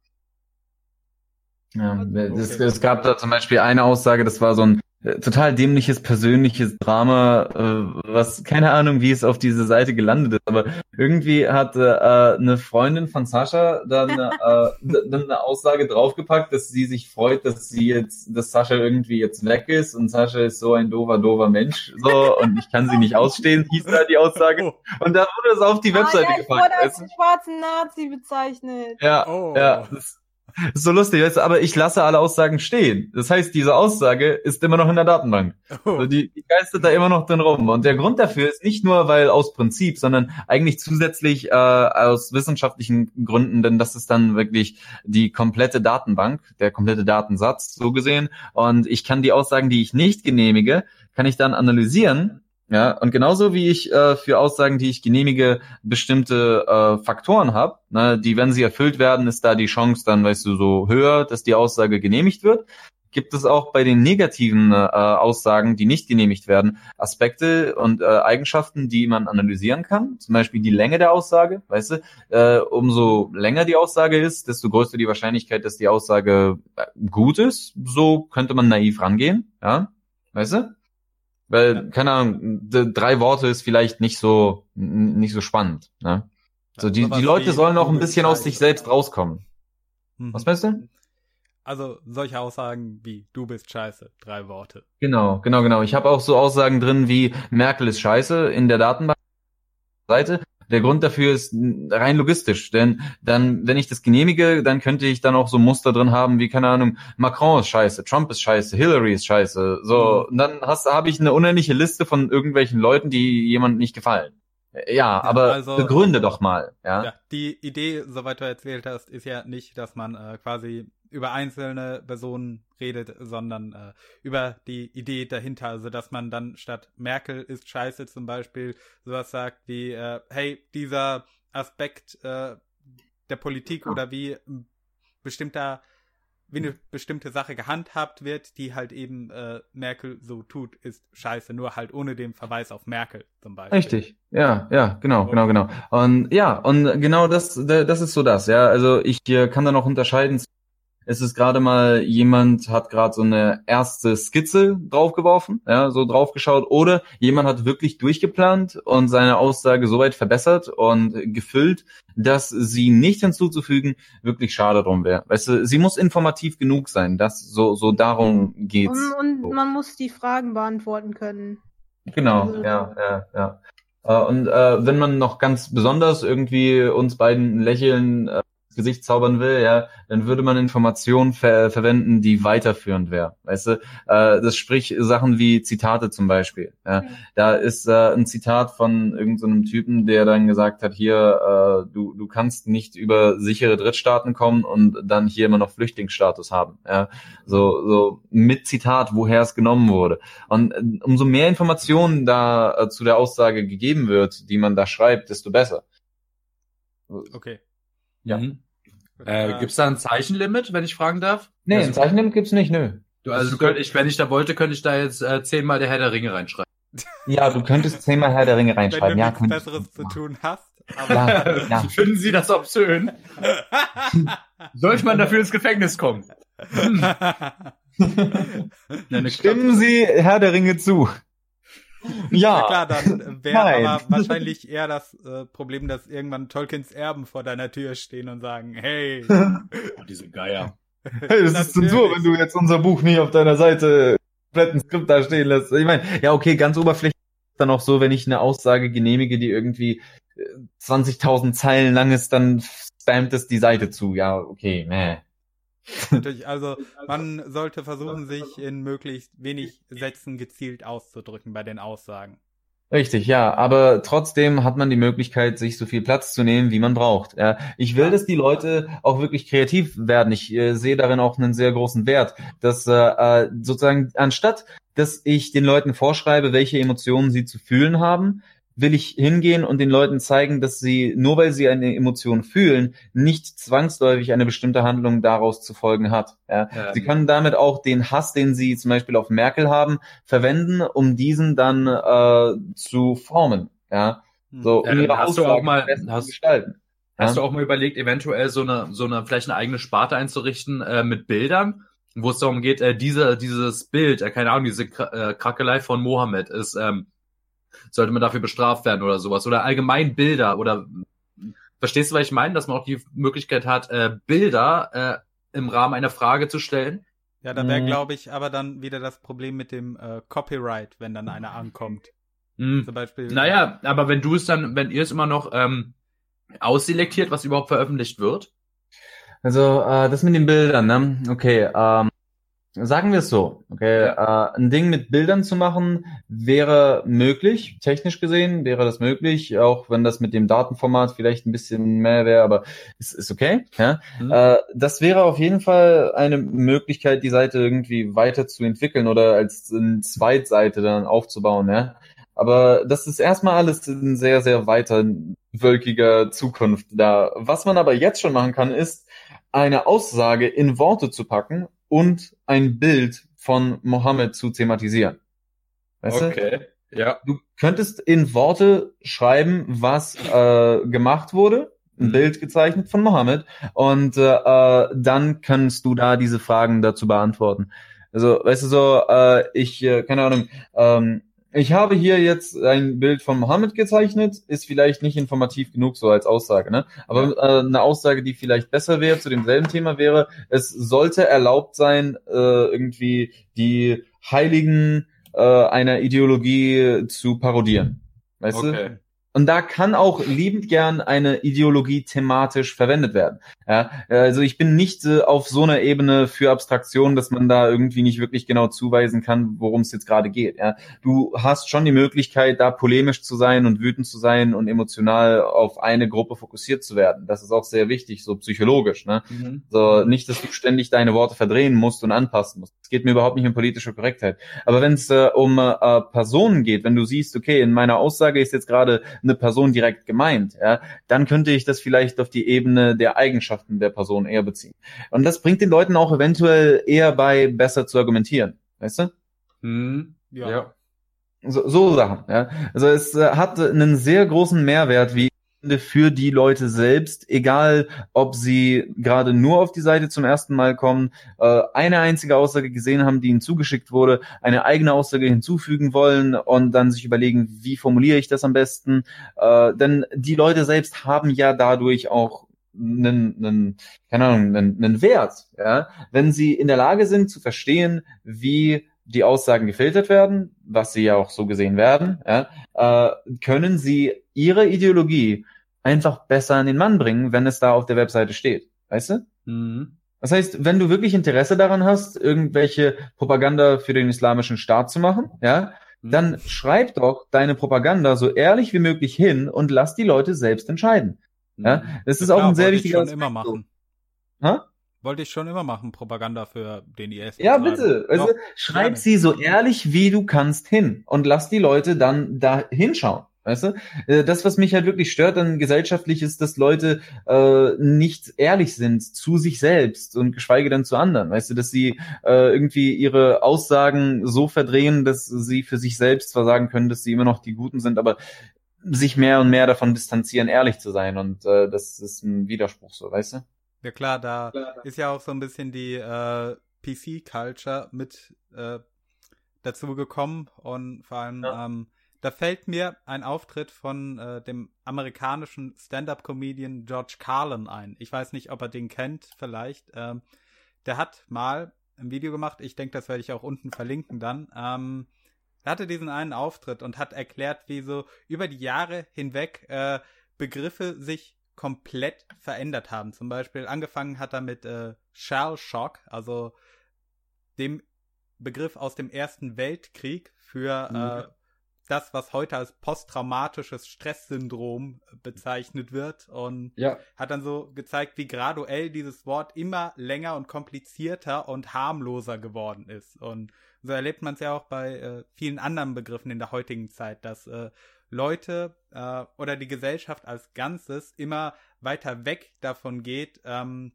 Ja, es, es gab da zum Beispiel eine Aussage, das war so ein total dämliches persönliches Drama, äh, was keine Ahnung, wie es auf diese Seite gelandet ist, aber irgendwie hat äh, eine Freundin von Sascha dann, äh, dann eine Aussage draufgepackt, dass sie sich freut, dass sie jetzt, dass Sascha irgendwie jetzt weg ist und Sascha ist so ein dover, dover Mensch, so und ich kann sie nicht ausstehen, hieß da die Aussage und dann wurde es auf die Webseite ah, ja, gepackt. Ich wurde als schwarzen Nazi bezeichnet. Ja, oh. ja. Das, ist so lustig, weißt du, aber ich lasse alle Aussagen stehen. Das heißt, diese Aussage ist immer noch in der Datenbank. Oh. Also die, die geistert da immer noch drin rum. Und der Grund dafür ist nicht nur, weil aus Prinzip, sondern eigentlich zusätzlich äh, aus wissenschaftlichen Gründen, denn das ist dann wirklich die komplette Datenbank, der komplette Datensatz, so gesehen. Und ich kann die Aussagen, die ich nicht genehmige, kann ich dann analysieren ja, und genauso wie ich äh, für Aussagen, die ich genehmige, bestimmte äh, Faktoren habe, ne, die, wenn sie erfüllt werden, ist da die Chance dann, weißt du, so höher, dass die Aussage genehmigt wird. Gibt es auch bei den negativen äh, Aussagen, die nicht genehmigt werden, Aspekte und äh, Eigenschaften, die man analysieren kann? Zum Beispiel die Länge der Aussage, weißt du? Äh, umso länger die Aussage ist, desto größer die Wahrscheinlichkeit, dass die Aussage äh, gut ist. So könnte man naiv rangehen, ja, weißt du? Weil, ja. keine Ahnung, drei Worte ist vielleicht nicht so, nicht so spannend. Ne? So, die, die Leute sollen noch ein bisschen aus sich selbst rauskommen. Mhm. Was meinst du? Also solche Aussagen wie du bist scheiße, drei Worte. Genau, genau, genau. Ich habe auch so Aussagen drin wie Merkel ist scheiße in der Datenbank. Seite. Der Grund dafür ist rein logistisch, denn dann, wenn ich das genehmige, dann könnte ich dann auch so Muster drin haben, wie keine Ahnung, Macron ist scheiße, Trump ist scheiße, Hillary ist scheiße. So, mhm. und dann hast, habe ich eine unendliche Liste von irgendwelchen Leuten, die jemandem nicht gefallen. Ja, ja, aber also, begründe doch mal. Ja? ja, die Idee, soweit du erzählt hast, ist ja nicht, dass man äh, quasi über einzelne Personen redet, sondern äh, über die Idee dahinter. Also, dass man dann statt Merkel ist scheiße zum Beispiel sowas sagt wie, äh, hey, dieser Aspekt äh, der Politik oder wie bestimmter wie eine bestimmte Sache gehandhabt wird, die halt eben äh, Merkel so tut, ist scheiße, nur halt ohne den Verweis auf Merkel zum Beispiel. Richtig, ja, ja, genau, genau, genau. Und ja, und genau das, das ist so das, ja. Also ich äh, kann da noch unterscheiden es ist gerade mal jemand hat gerade so eine erste Skizze draufgeworfen, ja, so draufgeschaut, oder jemand hat wirklich durchgeplant und seine Aussage soweit verbessert und gefüllt, dass sie nicht hinzuzufügen wirklich schade drum wäre. Weißt du, sie muss informativ genug sein, dass so so darum geht's. Und, und man muss die Fragen beantworten können. Genau, also, ja, ja, ja. Äh, und äh, wenn man noch ganz besonders irgendwie uns beiden lächeln äh, Gesicht zaubern will, ja, dann würde man Informationen ver verwenden, die weiterführend wäre. Weißt du, äh, das sprich Sachen wie Zitate zum Beispiel. Ja. Mhm. Da ist äh, ein Zitat von irgendeinem so Typen, der dann gesagt hat, hier, äh, du, du kannst nicht über sichere Drittstaaten kommen und dann hier immer noch Flüchtlingsstatus haben. Ja. So, so mit Zitat, woher es genommen wurde. Und äh, umso mehr Informationen da äh, zu der Aussage gegeben wird, die man da schreibt, desto besser. Okay. Ja. Mhm. Äh, gibt's da ein Zeichenlimit, wenn ich fragen darf? Nee, also, ein Zeichenlimit gibt's nicht, nö. Du, also könnt, ich, wenn ich da wollte, könnte ich da jetzt äh, zehnmal der Herr der Ringe reinschreiben. Ja, du könntest zehnmal Herr der Ringe reinschreiben. Wenn du ja, nichts Besseres zu tun hast. Aber ja, ja. Finden Sie das obszön? Soll man dafür ins Gefängnis kommen? Stimmen Sie Herr der Ringe zu. Ja. ja klar, dann wäre aber wahrscheinlich eher das äh, Problem, dass irgendwann Tolkiens Erben vor deiner Tür stehen und sagen, hey, oh, diese Geier. Hey, das ist Zensur, wenn du jetzt unser Buch nicht auf deiner Seite kompletten Skript da stehen lässt. Ich meine, ja, okay, ganz oberflächlich ist dann auch so, wenn ich eine Aussage genehmige, die irgendwie 20.000 äh, Zeilen lang ist, dann spammt es die Seite zu. Ja, okay, meh. Natürlich, also man sollte versuchen, sich in möglichst wenig Sätzen gezielt auszudrücken bei den Aussagen. Richtig, ja, aber trotzdem hat man die Möglichkeit, sich so viel Platz zu nehmen, wie man braucht. Ja, ich will, dass die Leute auch wirklich kreativ werden. Ich äh, sehe darin auch einen sehr großen Wert, dass äh, äh sozusagen anstatt, dass ich den Leuten vorschreibe, welche Emotionen sie zu fühlen haben, will ich hingehen und den Leuten zeigen, dass sie, nur weil sie eine Emotion fühlen, nicht zwangsläufig eine bestimmte Handlung daraus zu folgen hat. Ja? ja sie können damit auch den Hass, den sie zum Beispiel auf Merkel haben, verwenden, um diesen dann äh, zu formen. Ja, hm. so um ihre hast du auch mal hast, gestalten. Hast du auch mal überlegt, eventuell so eine so eine vielleicht eine eigene Sparte einzurichten äh, mit Bildern? wo es darum geht, äh, diese, dieses Bild, äh, keine Ahnung, diese äh, Krakelei von Mohammed ist ähm, sollte man dafür bestraft werden oder sowas. Oder allgemein Bilder oder verstehst du, was ich meine? Dass man auch die Möglichkeit hat, äh, Bilder äh, im Rahmen einer Frage zu stellen. Ja, da wäre, mhm. glaube ich, aber dann wieder das Problem mit dem äh, Copyright, wenn dann einer ankommt. Mhm. Zum Beispiel. Naja, aber wenn du es dann, wenn ihr es immer noch ähm, ausselektiert, was überhaupt veröffentlicht wird. Also, äh, das mit den Bildern, ne? Okay, ähm, Sagen wir es so, okay, ja. äh, ein Ding mit Bildern zu machen wäre möglich, technisch gesehen wäre das möglich, auch wenn das mit dem Datenformat vielleicht ein bisschen mehr wäre, aber es ist okay. Ja? Mhm. Äh, das wäre auf jeden Fall eine Möglichkeit, die Seite irgendwie weiterzuentwickeln oder als eine Zweitseite dann aufzubauen. Ja? Aber das ist erstmal alles in sehr, sehr weiter wölkiger Zukunft da. Was man aber jetzt schon machen kann, ist, eine Aussage in Worte zu packen und ein Bild von Mohammed zu thematisieren. Weißt okay, du? ja. Du könntest in Worte schreiben, was äh, gemacht wurde, ein mhm. Bild gezeichnet von Mohammed und äh, äh, dann kannst du da diese Fragen dazu beantworten. Also, weißt du so, äh, ich, äh, keine Ahnung, ähm, ich habe hier jetzt ein Bild von Mohammed gezeichnet, ist vielleicht nicht informativ genug so als Aussage, ne? Aber äh, eine Aussage, die vielleicht besser wäre zu demselben Thema wäre, es sollte erlaubt sein, äh, irgendwie die Heiligen äh, einer Ideologie zu parodieren. Weißt okay. du? Und da kann auch liebend gern eine Ideologie thematisch verwendet werden. Ja, also ich bin nicht äh, auf so einer Ebene für Abstraktion, dass man da irgendwie nicht wirklich genau zuweisen kann, worum es jetzt gerade geht. Ja, du hast schon die Möglichkeit, da polemisch zu sein und wütend zu sein und emotional auf eine Gruppe fokussiert zu werden. Das ist auch sehr wichtig, so psychologisch. Ne? Mhm. So nicht, dass du ständig deine Worte verdrehen musst und anpassen musst. Es geht mir überhaupt nicht um politische Korrektheit. Aber wenn es äh, um äh, Personen geht, wenn du siehst, okay, in meiner Aussage ist jetzt gerade eine Person direkt gemeint, ja, dann könnte ich das vielleicht auf die Ebene der Eigenschaften der Person eher beziehen. Und das bringt den Leuten auch eventuell eher bei, besser zu argumentieren. Weißt du? Hm, ja. ja. So, so Sachen, ja. Also es äh, hat einen sehr großen Mehrwert, wie für die Leute selbst, egal ob sie gerade nur auf die Seite zum ersten Mal kommen, äh, eine einzige Aussage gesehen haben, die ihnen zugeschickt wurde, eine eigene Aussage hinzufügen wollen und dann sich überlegen, wie formuliere ich das am besten. Äh, denn die Leute selbst haben ja dadurch auch einen, einen keine Ahnung, einen, einen Wert, ja, wenn sie in der Lage sind zu verstehen, wie die Aussagen gefiltert werden, was sie ja auch so gesehen werden, ja, äh, können sie ihre Ideologie einfach besser an den Mann bringen, wenn es da auf der Webseite steht. Weißt du? Mhm. Das heißt, wenn du wirklich Interesse daran hast, irgendwelche Propaganda für den islamischen Staat zu machen, ja, mhm. dann schreib doch deine Propaganda so ehrlich wie möglich hin und lass die Leute selbst entscheiden. Mhm. Ja, das ist ja, auch ein sehr wichtiger Aspekt. Immer machen. Ha? Wollte ich schon immer machen, Propaganda für den IS. Ja, bitte. Also Doch, schreib gerne. sie so ehrlich wie du kannst hin und lass die Leute dann da hinschauen. Weißt du? Äh, das, was mich halt wirklich stört dann gesellschaftlich, ist, dass Leute äh, nicht ehrlich sind zu sich selbst und geschweige denn zu anderen. Weißt du, dass sie äh, irgendwie ihre Aussagen so verdrehen, dass sie für sich selbst zwar sagen können, dass sie immer noch die Guten sind, aber sich mehr und mehr davon distanzieren, ehrlich zu sein. Und äh, das ist ein Widerspruch so, weißt du? Ja klar, da klar. ist ja auch so ein bisschen die äh, PC-Culture mit äh, dazu gekommen und vor allem ja. ähm, da fällt mir ein Auftritt von äh, dem amerikanischen Stand-up-Comedian George Carlin ein. Ich weiß nicht, ob er den kennt, vielleicht. Ähm, der hat mal ein Video gemacht, ich denke, das werde ich auch unten verlinken dann. Ähm, er hatte diesen einen Auftritt und hat erklärt, wie so über die Jahre hinweg äh, Begriffe sich komplett verändert haben. Zum Beispiel angefangen hat er mit äh, Shell Shock, also dem Begriff aus dem Ersten Weltkrieg für mhm. äh, das, was heute als posttraumatisches Stresssyndrom bezeichnet wird und ja. hat dann so gezeigt, wie graduell dieses Wort immer länger und komplizierter und harmloser geworden ist. Und so erlebt man es ja auch bei äh, vielen anderen Begriffen in der heutigen Zeit, dass äh, Leute äh, oder die Gesellschaft als Ganzes immer weiter weg davon geht, ähm,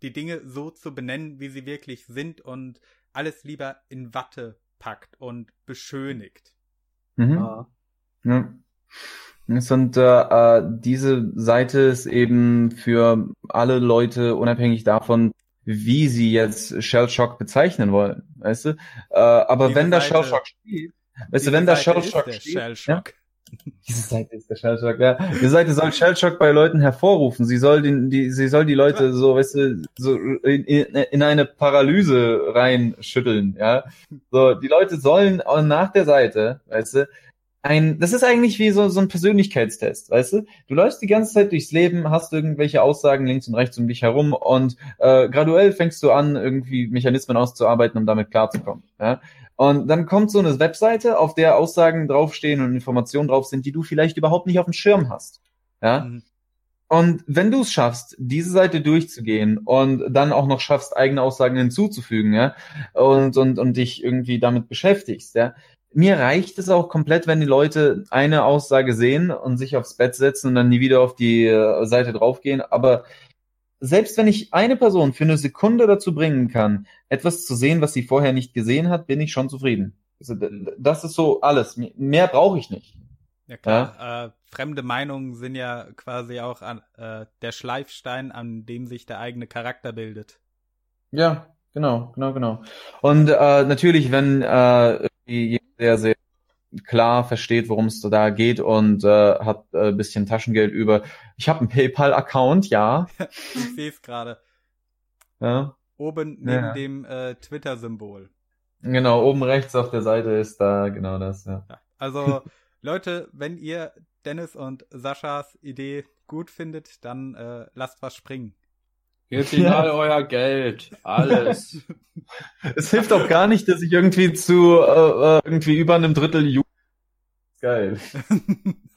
die Dinge so zu benennen, wie sie wirklich sind und alles lieber in Watte packt und beschönigt. Mhm. Ja. ja. Und äh, äh, diese Seite ist eben für alle Leute unabhängig davon, wie sie jetzt Shell Shock bezeichnen wollen, weißt du? Äh, aber diese wenn da Shell Shock steht, weißt du, wenn da Shell Shock steht, Shell Shock. Ja? Diese Seite ist der Shellshock, ja. Diese Seite soll Shellshock bei Leuten hervorrufen. Sie soll den, die, sie soll die Leute so, weißt du, so in, in eine Paralyse reinschütteln, ja. So, die Leute sollen nach der Seite, weißt du, ein, das ist eigentlich wie so, so ein Persönlichkeitstest, weißt du? Du läufst die ganze Zeit durchs Leben, hast irgendwelche Aussagen links und rechts um dich herum und äh, graduell fängst du an, irgendwie Mechanismen auszuarbeiten, um damit klarzukommen. Ja? Und dann kommt so eine Webseite, auf der Aussagen draufstehen und Informationen drauf sind, die du vielleicht überhaupt nicht auf dem Schirm hast. Ja. Mhm. Und wenn du es schaffst, diese Seite durchzugehen und dann auch noch schaffst, eigene Aussagen hinzuzufügen, ja, und, und, und dich irgendwie damit beschäftigst, ja, mir reicht es auch komplett, wenn die Leute eine Aussage sehen und sich aufs Bett setzen und dann nie wieder auf die äh, Seite draufgehen. Aber selbst wenn ich eine Person für eine Sekunde dazu bringen kann, etwas zu sehen, was sie vorher nicht gesehen hat, bin ich schon zufrieden. Also, das ist so alles. Mehr brauche ich nicht. Ja klar, ja? Äh, fremde Meinungen sind ja quasi auch an, äh, der Schleifstein, an dem sich der eigene Charakter bildet. Ja, genau, genau, genau. Und äh, natürlich, wenn äh, sehr, sehr klar versteht, worum es da geht und äh, hat äh, ein bisschen Taschengeld über. Ich habe einen PayPal-Account, ja. ich sehe es gerade. Ja. Oben neben ja. dem äh, Twitter-Symbol. Genau, oben rechts auf der Seite ist da genau das, ja. ja also, Leute, wenn ihr Dennis und Saschas Idee gut findet, dann äh, lasst was springen. Gebt ihnen all euer Geld. Alles. es hilft auch gar nicht, dass ich irgendwie zu äh, äh irgendwie über einem Drittel Ju Geil.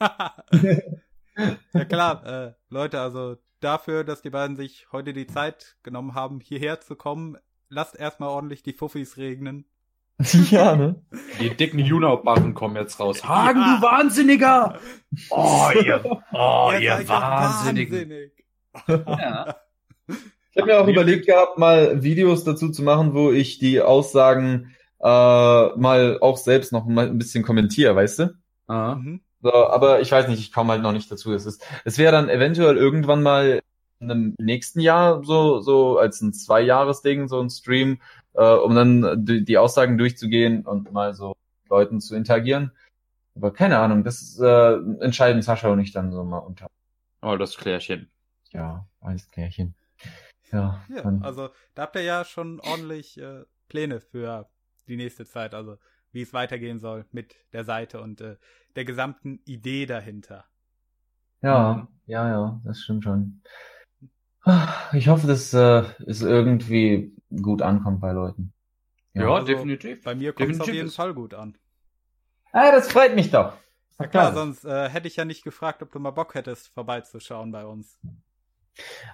ja klar, äh, Leute, also dafür, dass die beiden sich heute die Zeit genommen haben, hierher zu kommen, lasst erstmal ordentlich die Fuffis regnen. Ja, ne? Die dicken Juno-Barren kommen jetzt raus. Hagen, ja. du Wahnsinniger! Oh, ihr, oh, ihr, ihr Wahnsinnigen. Wahnsinnig. Ja. Ich habe mir auch überlegt gehabt, mal Videos dazu zu machen, wo ich die Aussagen äh, mal auch selbst noch mal ein bisschen kommentiere, weißt du? Ah. Mhm. So, aber ich weiß nicht, ich komme halt noch nicht dazu. Es ist, es wäre dann eventuell irgendwann mal in einem nächsten Jahr so, so als ein Zwei-Jahres-Ding, so ein Stream, äh, um dann die, die Aussagen durchzugehen und mal so Leuten zu interagieren. Aber keine Ahnung, das äh, entscheiden Sascha und ich dann so mal unter. Oh, das Klärchen. Ja, alles Klärchen. Ja, ja also da habt ihr ja schon ordentlich äh, Pläne für die nächste Zeit, also wie es weitergehen soll mit der Seite und äh, der gesamten Idee dahinter. Ja, ja, ja, das stimmt schon. Ich hoffe, dass äh, es irgendwie gut ankommt bei Leuten. Ja, ja also, definitiv. Bei mir kommt es auf jeden Fall gut an. Ah, das freut mich doch. Na klar, sonst äh, hätte ich ja nicht gefragt, ob du mal Bock hättest, vorbeizuschauen bei uns.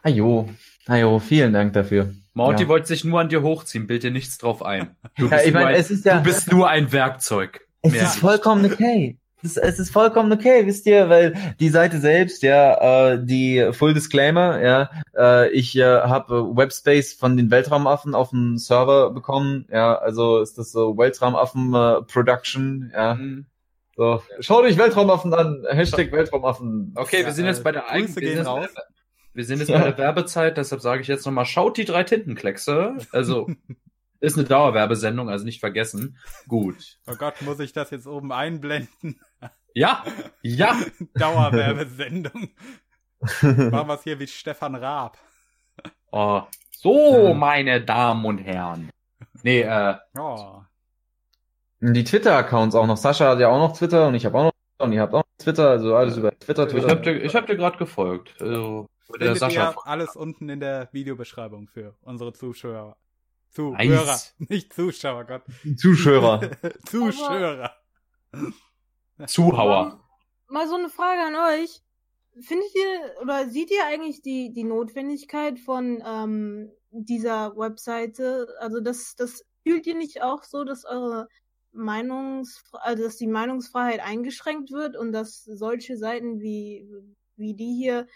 Ajo, ajo, vielen Dank dafür. Morty ja. wollte sich nur an dir hochziehen, bild dir nichts drauf ein. Du, ja, ich mein, ein, es ist ja, du bist nur ein Werkzeug. Es ist vollkommen okay. Es, es ist vollkommen okay, wisst ihr, weil die Seite selbst, ja, äh, die Full Disclaimer, ja, äh, ich äh, habe Webspace von den Weltraumaffen auf dem Server bekommen, ja, also ist das so Weltraumaffen äh, Production, ja. Mhm. So, schau dich Weltraumaffen an, Hashtag Weltraumaffen. Okay, wir sind jetzt bei der Grüße gehen raus. Wir sind jetzt ja. bei der Werbezeit, deshalb sage ich jetzt nochmal, schaut die drei Tintenkleckse. Also, ist eine Dauerwerbesendung, also nicht vergessen. Gut. Oh Gott, muss ich das jetzt oben einblenden? Ja, ja. Dauerwerbesendung. Machen wir es hier wie Stefan Raab. Oh, so, meine Damen und Herren. Nee, äh. Oh. Die Twitter-Accounts auch noch. Sascha hat ja auch noch Twitter und ich habe auch noch und ihr habt auch Twitter, also alles über Twitter, Twitter. Ich habe dir, ich hab dir gerade gefolgt. Also, der Sascha. alles unten in der Videobeschreibung für unsere Zuschauer. Zuhörer, nice. nicht Zuschauer, Gott. Zuschauer. Zuschauer. Zuhauer. Mal so eine Frage an euch. Findet ihr oder seht ihr eigentlich die, die Notwendigkeit von ähm, dieser Webseite? Also das, das fühlt ihr nicht auch so, dass eure Meinungs, also dass die Meinungsfreiheit eingeschränkt wird und dass solche Seiten wie, wie die hier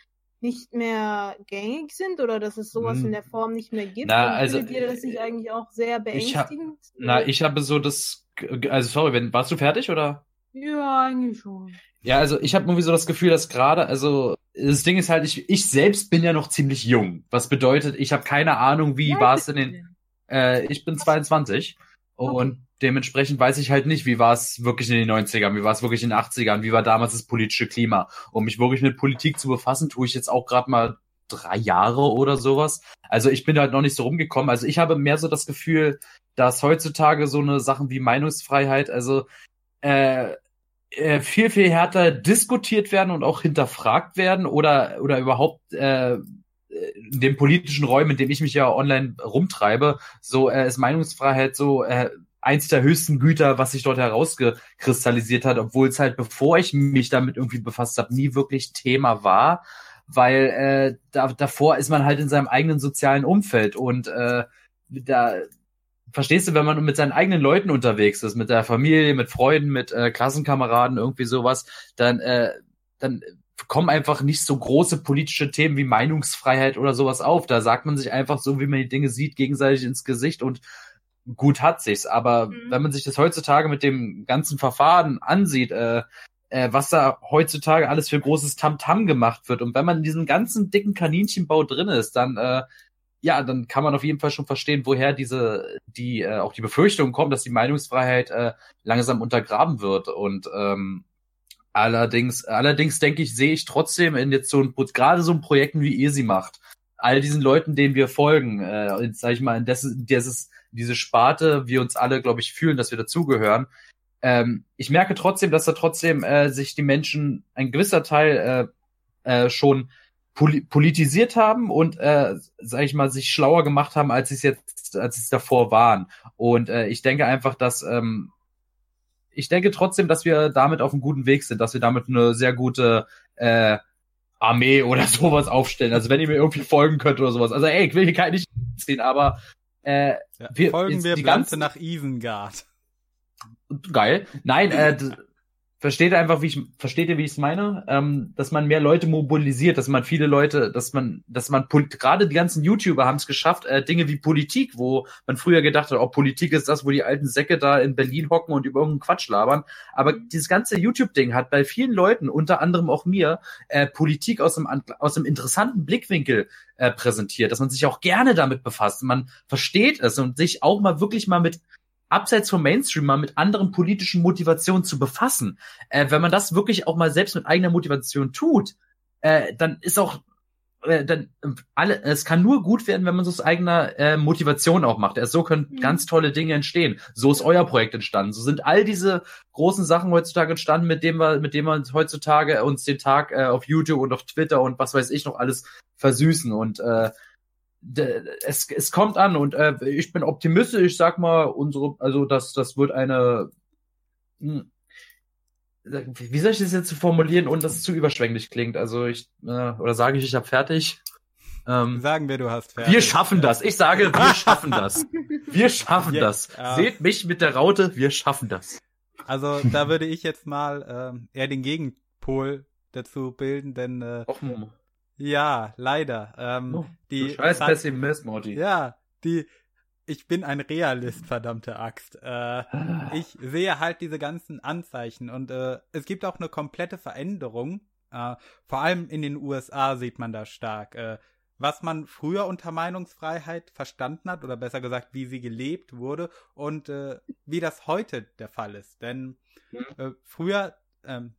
nicht mehr gängig sind oder dass es sowas hm. in der Form nicht mehr gibt? Na, also, findet ihr das nicht eigentlich auch sehr beängstigend? Ich hab, na, ich habe so das, also sorry, wenn, warst du fertig oder? Ja, eigentlich schon. Ja, also ich habe irgendwie so das Gefühl, dass gerade, also das Ding ist halt, ich, ich selbst bin ja noch ziemlich jung. Was bedeutet, ich habe keine Ahnung, wie ja, war es in den. Äh, ich bin 22 okay. und dementsprechend weiß ich halt nicht, wie war es wirklich in den 90ern, wie war es wirklich in den 80ern, wie war damals das politische Klima. Um mich wirklich mit Politik zu befassen, tue ich jetzt auch gerade mal drei Jahre oder sowas. Also ich bin halt noch nicht so rumgekommen. Also ich habe mehr so das Gefühl, dass heutzutage so eine Sachen wie Meinungsfreiheit, also äh, äh, viel, viel härter diskutiert werden und auch hinterfragt werden oder, oder überhaupt äh, in den politischen Räumen, in dem ich mich ja online rumtreibe, so äh, ist Meinungsfreiheit so äh, eins der höchsten Güter, was sich dort herausgekristallisiert hat, obwohl es halt, bevor ich mich damit irgendwie befasst habe, nie wirklich Thema war, weil äh, da, davor ist man halt in seinem eigenen sozialen Umfeld und äh, da verstehst du, wenn man mit seinen eigenen Leuten unterwegs ist, mit der Familie, mit Freunden, mit äh, Klassenkameraden, irgendwie sowas, dann, äh, dann kommen einfach nicht so große politische Themen wie Meinungsfreiheit oder sowas auf. Da sagt man sich einfach so, wie man die Dinge sieht, gegenseitig ins Gesicht und gut hat sich's. Aber mhm. wenn man sich das heutzutage mit dem ganzen Verfahren ansieht, äh, äh, was da heutzutage alles für großes Tamtam -Tam gemacht wird und wenn man in diesem ganzen dicken Kaninchenbau drin ist, dann äh, ja, dann kann man auf jeden Fall schon verstehen, woher diese, die, äh, auch die Befürchtung kommt, dass die Meinungsfreiheit äh, langsam untergraben wird. Und ähm, allerdings, allerdings denke ich, sehe ich trotzdem in jetzt so ein, gerade so ein Projekten wie ihr sie macht, all diesen Leuten, denen wir folgen, äh, sag ich mal, in das, dieses, diese Sparte, wir uns alle, glaube ich, fühlen, dass wir dazugehören. Ähm, ich merke trotzdem, dass da trotzdem äh, sich die Menschen, ein gewisser Teil äh, äh, schon politisiert haben und, äh, sag ich mal, sich schlauer gemacht haben, als sie es jetzt, als sie es davor waren. Und äh, ich denke einfach, dass ähm, ich denke trotzdem, dass wir damit auf einem guten Weg sind, dass wir damit eine sehr gute äh, Armee oder sowas aufstellen. Also wenn ihr mir irgendwie folgen könnt oder sowas. Also ey, ich will hier keinen nicht ziehen, aber äh, wir folgen wir die ganze nach Isengard. Geil. Nein, äh, versteht einfach, wie ich, versteht ihr, wie ich es meine? Ähm, dass man mehr Leute mobilisiert, dass man viele Leute, dass man, dass man, gerade die ganzen YouTuber haben es geschafft, äh, Dinge wie Politik, wo man früher gedacht hat, oh, Politik ist das, wo die alten Säcke da in Berlin hocken und über irgendeinen Quatsch labern. Aber dieses ganze YouTube-Ding hat bei vielen Leuten, unter anderem auch mir, äh, Politik aus einem, aus einem interessanten Blickwinkel äh, präsentiert, dass man sich auch gerne damit befasst. Man versteht es und sich auch mal wirklich mal mit abseits vom Mainstream mal mit anderen politischen Motivationen zu befassen. Äh, wenn man das wirklich auch mal selbst mit eigener Motivation tut, äh, dann ist auch äh, dann alle, es kann nur gut werden, wenn man es aus eigener äh, Motivation auch macht. Also so können mhm. ganz tolle Dinge entstehen. So ist euer Projekt entstanden. So sind all diese großen Sachen heutzutage entstanden, mit dem wir, mit dem wir heutzutage uns den Tag äh, auf YouTube und auf Twitter und was weiß ich noch alles versüßen. Und äh, es, es kommt an und äh, ich bin optimistisch. Ich sag mal, unsere, also das, das wird eine. Hm, wie soll ich das jetzt formulieren, ohne dass es zu überschwänglich klingt? Also ich äh, oder sage ich, ich habe fertig. Ähm, Sagen wir, du hast fertig. Wir schaffen das. Ich sage, wir schaffen das. Wir schaffen ja, das. Ja. Seht mich mit der Raute, wir schaffen das. Also da würde ich jetzt mal ähm, eher den Gegenpol dazu bilden, denn äh, Och, ja, leider. Ähm, oh, die scheiß Pessimist, Morty. Ja, die. Ich bin ein Realist, verdammte Axt. Äh, ich sehe halt diese ganzen Anzeichen und äh, es gibt auch eine komplette Veränderung. Äh, vor allem in den USA sieht man das stark. Äh, was man früher unter Meinungsfreiheit verstanden hat, oder besser gesagt, wie sie gelebt wurde und äh, wie das heute der Fall ist. Denn mhm. äh, früher, ähm,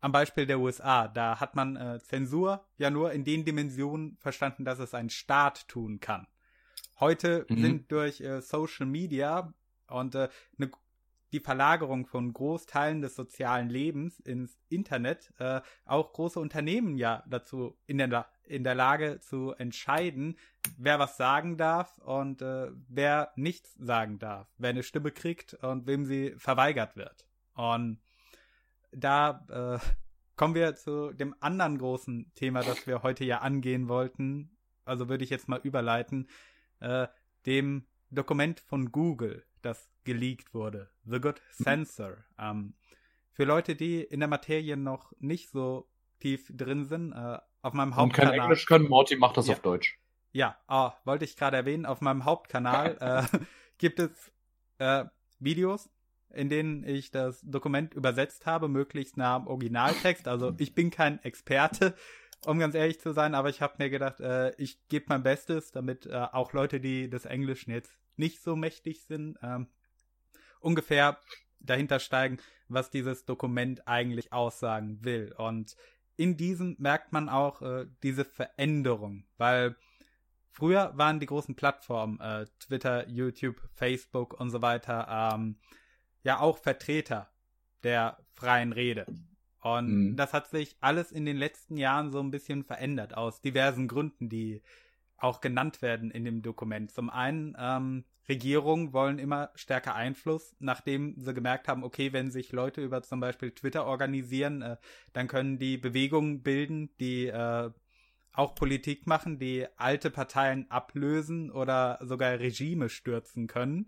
am Beispiel der USA, da hat man äh, Zensur ja nur in den Dimensionen verstanden, dass es ein Staat tun kann. Heute mhm. sind durch äh, Social Media und äh, ne, die Verlagerung von Großteilen des sozialen Lebens ins Internet äh, auch große Unternehmen ja dazu in der, in der Lage zu entscheiden, wer was sagen darf und äh, wer nichts sagen darf, wer eine Stimme kriegt und wem sie verweigert wird. Und da äh, kommen wir zu dem anderen großen Thema, das wir heute ja angehen wollten. Also würde ich jetzt mal überleiten, äh, dem Dokument von Google, das geleakt wurde. The Good Sensor. Ähm, für Leute, die in der Materie noch nicht so tief drin sind, äh, auf meinem Hauptkanal. Und kein Englisch können, Morty macht das ja. auf Deutsch. Ja, oh, wollte ich gerade erwähnen, auf meinem Hauptkanal äh, gibt es äh, Videos, in denen ich das Dokument übersetzt habe, möglichst nah am Originaltext. Also ich bin kein Experte, um ganz ehrlich zu sein, aber ich habe mir gedacht, äh, ich gebe mein Bestes, damit äh, auch Leute, die des Englischen jetzt nicht so mächtig sind, ähm, ungefähr dahinter steigen, was dieses Dokument eigentlich aussagen will. Und in diesem merkt man auch äh, diese Veränderung, weil früher waren die großen Plattformen, äh, Twitter, YouTube, Facebook und so weiter, ähm, ja auch Vertreter der freien Rede. Und mhm. das hat sich alles in den letzten Jahren so ein bisschen verändert, aus diversen Gründen, die auch genannt werden in dem Dokument. Zum einen, ähm, Regierungen wollen immer stärker Einfluss, nachdem sie gemerkt haben, okay, wenn sich Leute über zum Beispiel Twitter organisieren, äh, dann können die Bewegungen bilden, die äh, auch Politik machen, die alte Parteien ablösen oder sogar Regime stürzen können.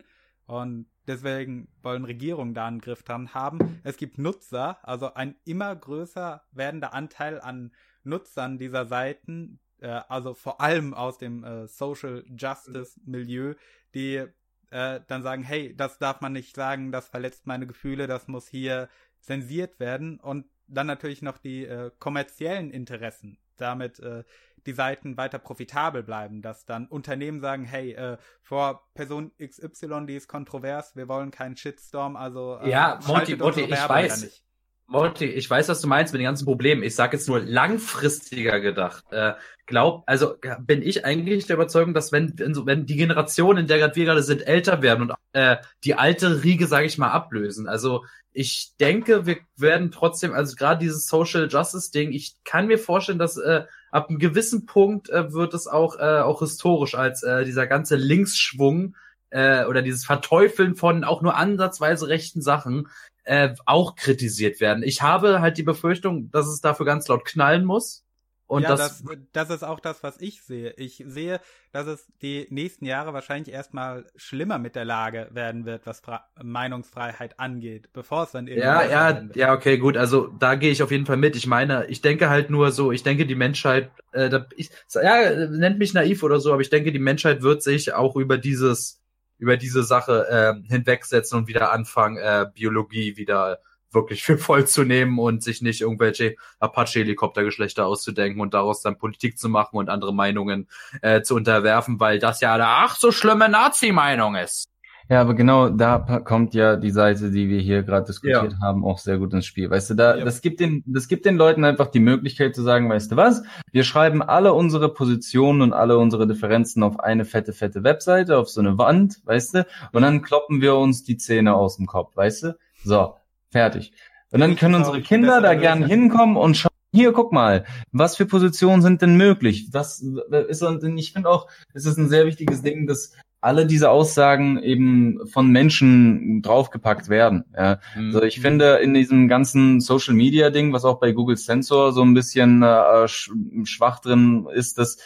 Und deswegen wollen Regierungen da einen Griff dran haben. Es gibt Nutzer, also ein immer größer werdender Anteil an Nutzern dieser Seiten, äh, also vor allem aus dem äh, Social Justice Milieu, die äh, dann sagen, hey, das darf man nicht sagen, das verletzt meine Gefühle, das muss hier zensiert werden und dann natürlich noch die äh, kommerziellen Interessen, damit äh, die Seiten weiter profitabel bleiben, dass dann Unternehmen sagen, hey, äh, vor Person XY, die ist kontrovers, wir wollen keinen Shitstorm, also äh, ja, Monty, Monty, ich weiß, Monty, ich weiß, was du meinst mit den ganzen Problemen. Ich sage jetzt nur langfristiger gedacht. Äh, glaub, also bin ich eigentlich der Überzeugung, dass wenn, wenn, wenn die Generation, in der grad wir gerade sind, älter werden und äh, die alte Riege, sage ich mal, ablösen. Also ich denke, wir werden trotzdem, also gerade dieses Social Justice Ding, ich kann mir vorstellen, dass äh, ab einem gewissen Punkt äh, wird es auch äh, auch historisch als äh, dieser ganze Linksschwung äh, oder dieses Verteufeln von auch nur ansatzweise rechten Sachen äh, auch kritisiert werden. Ich habe halt die Befürchtung, dass es dafür ganz laut knallen muss. Und ja, das, das, das ist auch das, was ich sehe. Ich sehe, dass es die nächsten Jahre wahrscheinlich erstmal schlimmer mit der Lage werden wird, was Fra Meinungsfreiheit angeht, bevor es dann eben. Ja, ja, ja, okay, gut. Also da gehe ich auf jeden Fall mit. Ich meine, ich denke halt nur so, ich denke, die Menschheit, äh, da, ich, ja, nennt mich naiv oder so, aber ich denke, die Menschheit wird sich auch über dieses über diese Sache äh, hinwegsetzen und wieder anfangen, äh, Biologie wieder wirklich für voll zu nehmen und sich nicht irgendwelche Apache-Helikoptergeschlechter auszudenken und daraus dann Politik zu machen und andere Meinungen äh, zu unterwerfen, weil das ja eine ach so schlimme Nazi-Meinung ist. Ja, aber genau da kommt ja die Seite, die wir hier gerade diskutiert ja. haben, auch sehr gut ins Spiel. Weißt du, da ja. das gibt den das gibt den Leuten einfach die Möglichkeit zu sagen, weißt du was? Wir schreiben alle unsere Positionen und alle unsere Differenzen auf eine fette fette Webseite, auf so eine Wand, weißt du? Und dann kloppen wir uns die Zähne aus dem Kopf, weißt du? So, fertig. Und dann können unsere Kinder da gern hinkommen und schauen hier, guck mal, was für Positionen sind denn möglich? Was ist und ich finde auch, es ist ein sehr wichtiges Ding, dass alle diese Aussagen eben von Menschen draufgepackt werden. Ja. Mhm. Also ich finde in diesem ganzen Social Media Ding, was auch bei Google Sensor so ein bisschen äh, schwach drin ist, dass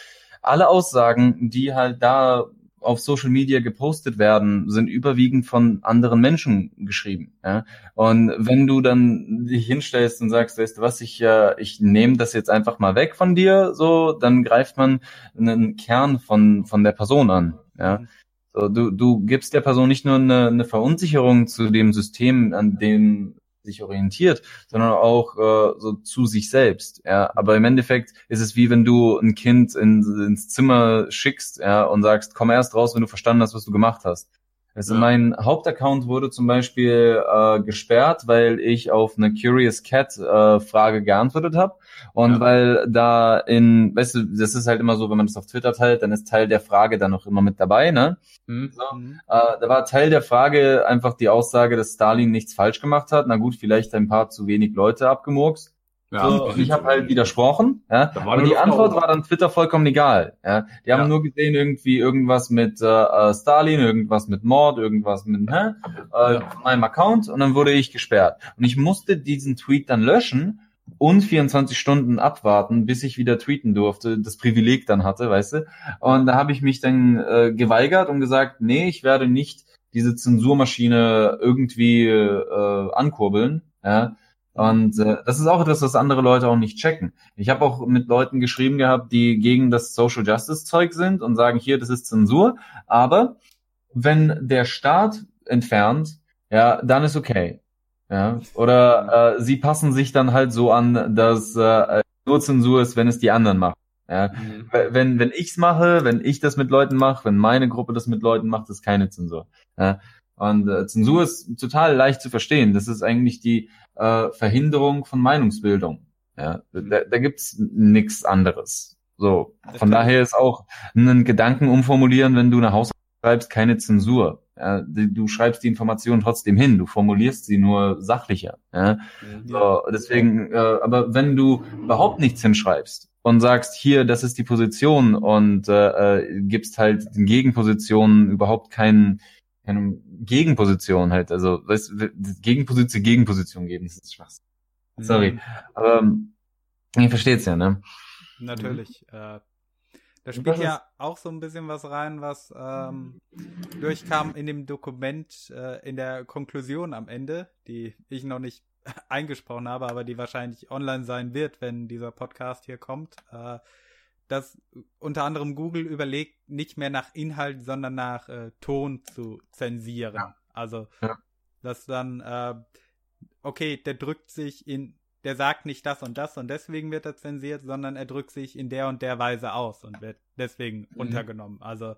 alle Aussagen, die halt da auf Social Media gepostet werden, sind überwiegend von anderen Menschen geschrieben. Ja? Und wenn du dann dich hinstellst und sagst, weißt du was, ich, äh, ich nehme das jetzt einfach mal weg von dir, so, dann greift man einen Kern von, von der Person an. Ja? So, du, du gibst der Person nicht nur eine, eine Verunsicherung zu dem System, an dem sich orientiert, sondern auch äh, so zu sich selbst. Ja, aber im Endeffekt ist es wie wenn du ein Kind in, ins Zimmer schickst, ja, und sagst, komm erst raus, wenn du verstanden hast, was du gemacht hast. Also ja. mein Hauptaccount wurde zum Beispiel äh, gesperrt, weil ich auf eine Curious Cat äh, Frage geantwortet habe und ja. weil da in, weißt du, das ist halt immer so, wenn man das auf Twitter teilt, dann ist Teil der Frage dann auch immer mit dabei, ne? Mhm. So. Mhm. Äh, da war Teil der Frage einfach die Aussage, dass Stalin nichts falsch gemacht hat. Na gut, vielleicht ein paar zu wenig Leute abgemurkst. Ja, so, ich habe halt widersprochen. Ja, und die Antwort war dann Twitter vollkommen egal. Ja, die haben ja. nur gesehen irgendwie irgendwas mit äh, äh, Stalin, irgendwas mit Mord, irgendwas mit hä, äh, ja. meinem Account und dann wurde ich gesperrt. Und ich musste diesen Tweet dann löschen und 24 Stunden abwarten, bis ich wieder tweeten durfte, das Privileg dann hatte, weißt du. Und da habe ich mich dann äh, geweigert und gesagt, nee, ich werde nicht diese Zensurmaschine irgendwie äh, ankurbeln. Ja, und äh, das ist auch etwas, was andere Leute auch nicht checken. Ich habe auch mit Leuten geschrieben gehabt, die gegen das Social Justice Zeug sind und sagen, hier, das ist Zensur. Aber wenn der Staat entfernt, ja, dann ist okay. Ja, oder äh, sie passen sich dann halt so an, dass äh, nur Zensur ist, wenn es die anderen machen. Ja, mhm. wenn wenn ich's mache, wenn ich das mit Leuten mache, wenn meine Gruppe das mit Leuten macht, ist keine Zensur. Ja, und äh, Zensur ist total leicht zu verstehen. Das ist eigentlich die äh, Verhinderung von Meinungsbildung. Ja, da, da gibt's nichts anderes. So, von daher ist auch ein Gedanken umformulieren, wenn du eine Haus schreibst, keine Zensur. Ja, du schreibst die Information trotzdem hin, du formulierst sie nur sachlicher. Ja? So, deswegen, äh, aber wenn du überhaupt nichts hinschreibst und sagst, hier, das ist die Position und äh, äh, gibst halt den Gegenpositionen überhaupt keinen keine Gegenposition halt, also weißt, Gegenposition, Gegenposition geben, das ist Spaß. Sorry. Mhm. Aber ähm, ihr versteht's ja, ne? Natürlich. Mhm. Äh, da spielt ja auch so ein bisschen was rein, was ähm, durchkam in dem Dokument äh, in der Konklusion am Ende, die ich noch nicht eingesprochen habe, aber die wahrscheinlich online sein wird, wenn dieser Podcast hier kommt. Äh, dass unter anderem Google überlegt, nicht mehr nach Inhalt, sondern nach äh, Ton zu zensieren. Ja. Also, ja. dass dann, äh, okay, der drückt sich in, der sagt nicht das und das und deswegen wird er zensiert, sondern er drückt sich in der und der Weise aus und wird deswegen mhm. untergenommen. Also,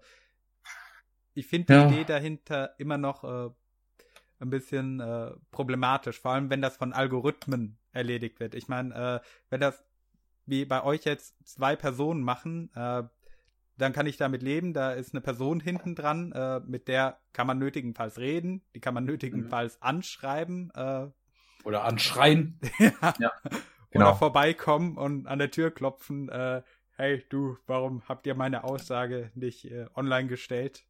ich finde die ja. Idee dahinter immer noch äh, ein bisschen äh, problematisch, vor allem wenn das von Algorithmen erledigt wird. Ich meine, äh, wenn das wie bei euch jetzt zwei Personen machen, äh, dann kann ich damit leben. Da ist eine Person hinten dran, äh, mit der kann man nötigenfalls reden, die kann man nötigenfalls mhm. anschreiben. Äh, Oder anschreien. ja. ja. Genau. Oder vorbeikommen und an der Tür klopfen. Äh, hey, du, warum habt ihr meine Aussage nicht äh, online gestellt?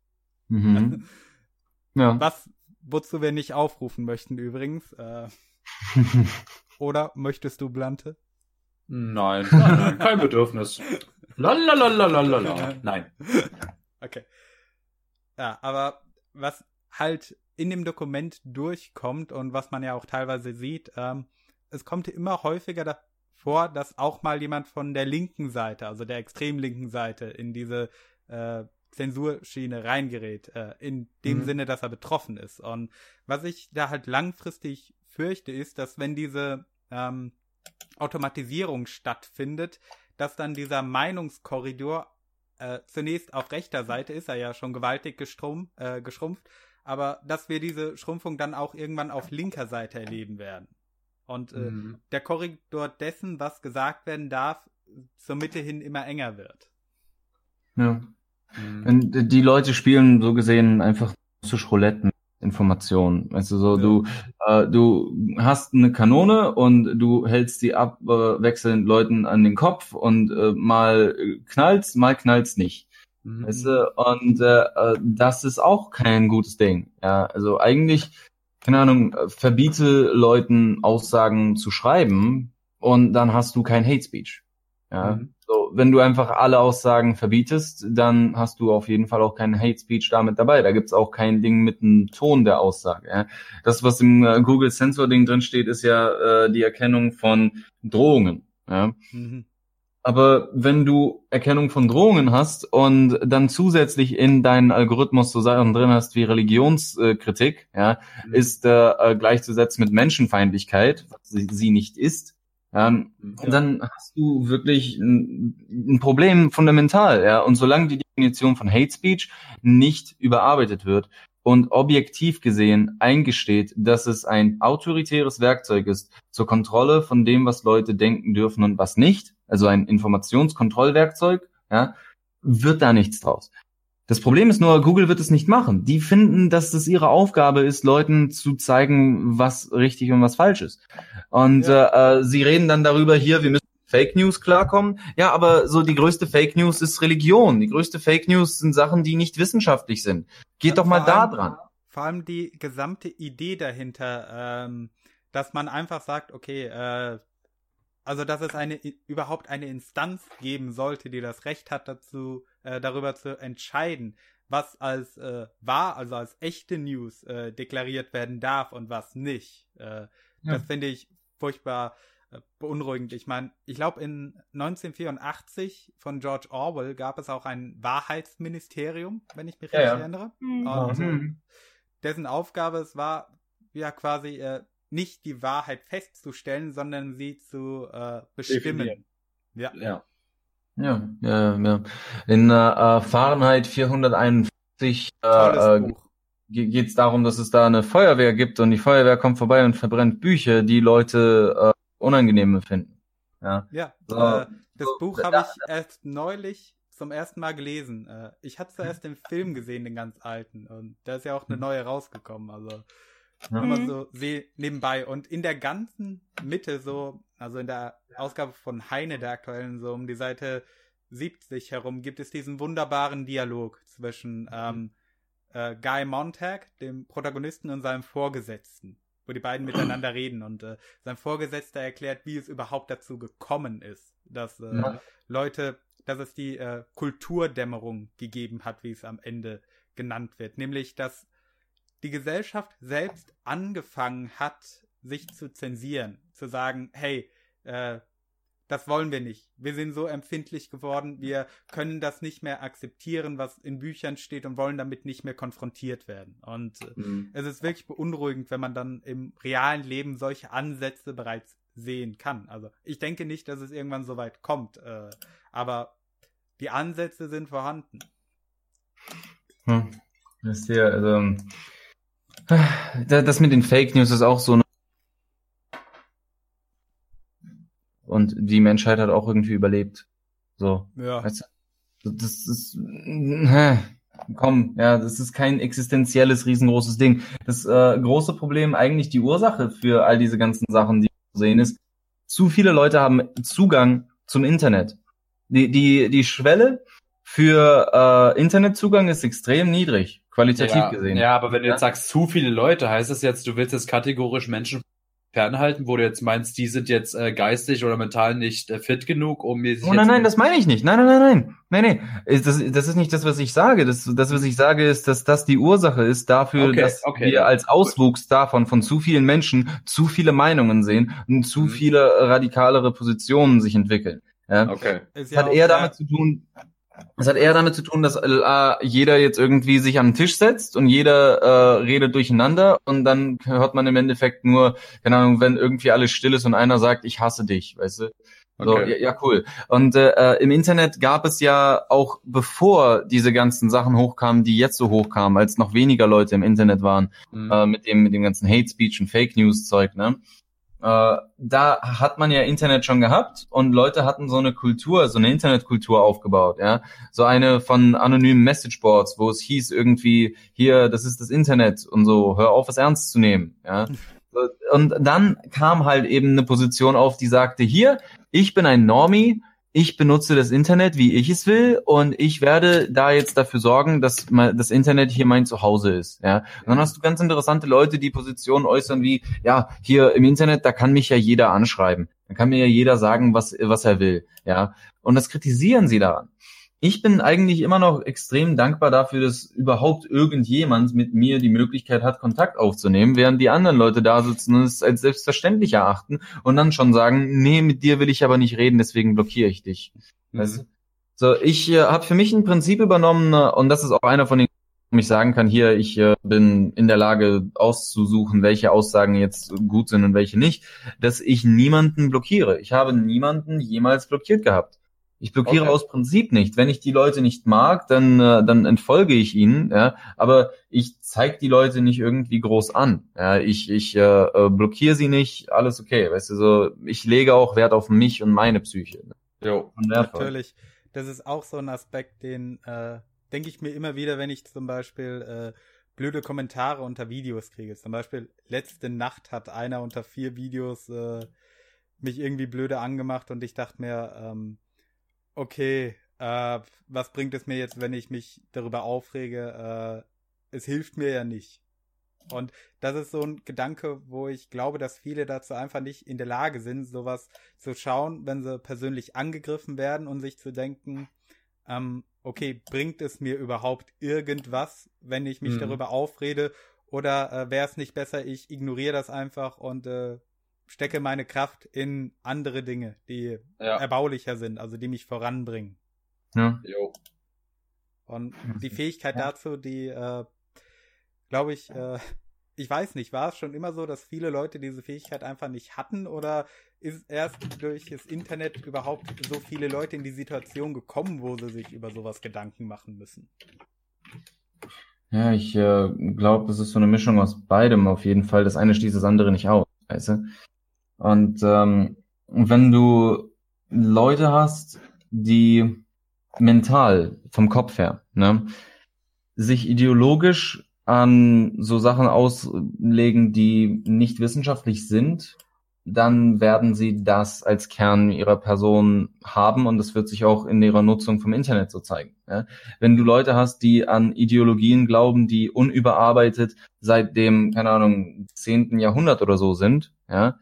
Mhm. ja. Was, wozu wir nicht aufrufen möchten übrigens. Äh, oder möchtest du Blante? Nein, nein, nein kein Bedürfnis. Lalalalalalala. Nein. Okay. Ja, aber was halt in dem Dokument durchkommt und was man ja auch teilweise sieht, ähm, es kommt immer häufiger davor, dass auch mal jemand von der linken Seite, also der extrem linken Seite, in diese äh, Zensurschiene reingerät, äh, in dem mhm. Sinne, dass er betroffen ist. Und was ich da halt langfristig fürchte, ist, dass wenn diese ähm, Automatisierung stattfindet, dass dann dieser Meinungskorridor äh, zunächst auf rechter Seite ist er ja schon gewaltig gestrumpf, äh, geschrumpft, aber dass wir diese Schrumpfung dann auch irgendwann auf linker Seite erleben werden. Und äh, mhm. der Korridor dessen, was gesagt werden darf, zur Mitte hin immer enger wird. Ja. Mhm. Die Leute spielen so gesehen einfach zu Roulette Informationen. Weißt du, so ja. du äh, du hast eine Kanone und du hältst die ab, äh, wechselnd Leuten an den Kopf und äh, mal knallt's, mal knallt's nicht. Mhm. Weißt du? Und äh, äh, das ist auch kein gutes Ding. Ja, also eigentlich keine Ahnung, verbiete Leuten Aussagen zu schreiben und dann hast du kein Hate Speech. Ja, mhm. Wenn du einfach alle Aussagen verbietest, dann hast du auf jeden Fall auch keinen Hate Speech damit dabei. Da gibt's auch kein Ding mit einem Ton der Aussage. Ja. Das, was im äh, Google Sensor Ding drin steht, ist ja äh, die Erkennung von Drohungen. Ja. Mhm. Aber wenn du Erkennung von Drohungen hast und dann zusätzlich in deinen Algorithmus so Sachen drin hast wie Religionskritik, ja, mhm. ist äh, gleichzusetzen mit Menschenfeindlichkeit, was sie, sie nicht ist, ähm, ja. dann hast du wirklich ein, ein, Problem fundamental, ja. Und solange die Definition von Hate Speech nicht überarbeitet wird und objektiv gesehen eingesteht, dass es ein autoritäres Werkzeug ist zur Kontrolle von dem, was Leute denken dürfen und was nicht, also ein Informationskontrollwerkzeug, ja, wird da nichts draus. Das Problem ist nur, Google wird es nicht machen. Die finden, dass es ihre Aufgabe ist, Leuten zu zeigen, was richtig und was falsch ist. Und ja. äh, sie reden dann darüber, hier, wir müssen Fake News klarkommen. Ja, aber so die größte Fake News ist Religion. Die größte Fake News sind Sachen, die nicht wissenschaftlich sind. Geht ja, doch mal da dran. Vor allem die gesamte Idee dahinter, ähm, dass man einfach sagt, okay, äh, also dass es eine überhaupt eine Instanz geben sollte, die das Recht hat dazu, äh, darüber zu entscheiden, was als äh, wahr, also als echte News äh, deklariert werden darf und was nicht. Äh, ja. Das finde ich furchtbar äh, beunruhigend. Ich meine, ich glaube in 1984 von George Orwell gab es auch ein Wahrheitsministerium, wenn ich mich ja, richtig ja. erinnere. Und, mhm. Dessen Aufgabe es war, ja quasi äh, nicht die Wahrheit festzustellen, sondern sie zu äh, bestimmen. Ja. ja. Ja, ja, ja. In äh, Fahrenheit 451 äh, äh geht es darum, dass es da eine Feuerwehr gibt und die Feuerwehr kommt vorbei und verbrennt Bücher, die Leute äh, unangenehm finden. Ja, ja so, äh, das so, Buch habe ich erst neulich zum ersten Mal gelesen. Äh, ich hatte zuerst den Film gesehen, den ganz alten, und da ist ja auch eine hm. neue rausgekommen. Also ja. Immer mhm. so sehe nebenbei. Und in der ganzen Mitte, so, also in der Ausgabe von Heine, der aktuellen, so um die Seite 70 herum, gibt es diesen wunderbaren Dialog zwischen mhm. ähm, äh, Guy Montag, dem Protagonisten, und seinem Vorgesetzten, wo die beiden miteinander reden. Und äh, sein Vorgesetzter erklärt, wie es überhaupt dazu gekommen ist, dass äh, ja. Leute, dass es die äh, Kulturdämmerung gegeben hat, wie es am Ende genannt wird. Nämlich, dass die Gesellschaft selbst angefangen hat, sich zu zensieren, zu sagen, hey, äh, das wollen wir nicht. Wir sind so empfindlich geworden, wir können das nicht mehr akzeptieren, was in Büchern steht und wollen damit nicht mehr konfrontiert werden. Und äh, mhm. es ist wirklich beunruhigend, wenn man dann im realen Leben solche Ansätze bereits sehen kann. Also ich denke nicht, dass es irgendwann so weit kommt, äh, aber die Ansätze sind vorhanden. Hm. Das ist hier, also das mit den Fake News ist auch so eine und die Menschheit hat auch irgendwie überlebt. So. Ja. Weißt du? Das ist hä, komm, ja, das ist kein existenzielles riesengroßes Ding. Das äh, große Problem eigentlich die Ursache für all diese ganzen Sachen, die wir sehen, ist, zu viele Leute haben Zugang zum Internet. Die die die Schwelle für äh, Internetzugang ist extrem niedrig qualitativ ja, gesehen. Ja, aber wenn du jetzt sagst, zu viele Leute, heißt das jetzt, du willst jetzt kategorisch Menschen fernhalten, wo du jetzt meinst, die sind jetzt äh, geistig oder mental nicht äh, fit genug, um mir sich. Oh nein, nein, das meine ich nicht. Nein, nein, nein, nein. Nein, nein. Das, das ist nicht das, was ich sage. Das, das, was ich sage, ist, dass das die Ursache ist dafür, okay, dass okay. wir als Auswuchs davon von zu vielen Menschen zu viele Meinungen sehen und zu mhm. viele radikalere Positionen sich entwickeln. Ja? Okay. Das hat eher damit zu tun, es hat eher damit zu tun, dass äh, jeder jetzt irgendwie sich am Tisch setzt und jeder äh, redet durcheinander und dann hört man im Endeffekt nur, keine Ahnung, wenn irgendwie alles still ist und einer sagt, ich hasse dich, weißt du? So, okay. ja, ja, cool. Und äh, äh, im Internet gab es ja auch, bevor diese ganzen Sachen hochkamen, die jetzt so hochkamen, als noch weniger Leute im Internet waren, mhm. äh, mit dem mit dem ganzen Hate Speech und Fake News Zeug, ne? Äh, da hat man ja Internet schon gehabt und Leute hatten so eine Kultur, so eine Internetkultur aufgebaut, ja. So eine von anonymen Messageboards, wo es hieß irgendwie, hier, das ist das Internet und so, hör auf, es ernst zu nehmen, ja. Und dann kam halt eben eine Position auf, die sagte, hier, ich bin ein Normie, ich benutze das Internet, wie ich es will, und ich werde da jetzt dafür sorgen, dass das Internet hier mein Zuhause ist. Ja, und dann hast du ganz interessante Leute, die Positionen äußern wie, ja, hier im Internet, da kann mich ja jeder anschreiben, da kann mir ja jeder sagen, was was er will. Ja, und das kritisieren sie daran. Ich bin eigentlich immer noch extrem dankbar dafür, dass überhaupt irgendjemand mit mir die Möglichkeit hat, Kontakt aufzunehmen, während die anderen Leute da sitzen und es als selbstverständlich erachten und dann schon sagen, nee, mit dir will ich aber nicht reden, deswegen blockiere ich dich. Mhm. Du? So, ich äh, habe für mich ein Prinzip übernommen äh, und das ist auch einer von den wo ich sagen kann, hier, ich äh, bin in der Lage auszusuchen, welche Aussagen jetzt gut sind und welche nicht, dass ich niemanden blockiere. Ich habe niemanden jemals blockiert gehabt. Ich blockiere okay. aus Prinzip nicht. Wenn ich die Leute nicht mag, dann, äh, dann entfolge ich ihnen, ja, aber ich zeige die Leute nicht irgendwie groß an. Ja, ich ich äh, äh, blockiere sie nicht, alles okay. Weißt du, so ich lege auch Wert auf mich und meine Psyche. Ne? Jo, natürlich. Das ist auch so ein Aspekt, den äh, denke ich mir immer wieder, wenn ich zum Beispiel äh, blöde Kommentare unter Videos kriege. Zum Beispiel letzte Nacht hat einer unter vier Videos äh, mich irgendwie blöde angemacht und ich dachte mir, ähm, okay, äh, was bringt es mir jetzt, wenn ich mich darüber aufrege? Äh, es hilft mir ja nicht. Und das ist so ein Gedanke, wo ich glaube, dass viele dazu einfach nicht in der Lage sind, sowas zu schauen, wenn sie persönlich angegriffen werden und sich zu denken, ähm, okay, bringt es mir überhaupt irgendwas, wenn ich mich mhm. darüber aufrede? Oder äh, wäre es nicht besser, ich ignoriere das einfach und äh, stecke meine Kraft in andere Dinge, die ja. erbaulicher sind, also die mich voranbringen. Ja. Jo. Und die Fähigkeit ja. dazu, die, äh, glaube ich, äh, ich weiß nicht, war es schon immer so, dass viele Leute diese Fähigkeit einfach nicht hatten oder ist erst durch das Internet überhaupt so viele Leute in die Situation gekommen, wo sie sich über sowas Gedanken machen müssen? Ja, ich äh, glaube, es ist so eine Mischung aus beidem auf jeden Fall. Das eine schließt das andere nicht aus, weißt du? Und ähm, wenn du Leute hast, die mental vom Kopf her, ne, sich ideologisch an so Sachen auslegen, die nicht wissenschaftlich sind, dann werden sie das als Kern ihrer Person haben und das wird sich auch in ihrer Nutzung vom Internet so zeigen. Ja? Wenn du Leute hast, die an Ideologien glauben, die unüberarbeitet seit dem, keine Ahnung, zehnten Jahrhundert oder so sind, ja,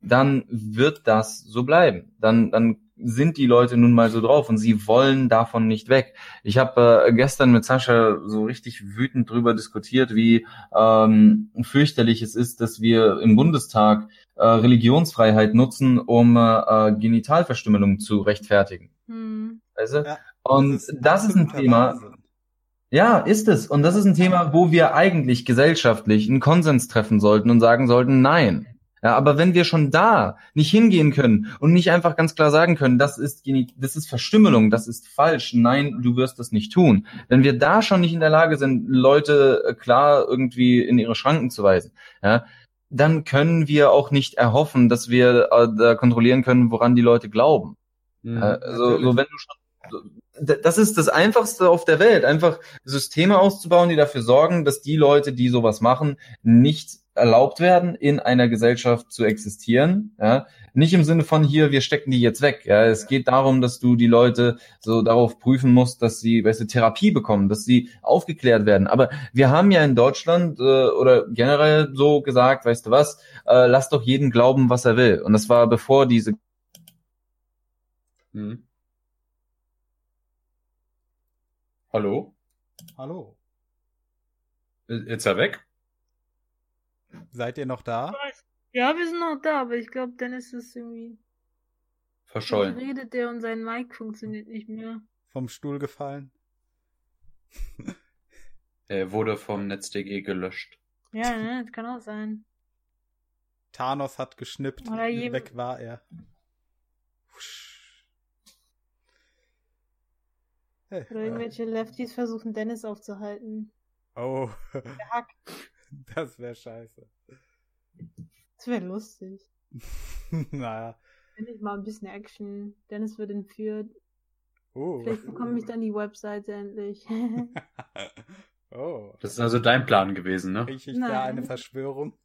dann wird das so bleiben. Dann, dann sind die Leute nun mal so drauf und sie wollen davon nicht weg. Ich habe äh, gestern mit Sascha so richtig wütend drüber diskutiert, wie ähm, fürchterlich es ist, dass wir im Bundestag äh, Religionsfreiheit nutzen, um äh, Genitalverstümmelung zu rechtfertigen. Hm. Weißt du? ja, und das ist, das ist ein Thema. Wahnsinn. Ja, ist es. Und das ist ein Thema, wo wir eigentlich gesellschaftlich einen Konsens treffen sollten und sagen sollten, nein, ja, aber wenn wir schon da nicht hingehen können und nicht einfach ganz klar sagen können, das ist, das ist Verstümmelung, das ist falsch, nein, du wirst das nicht tun. Wenn wir da schon nicht in der Lage sind, Leute äh, klar irgendwie in ihre Schranken zu weisen, ja, dann können wir auch nicht erhoffen, dass wir äh, kontrollieren können, woran die Leute glauben. Mhm, also, so wenn du schon das ist das Einfachste auf der Welt, einfach Systeme auszubauen, die dafür sorgen, dass die Leute, die sowas machen, nicht erlaubt werden, in einer Gesellschaft zu existieren. Ja? Nicht im Sinne von hier, wir stecken die jetzt weg. Ja? Es geht darum, dass du die Leute so darauf prüfen musst, dass sie weißt du, Therapie bekommen, dass sie aufgeklärt werden. Aber wir haben ja in Deutschland äh, oder generell so gesagt, weißt du was, äh, lass doch jeden glauben, was er will. Und das war bevor diese hm. Hallo? Hallo. Jetzt er weg? Seid ihr noch da? Ja, wir sind noch da, aber ich glaube, Dennis ist irgendwie. Verschollen. redet der und sein Mic funktioniert nicht mehr. Vom Stuhl gefallen. er wurde vom NetzDG gelöscht. Ja, ne, das kann auch sein. Thanos hat geschnippt. Oder Weg war er. Hey, Oder irgendwelche äh. Lefties versuchen Dennis aufzuhalten. Oh. Der Hack. Das wäre scheiße. Das wäre lustig. naja. Endlich mal ein bisschen Action. Dennis wird entführt. Oh. Vielleicht bekomme ich dann die Webseite endlich. oh. Das ist also dein Plan gewesen, ne? Rieche ich Nein. da eine Verschwörung?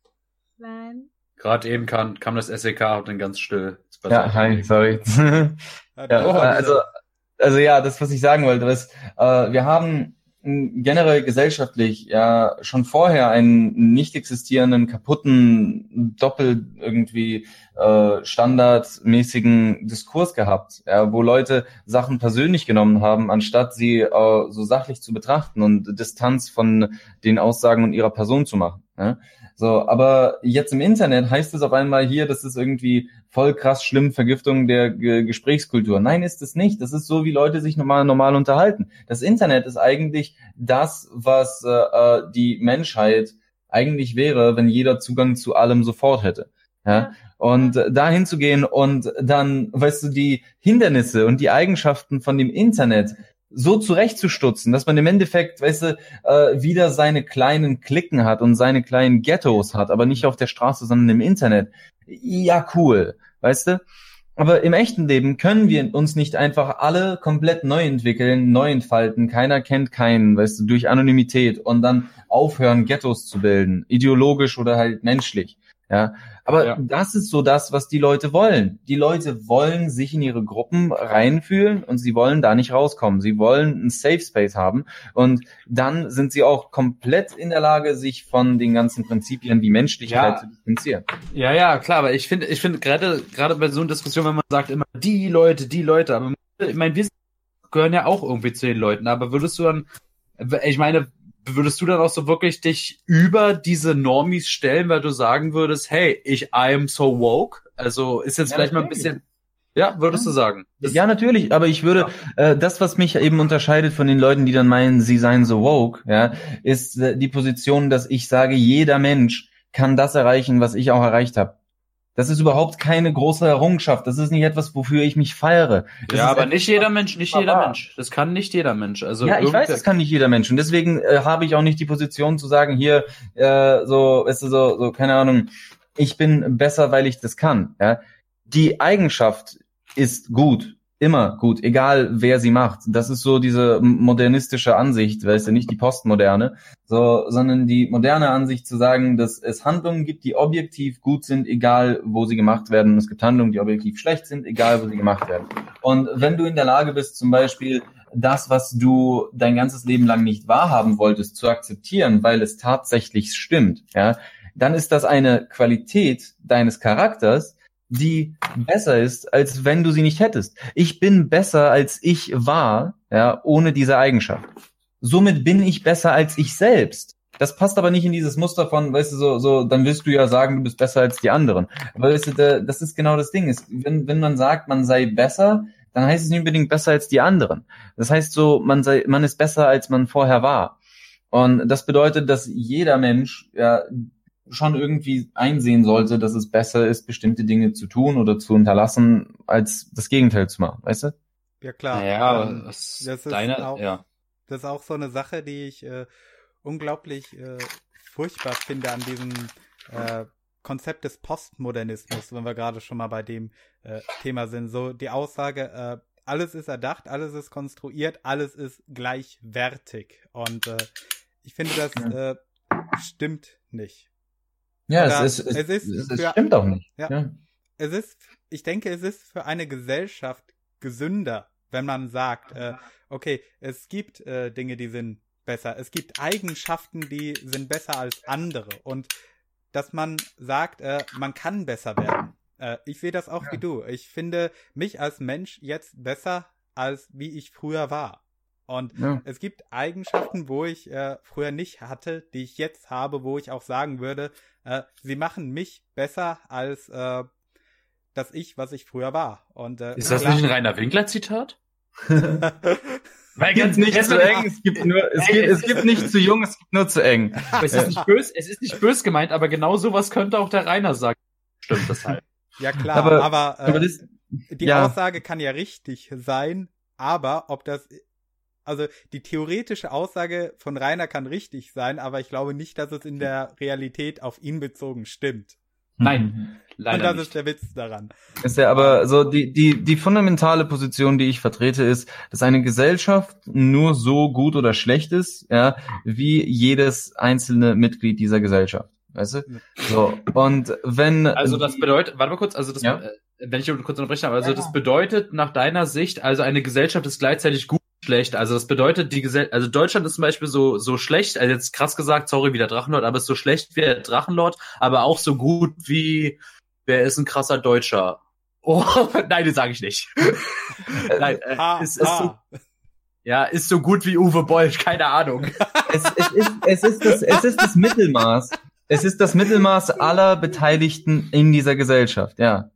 Nein. Gerade eben kam, kam das SEK und dann ganz still. Ja, hi, sorry. ja, oh, also, also ja, das, was ich sagen wollte, ist, äh, wir haben generell gesellschaftlich ja schon vorher einen nicht existierenden, kaputten, doppelt irgendwie äh, standardmäßigen Diskurs gehabt, ja, wo Leute Sachen persönlich genommen haben, anstatt sie äh, so sachlich zu betrachten und Distanz von den Aussagen und ihrer Person zu machen. Ja. So, aber jetzt im Internet heißt es auf einmal hier, das ist irgendwie voll krass schlimm, Vergiftung der G Gesprächskultur. Nein, ist es nicht. Das ist so, wie Leute sich normal normal unterhalten. Das Internet ist eigentlich das, was äh, äh die Menschheit eigentlich wäre, wenn jeder Zugang zu allem sofort hätte. Ja? Und äh, dahin zu gehen und dann, weißt du, die Hindernisse und die Eigenschaften von dem Internet so zurechtzustutzen, dass man im Endeffekt, weißt du, äh, wieder seine kleinen Klicken hat und seine kleinen Ghettos hat, aber nicht auf der Straße, sondern im Internet. Ja, cool, weißt du? Aber im echten Leben können wir uns nicht einfach alle komplett neu entwickeln, neu entfalten. Keiner kennt keinen, weißt du, durch Anonymität und dann aufhören, Ghettos zu bilden, ideologisch oder halt menschlich. Ja, aber ja. das ist so das, was die Leute wollen. Die Leute wollen sich in ihre Gruppen reinfühlen und sie wollen da nicht rauskommen. Sie wollen einen Safe Space haben und dann sind sie auch komplett in der Lage, sich von den ganzen Prinzipien wie Menschlichkeit ja. zu distanzieren. Ja, ja, klar, aber ich finde, ich finde gerade, gerade bei so einer Diskussion, wenn man sagt immer die Leute, die Leute, aber ich meine, wir gehören ja auch irgendwie zu den Leuten, aber würdest du dann, ich meine, würdest du dann auch so wirklich dich über diese Normis stellen, weil du sagen würdest, hey, ich I am so woke? Also ist jetzt ja, vielleicht mal ein bisschen ja, würdest ja. du sagen? Das ja, natürlich, aber ich würde, ja. äh, das, was mich eben unterscheidet von den Leuten, die dann meinen, sie seien so woke, ja, ist äh, die Position, dass ich sage, jeder Mensch kann das erreichen, was ich auch erreicht habe. Das ist überhaupt keine große Errungenschaft. Das ist nicht etwas, wofür ich mich feiere. Das ja, aber nicht jeder Mensch, nicht jeder wahr. Mensch. Das kann nicht jeder Mensch. Also ja, ich weiß, das kann nicht jeder Mensch. Und deswegen äh, habe ich auch nicht die Position zu sagen, hier, äh, so, weißt du, so, so, keine Ahnung, ich bin besser, weil ich das kann. Ja? Die Eigenschaft ist gut immer gut, egal wer sie macht. Das ist so diese modernistische Ansicht, weißt du, nicht die postmoderne, so, sondern die moderne Ansicht zu sagen, dass es Handlungen gibt, die objektiv gut sind, egal wo sie gemacht werden. Und es gibt Handlungen, die objektiv schlecht sind, egal wo sie gemacht werden. Und wenn du in der Lage bist, zum Beispiel das, was du dein ganzes Leben lang nicht wahrhaben wolltest, zu akzeptieren, weil es tatsächlich stimmt, ja, dann ist das eine Qualität deines Charakters, die besser ist, als wenn du sie nicht hättest. Ich bin besser, als ich war, ja, ohne diese Eigenschaft. Somit bin ich besser als ich selbst. Das passt aber nicht in dieses Muster von, weißt du, so, so, dann willst du ja sagen, du bist besser als die anderen. Aber weißt du, das ist genau das Ding. Ist, wenn, wenn man sagt, man sei besser, dann heißt es nicht unbedingt besser als die anderen. Das heißt so, man sei, man ist besser, als man vorher war. Und das bedeutet, dass jeder Mensch ja schon irgendwie einsehen sollte, dass es besser ist, bestimmte Dinge zu tun oder zu unterlassen, als das Gegenteil zu machen, weißt du? Ja klar. Ja, ähm, das, das ist deine, auch, ja. Das ist auch so eine Sache, die ich äh, unglaublich äh, furchtbar finde an diesem äh, Konzept des Postmodernismus, wenn wir gerade schon mal bei dem äh, Thema sind. So die Aussage, äh, alles ist erdacht, alles ist konstruiert, alles ist gleichwertig. Und äh, ich finde, das äh, stimmt nicht. Ja, es ist, es, es, ist es, es stimmt auch nicht. Ja, ja. Es ist, ich denke, es ist für eine Gesellschaft gesünder, wenn man sagt, äh, okay, es gibt äh, Dinge, die sind besser. Es gibt Eigenschaften, die sind besser als andere. Und dass man sagt, äh, man kann besser werden. Äh, ich sehe das auch ja. wie du. Ich finde mich als Mensch jetzt besser, als wie ich früher war. Und ja. es gibt Eigenschaften, wo ich äh, früher nicht hatte, die ich jetzt habe, wo ich auch sagen würde, äh, sie machen mich besser als äh, das Ich, was ich früher war. Und, äh, ist das klar, nicht ein reiner Winkler-Zitat? Weil ganz nicht zu eng, es gibt nur, es gibt, es gibt nicht zu jung, es gibt nur zu eng. Es ist nicht bös, es ist nicht bös gemeint, aber genau sowas könnte auch der Rainer sagen. Stimmt das halt. Ja klar, aber, aber, äh, aber das, die ja. Aussage kann ja richtig sein, aber ob das also die theoretische Aussage von Rainer kann richtig sein, aber ich glaube nicht, dass es in der Realität auf ihn bezogen stimmt. Nein, leider Und das nicht. ist der Witz daran. Ist ja aber so die die die fundamentale Position, die ich vertrete, ist, dass eine Gesellschaft nur so gut oder schlecht ist, ja, wie jedes einzelne Mitglied dieser Gesellschaft. Weißt du? So und wenn also das bedeutet, warte mal kurz, also das ja? Äh, wenn ich kurz unterbrechen habe, also das bedeutet nach deiner Sicht, also eine Gesellschaft ist gleichzeitig gut schlecht. Also das bedeutet, die Gesell also Deutschland ist zum Beispiel so so schlecht, also jetzt krass gesagt, sorry wie der Drachenlord, aber ist so schlecht wie der Drachenlord, aber auch so gut wie wer ist ein krasser Deutscher? Oh, nein, das sage ich nicht. nein, äh, ah, es ist ah. so, ja, ist so gut wie Uwe Boll, keine Ahnung. es, es, ist, es, ist das, es ist das Mittelmaß. Es ist das Mittelmaß aller Beteiligten in dieser Gesellschaft, ja.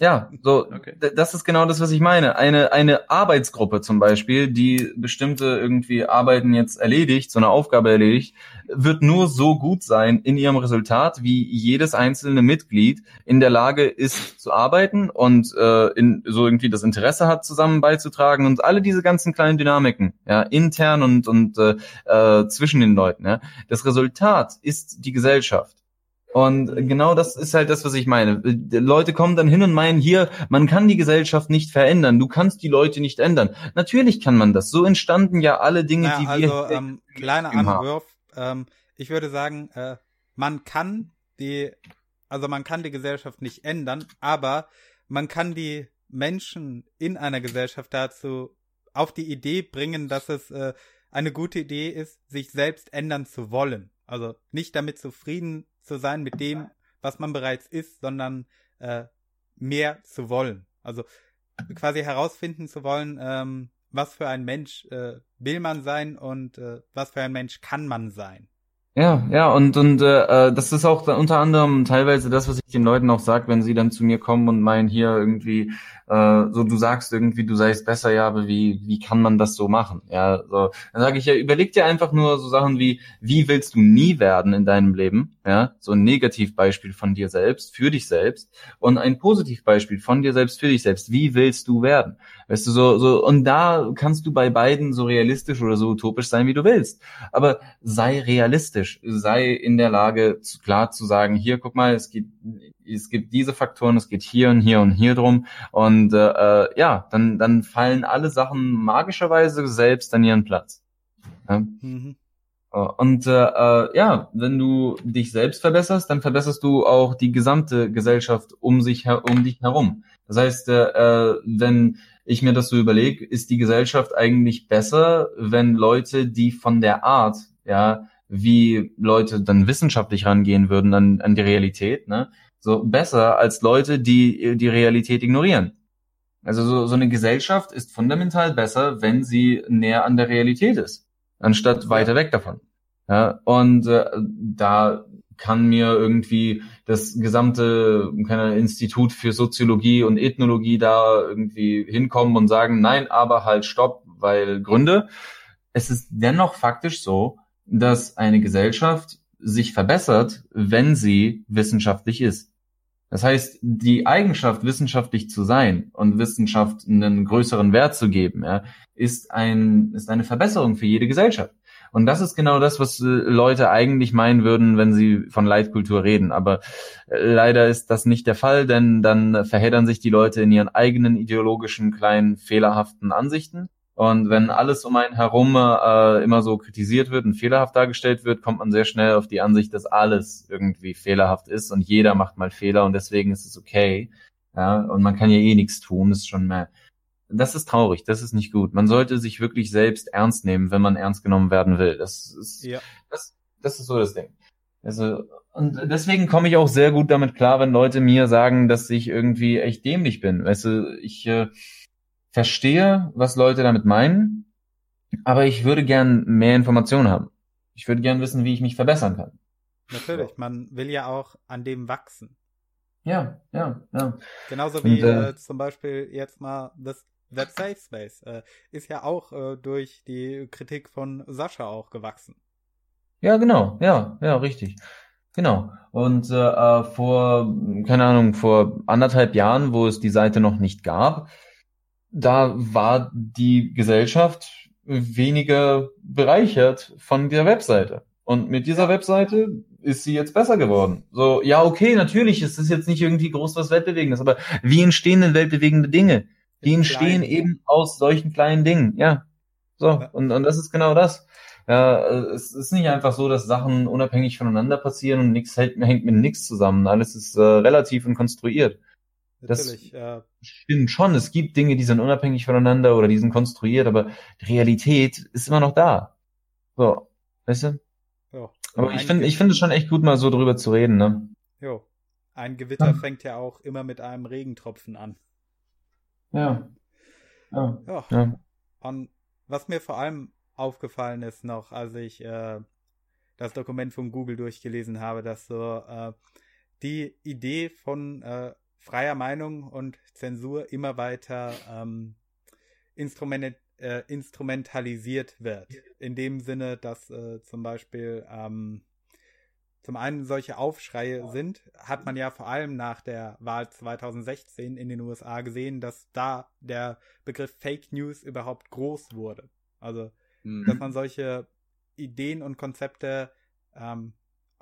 Ja, so okay. das ist genau das, was ich meine. Eine eine Arbeitsgruppe zum Beispiel, die bestimmte irgendwie Arbeiten jetzt erledigt, so eine Aufgabe erledigt, wird nur so gut sein in ihrem Resultat, wie jedes einzelne Mitglied in der Lage ist zu arbeiten und äh, in, so irgendwie das Interesse hat, zusammen beizutragen und alle diese ganzen kleinen Dynamiken, ja, intern und und äh, äh, zwischen den Leuten. Ja, das Resultat ist die Gesellschaft. Und genau das ist halt das, was ich meine. Leute kommen dann hin und meinen, hier, man kann die Gesellschaft nicht verändern, du kannst die Leute nicht ändern. Natürlich kann man das. So entstanden ja alle Dinge, ja, die also, wir. Ähm, kleiner Anwurf. Ähm, ich würde sagen, äh, man kann die, also man kann die Gesellschaft nicht ändern, aber man kann die Menschen in einer Gesellschaft dazu auf die Idee bringen, dass es äh, eine gute Idee ist, sich selbst ändern zu wollen. Also nicht damit zufrieden zu sein mit dem, was man bereits ist, sondern äh, mehr zu wollen. Also quasi herausfinden zu wollen, ähm, was für ein Mensch äh, will man sein und äh, was für ein Mensch kann man sein. Ja, ja, und und äh, das ist auch unter anderem teilweise das, was ich den Leuten auch sage, wenn sie dann zu mir kommen und meinen hier irgendwie äh, so du sagst irgendwie, du seist besser, ja, aber wie wie kann man das so machen? Ja, so dann sage ich ja, überleg dir einfach nur so Sachen wie wie willst du nie werden in deinem Leben? Ja, so ein Negativbeispiel von dir selbst für dich selbst und ein Positivbeispiel von dir selbst für dich selbst. Wie willst du werden? Weißt du so so und da kannst du bei beiden so realistisch oder so utopisch sein, wie du willst, aber sei realistisch, sei in der Lage zu, klar zu sagen, hier guck mal, es gibt es gibt diese Faktoren, es geht hier und hier und hier drum und äh, ja, dann dann fallen alle Sachen magischerweise selbst an ihren Platz. Ja? Mhm. Und äh, äh, ja, wenn du dich selbst verbesserst, dann verbesserst du auch die gesamte Gesellschaft um sich um dich herum. Das heißt, äh, äh, wenn ich mir das so überlege, ist die Gesellschaft eigentlich besser, wenn Leute, die von der Art, ja, wie Leute dann wissenschaftlich rangehen würden an, an die Realität, ne, so besser als Leute, die die Realität ignorieren. Also so, so eine Gesellschaft ist fundamental besser, wenn sie näher an der Realität ist, anstatt weiter weg davon. Ja, und äh, da kann mir irgendwie das gesamte keine Institut für Soziologie und Ethnologie da irgendwie hinkommen und sagen, nein, aber halt stopp, weil Gründe. Es ist dennoch faktisch so, dass eine Gesellschaft sich verbessert, wenn sie wissenschaftlich ist. Das heißt, die Eigenschaft, wissenschaftlich zu sein und Wissenschaft einen größeren Wert zu geben, ja, ist ein, ist eine Verbesserung für jede Gesellschaft. Und das ist genau das, was äh, Leute eigentlich meinen würden, wenn sie von Leitkultur reden. Aber äh, leider ist das nicht der Fall, denn dann verheddern sich die Leute in ihren eigenen ideologischen kleinen fehlerhaften Ansichten und wenn alles um einen herum äh, immer so kritisiert wird und fehlerhaft dargestellt wird, kommt man sehr schnell auf die Ansicht, dass alles irgendwie fehlerhaft ist und jeder macht mal Fehler und deswegen ist es okay. Ja, und man kann ja eh nichts tun, das ist schon mehr. Das ist traurig, das ist nicht gut. Man sollte sich wirklich selbst ernst nehmen, wenn man ernst genommen werden will. Das ist, ja. das, das ist so das Ding. Also, und deswegen komme ich auch sehr gut damit klar, wenn Leute mir sagen, dass ich irgendwie echt dämlich bin. Weißt du, ich, äh, verstehe, was Leute damit meinen, aber ich würde gern mehr Informationen haben. Ich würde gern wissen, wie ich mich verbessern kann. Natürlich, man will ja auch an dem wachsen. Ja, ja, ja. Genauso wie Und, äh, äh, zum Beispiel jetzt mal das That Safe Space äh, ist ja auch äh, durch die Kritik von Sascha auch gewachsen. Ja, genau, ja, ja, richtig. Genau. Und äh, äh vor, keine Ahnung, vor anderthalb Jahren, wo es die Seite noch nicht gab, da war die Gesellschaft weniger bereichert von der Webseite. Und mit dieser Webseite ist sie jetzt besser geworden. So, ja, okay, natürlich, es ist jetzt nicht irgendwie groß was Weltbewegendes, aber wie entstehen denn weltbewegende Dinge? Die entstehen klein. eben aus solchen kleinen Dingen, ja. So, und, und das ist genau das. Ja, es ist nicht einfach so, dass Sachen unabhängig voneinander passieren und nichts hält, hängt mit nichts zusammen. Alles ist äh, relativ und konstruiert. Natürlich, das äh, stimmt schon. Es gibt Dinge, die sind unabhängig voneinander oder die sind konstruiert, aber die Realität ist immer noch da. So, weißt du? Ja. Aber ich finde, ich finde es schon echt gut, mal so drüber zu reden, ne? Jo. Ein Gewitter ja. fängt ja auch immer mit einem Regentropfen an. Ja. Ja. ja. ja. Und was mir vor allem aufgefallen ist noch, als ich äh, das Dokument von Google durchgelesen habe, dass so äh, die Idee von äh, freier Meinung und Zensur immer weiter ähm, Instrument, äh, instrumentalisiert wird. In dem Sinne, dass äh, zum Beispiel ähm, zum einen solche Aufschreie sind, hat man ja vor allem nach der Wahl 2016 in den USA gesehen, dass da der Begriff Fake News überhaupt groß wurde. Also, mhm. dass man solche Ideen und Konzepte ähm,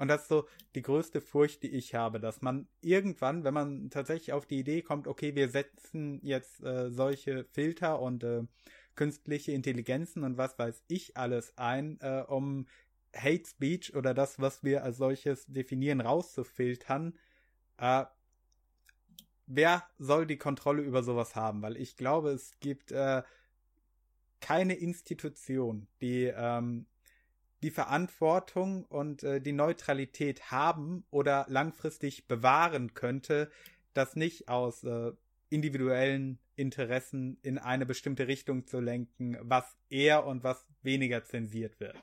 und das ist so die größte Furcht, die ich habe, dass man irgendwann, wenn man tatsächlich auf die Idee kommt, okay, wir setzen jetzt äh, solche Filter und äh, künstliche Intelligenzen und was weiß ich alles ein, äh, um Hate Speech oder das, was wir als solches definieren, rauszufiltern, äh, wer soll die Kontrolle über sowas haben? Weil ich glaube, es gibt äh, keine Institution, die ähm, die Verantwortung und äh, die Neutralität haben oder langfristig bewahren könnte, das nicht aus äh, individuellen Interessen in eine bestimmte Richtung zu lenken, was eher und was weniger zensiert wird.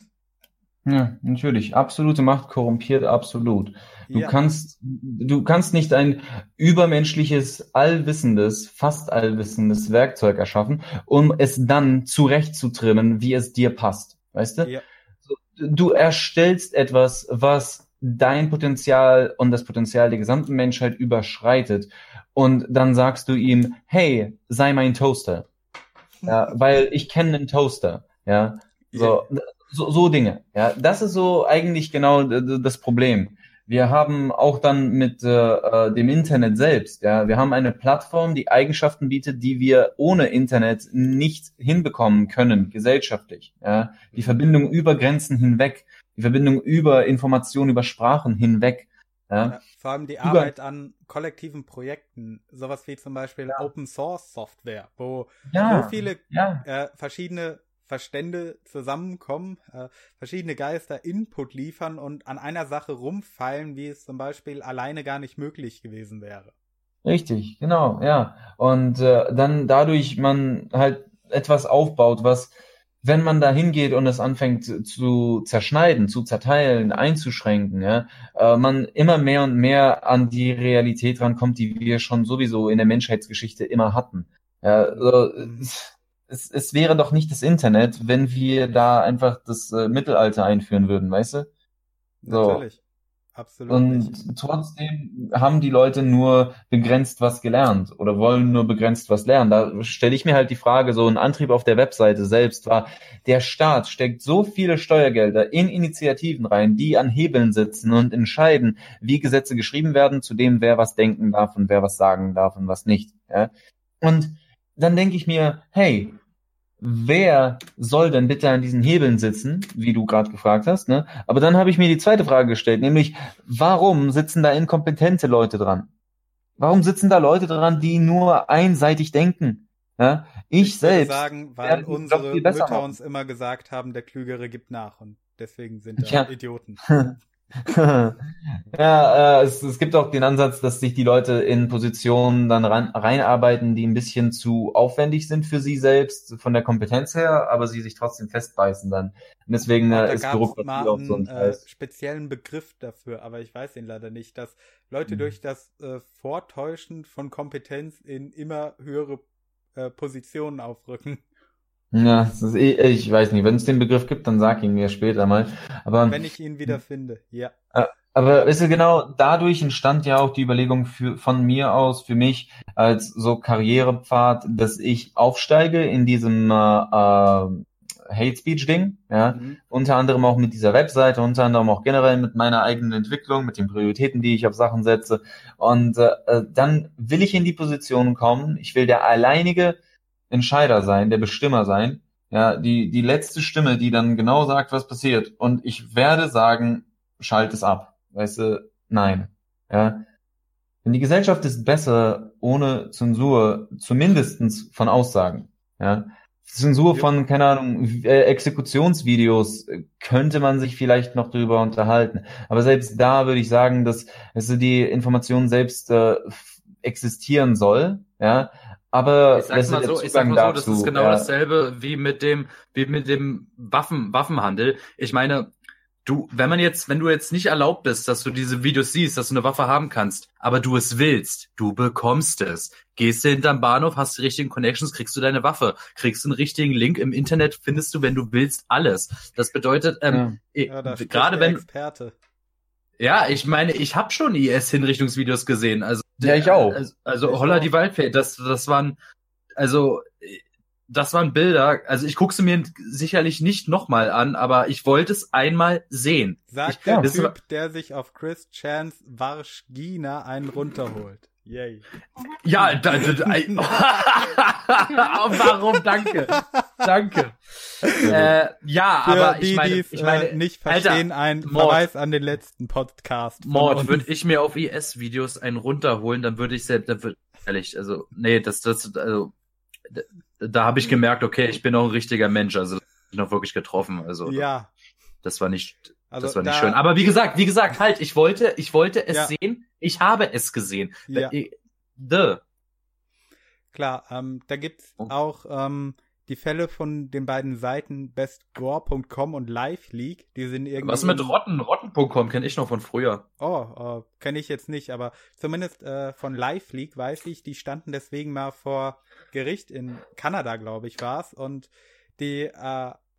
Ja, natürlich. Absolute Macht korrumpiert absolut. Du ja. kannst, du kannst nicht ein übermenschliches, allwissendes, fast allwissendes Werkzeug erschaffen, um es dann zurechtzutrimmen, wie es dir passt. Weißt du? Ja du erstellst etwas, was dein Potenzial und das Potenzial der gesamten Menschheit überschreitet. Und dann sagst du ihm, hey, sei mein Toaster. Ja, weil ich kenne einen Toaster. Ja, so, so, so Dinge. Ja, das ist so eigentlich genau das Problem. Wir haben auch dann mit äh, äh, dem Internet selbst, ja, wir haben eine Plattform, die Eigenschaften bietet, die wir ohne Internet nicht hinbekommen können, gesellschaftlich. Ja, die Verbindung über Grenzen hinweg, die Verbindung über Informationen, über Sprachen hinweg. Ja. vor allem die über Arbeit an kollektiven Projekten, sowas wie zum Beispiel ja. Open Source Software, wo so viele äh, verschiedene Verstände zusammenkommen, äh, verschiedene Geister Input liefern und an einer Sache rumfallen, wie es zum Beispiel alleine gar nicht möglich gewesen wäre. Richtig, genau, ja. Und äh, dann dadurch man halt etwas aufbaut, was, wenn man da hingeht und es anfängt zu zerschneiden, zu zerteilen, einzuschränken, ja, äh, man immer mehr und mehr an die Realität rankommt, die wir schon sowieso in der Menschheitsgeschichte immer hatten. Ja, also, es, es wäre doch nicht das Internet, wenn wir da einfach das äh, Mittelalter einführen würden, weißt du? So. Natürlich. Absolut. Und nicht. trotzdem haben die Leute nur begrenzt was gelernt oder wollen nur begrenzt was lernen. Da stelle ich mir halt die Frage, so ein Antrieb auf der Webseite selbst war, der Staat steckt so viele Steuergelder in Initiativen rein, die an Hebeln sitzen und entscheiden, wie Gesetze geschrieben werden, zu dem wer was denken darf und wer was sagen darf und was nicht. Ja? Und dann denke ich mir, hey, wer soll denn bitte an diesen Hebeln sitzen, wie du gerade gefragt hast, ne? Aber dann habe ich mir die zweite Frage gestellt, nämlich, warum sitzen da inkompetente Leute dran? Warum sitzen da Leute dran, die nur einseitig denken? Ja? Ich, ich selbst. sagen, weil unsere Mütter uns immer gesagt haben, der Klügere gibt nach und deswegen sind wir ja. Idioten. ja, äh, es, es gibt auch den Ansatz, dass sich die Leute in Positionen dann rein, reinarbeiten, die ein bisschen zu aufwendig sind für sie selbst, von der Kompetenz her, aber sie sich trotzdem festbeißen dann. Und deswegen äh, ist Bürokratie auch so ein äh, speziellen Begriff dafür, aber ich weiß ihn leider nicht, dass Leute mhm. durch das äh, Vortäuschen von Kompetenz in immer höhere äh, Positionen aufrücken. Ja, eh, ich weiß nicht, wenn es den Begriff gibt, dann sag ihn mir später mal. Aber wenn ich ihn wieder finde, ja. Äh, aber ist ja genau dadurch entstand ja auch die Überlegung für, von mir aus, für mich als so Karrierepfad, dass ich aufsteige in diesem äh, äh, Hate Speech Ding, ja, mhm. unter anderem auch mit dieser Webseite, unter anderem auch generell mit meiner eigenen Entwicklung, mit den Prioritäten, die ich auf Sachen setze. Und äh, äh dann will ich in die Position kommen, ich will der alleinige Entscheider sein, der Bestimmer sein, ja, die, die letzte Stimme, die dann genau sagt, was passiert. Und ich werde sagen, schalt es ab. Weißt du, nein. Ja. Denn die Gesellschaft ist besser ohne Zensur, zumindestens von Aussagen. Ja? Zensur von, keine Ahnung, äh, Exekutionsvideos äh, könnte man sich vielleicht noch drüber unterhalten. Aber selbst da würde ich sagen, dass also die Information selbst äh, existieren soll, ja. Aber ich sag's mal so, ich sag mal so, das ist genau ja. dasselbe wie mit dem, wie mit dem Waffen, Waffenhandel. Ich meine, Du, wenn man jetzt, wenn du jetzt nicht erlaubt bist, dass du diese Videos siehst, dass du eine Waffe haben kannst, aber du es willst, du bekommst es. Gehst du hinterm Bahnhof, hast die richtigen Connections, kriegst du deine Waffe, kriegst einen richtigen Link im Internet, findest du, wenn du willst, alles. Das bedeutet, ähm, ja. Ja, gerade wenn Experte. Ja, ich meine, ich habe schon IS-Hinrichtungsvideos gesehen. Also ja, ich auch. Also, also Holla die Waldfee, das, das waren, also das waren Bilder, also ich gucke sie mir sicherlich nicht nochmal an, aber ich wollte es einmal sehen. Sagt ich, der Typ, war... der sich auf Chris Chance Warschgina einen runterholt. Yay. Ja, da, da, da, warum? Danke. Danke. Äh, ja, Für aber die, ich meine, ich meine, äh, nicht verstehen, Alter, ein Mord, Verweis an den letzten Podcast. Mord, würde ich mir auf IS-Videos einen runterholen, dann würde ich selbst, dann würde, ehrlich, also, nee, das, das, also, da habe ich gemerkt, okay, ich bin auch ein richtiger Mensch, also das ich noch wirklich getroffen. Also ja. das war nicht, also das war nicht schön. Aber wie gesagt, wie gesagt, halt, ich wollte, ich wollte es ja. sehen, ich habe es gesehen. Ja. The. Klar, ähm, da gibt's oh. auch ähm, die Fälle von den beiden Seiten bestgore.com und LiveLeak, die sind irgendwie. Was mit Rotten? Rotten.com kenne ich noch von früher. Oh, äh, kenne ich jetzt nicht, aber zumindest äh, von LiveLeak weiß ich, die standen deswegen mal vor Gericht in Kanada, glaube ich, war's und die äh,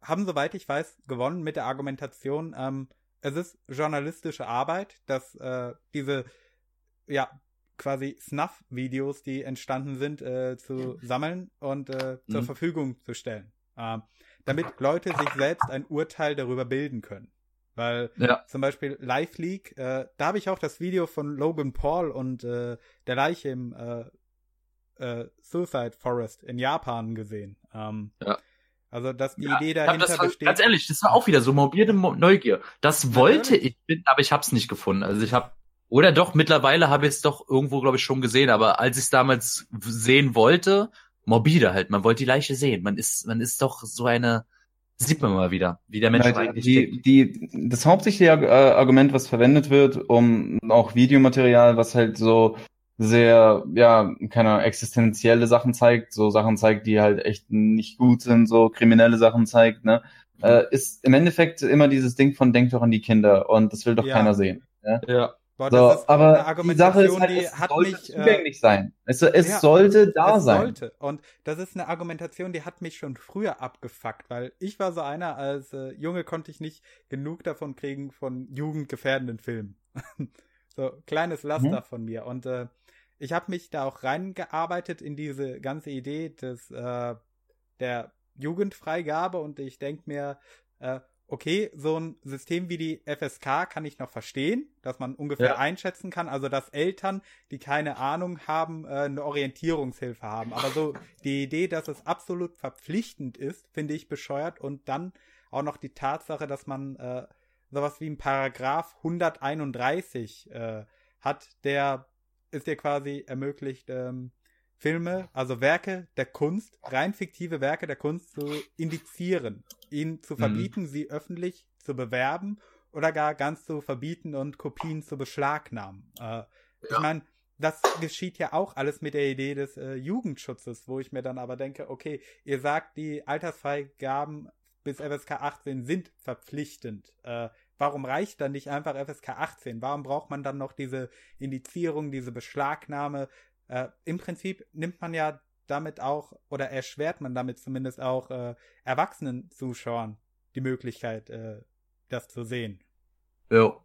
haben, soweit ich weiß, gewonnen mit der Argumentation, ähm, es ist journalistische Arbeit, dass äh, diese ja quasi Snuff-Videos, die entstanden sind, äh, zu sammeln und äh, zur mhm. Verfügung zu stellen. Äh, damit Leute sich selbst ein Urteil darüber bilden können. Weil ja. zum Beispiel Live League, äh, da habe ich auch das Video von Logan Paul und äh, der Leiche im äh, Suicide Forest in Japan gesehen. Ähm, ja. Also, dass die ja, Idee dahinter das, besteht. Ganz ehrlich, das war auch wieder so morbide Neugier. Das wollte ich, aber ich habe es nicht gefunden. Also ich habe oder doch, mittlerweile habe ich es doch irgendwo, glaube ich, schon gesehen, aber als ich es damals sehen wollte, morbide halt, man wollte die Leiche sehen. Man ist, man ist doch so eine, sieht man mal wieder, wie der Mensch ja, eigentlich die, die, Das hauptsächliche äh, Argument, was verwendet wird, um auch Videomaterial, was halt so sehr, ja, keine existenzielle Sachen zeigt, so Sachen zeigt, die halt echt nicht gut sind, so kriminelle Sachen zeigt, ne, äh, ist im Endeffekt immer dieses Ding von denkt doch an die Kinder und das will doch ja. keiner sehen. Ja. ja. Boah, so, aber die Sache ist halt, die es hat sollte mich, äh, zugänglich äh, sein. Es, es ja, sollte da es sein. Sollte. Und das ist eine Argumentation, die hat mich schon früher abgefuckt, weil ich war so einer, als äh, Junge konnte ich nicht genug davon kriegen von jugendgefährdenden Filmen. so kleines Laster mhm. von mir. Und äh, ich habe mich da auch reingearbeitet in diese ganze Idee des äh, der Jugendfreigabe und ich denke mir, äh, okay, so ein System wie die FSK kann ich noch verstehen, dass man ungefähr ja. einschätzen kann, also dass Eltern, die keine Ahnung haben, äh, eine Orientierungshilfe haben. Aber so die Idee, dass es absolut verpflichtend ist, finde ich bescheuert und dann auch noch die Tatsache, dass man äh, sowas wie ein Paragraph 131 äh, hat, der ist dir quasi ermöglicht, ähm, Filme, also Werke der Kunst, rein fiktive Werke der Kunst zu indizieren, ihnen zu mhm. verbieten, mhm. sie öffentlich zu bewerben oder gar ganz zu verbieten und Kopien zu beschlagnahmen. Äh, ja. Ich meine, das geschieht ja auch alles mit der Idee des äh, Jugendschutzes, wo ich mir dann aber denke, okay, ihr sagt, die Altersfreigaben bis FSK 18 sind verpflichtend. Äh, warum reicht dann nicht einfach FSK 18? Warum braucht man dann noch diese Indizierung, diese Beschlagnahme? Äh, Im Prinzip nimmt man ja damit auch oder erschwert man damit zumindest auch äh, erwachsenen Zuschauern die Möglichkeit, äh, das zu sehen. Ja.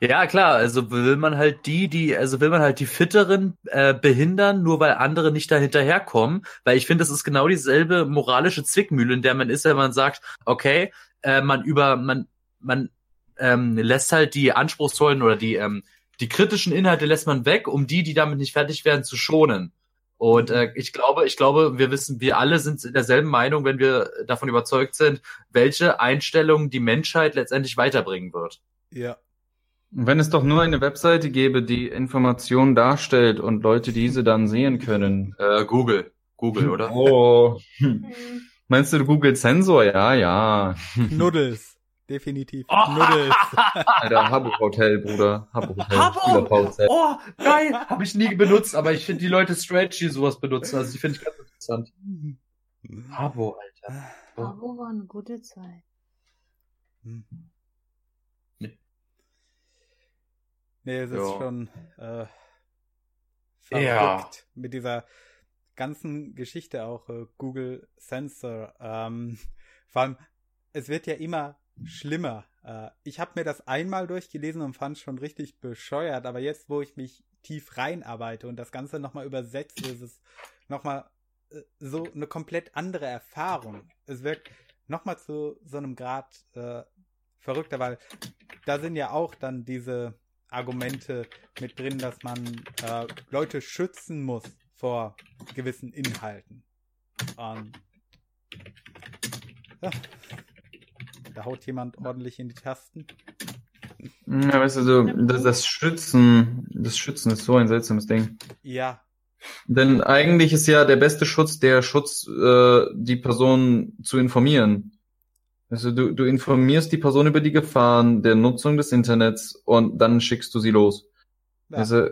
Ja, klar, also will man halt die, die, also will man halt die Fitteren äh, behindern, nur weil andere nicht da hinterherkommen, weil ich finde, das ist genau dieselbe moralische Zwickmühle, in der man ist, wenn man sagt, okay, äh, man über, man, man ähm, lässt halt die anspruchsvollen oder die ähm, die kritischen Inhalte lässt man weg, um die, die damit nicht fertig werden, zu schonen. Und äh, ich glaube, ich glaube, wir wissen, wir alle sind in derselben Meinung, wenn wir davon überzeugt sind, welche Einstellung die Menschheit letztendlich weiterbringen wird. Ja. Wenn es doch nur eine Webseite gäbe, die Informationen darstellt und Leute diese dann sehen können. Äh, Google. Google, oder? Oh. Meinst du Google Sensor? Ja, ja. Nuddles. Definitiv. Oh. Nuddles. Alter, Habbo Hotel, Bruder. Habbo Hotel. Habbo! Oh, geil! Habe ich nie benutzt, aber ich finde die Leute strange, die sowas benutzen. Also die finde ich ganz interessant. Habbo, Alter. Habbo war eine gute Zeit. Hm. Nee, es ist schon äh, verrückt Ja. mit dieser ganzen Geschichte auch äh, Google Sensor. Ähm, vor allem, es wird ja immer schlimmer. Äh, ich habe mir das einmal durchgelesen und fand es schon richtig bescheuert, aber jetzt, wo ich mich tief reinarbeite und das Ganze nochmal übersetze, ist es nochmal äh, so eine komplett andere Erfahrung. Es wird nochmal zu so einem Grad äh, verrückter, weil da sind ja auch dann diese Argumente mit drin, dass man äh, Leute schützen muss vor gewissen Inhalten. Und ja, da haut jemand ordentlich in die Tasten. Ja, weißt du, so, das, das Schützen, das Schützen ist so ein seltsames Ding. Ja, Denn eigentlich ist ja der beste Schutz der Schutz, äh, die Person zu informieren. Also du, du informierst die Person über die Gefahren der Nutzung des Internets und dann schickst du sie los. ja. Also,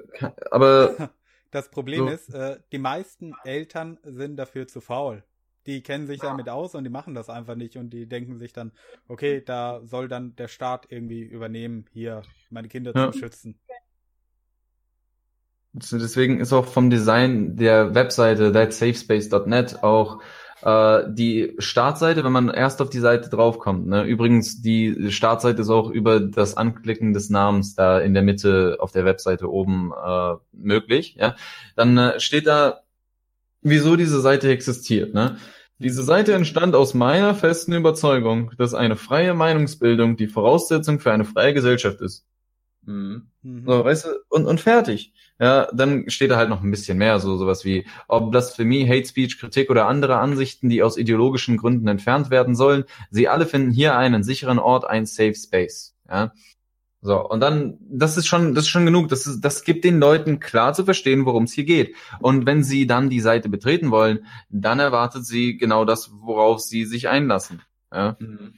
aber das Problem so. ist, äh, die meisten Eltern sind dafür zu faul. Die kennen sich damit aus und die machen das einfach nicht und die denken sich dann, okay, da soll dann der Staat irgendwie übernehmen, hier meine Kinder Ja. zu schützen. Deswegen ist auch vom Design der Webseite thatsafespace.net auch äh, die Startseite, wenn man erst auf die Seite draufkommt. Ne? Übrigens, die Startseite ist auch über das Anklicken des Namens da in der Mitte auf der Webseite oben äh, möglich. Ja, dann äh, steht da, wieso diese Seite existiert. Ne? Diese Seite entstand aus meiner festen Überzeugung, dass eine freie Meinungsbildung die Voraussetzung für eine freie Gesellschaft ist. Mhm. Mhm. So, weißt du, und, und fertig. Ja, dann steht da halt noch ein bisschen mehr, so sowas wie, ob Blasphemie, Hate Speech, Kritik oder andere Ansichten, die aus ideologischen Gründen entfernt werden sollen, sie alle finden hier einen sicheren Ort, ein Safe Space. Ja. So, und dann, das ist schon, das ist schon genug. Das ist, das gibt den Leuten klar zu verstehen, worum es hier geht. Und wenn sie dann die Seite betreten wollen, dann erwartet sie genau das, worauf sie sich einlassen. Ja. Mhm.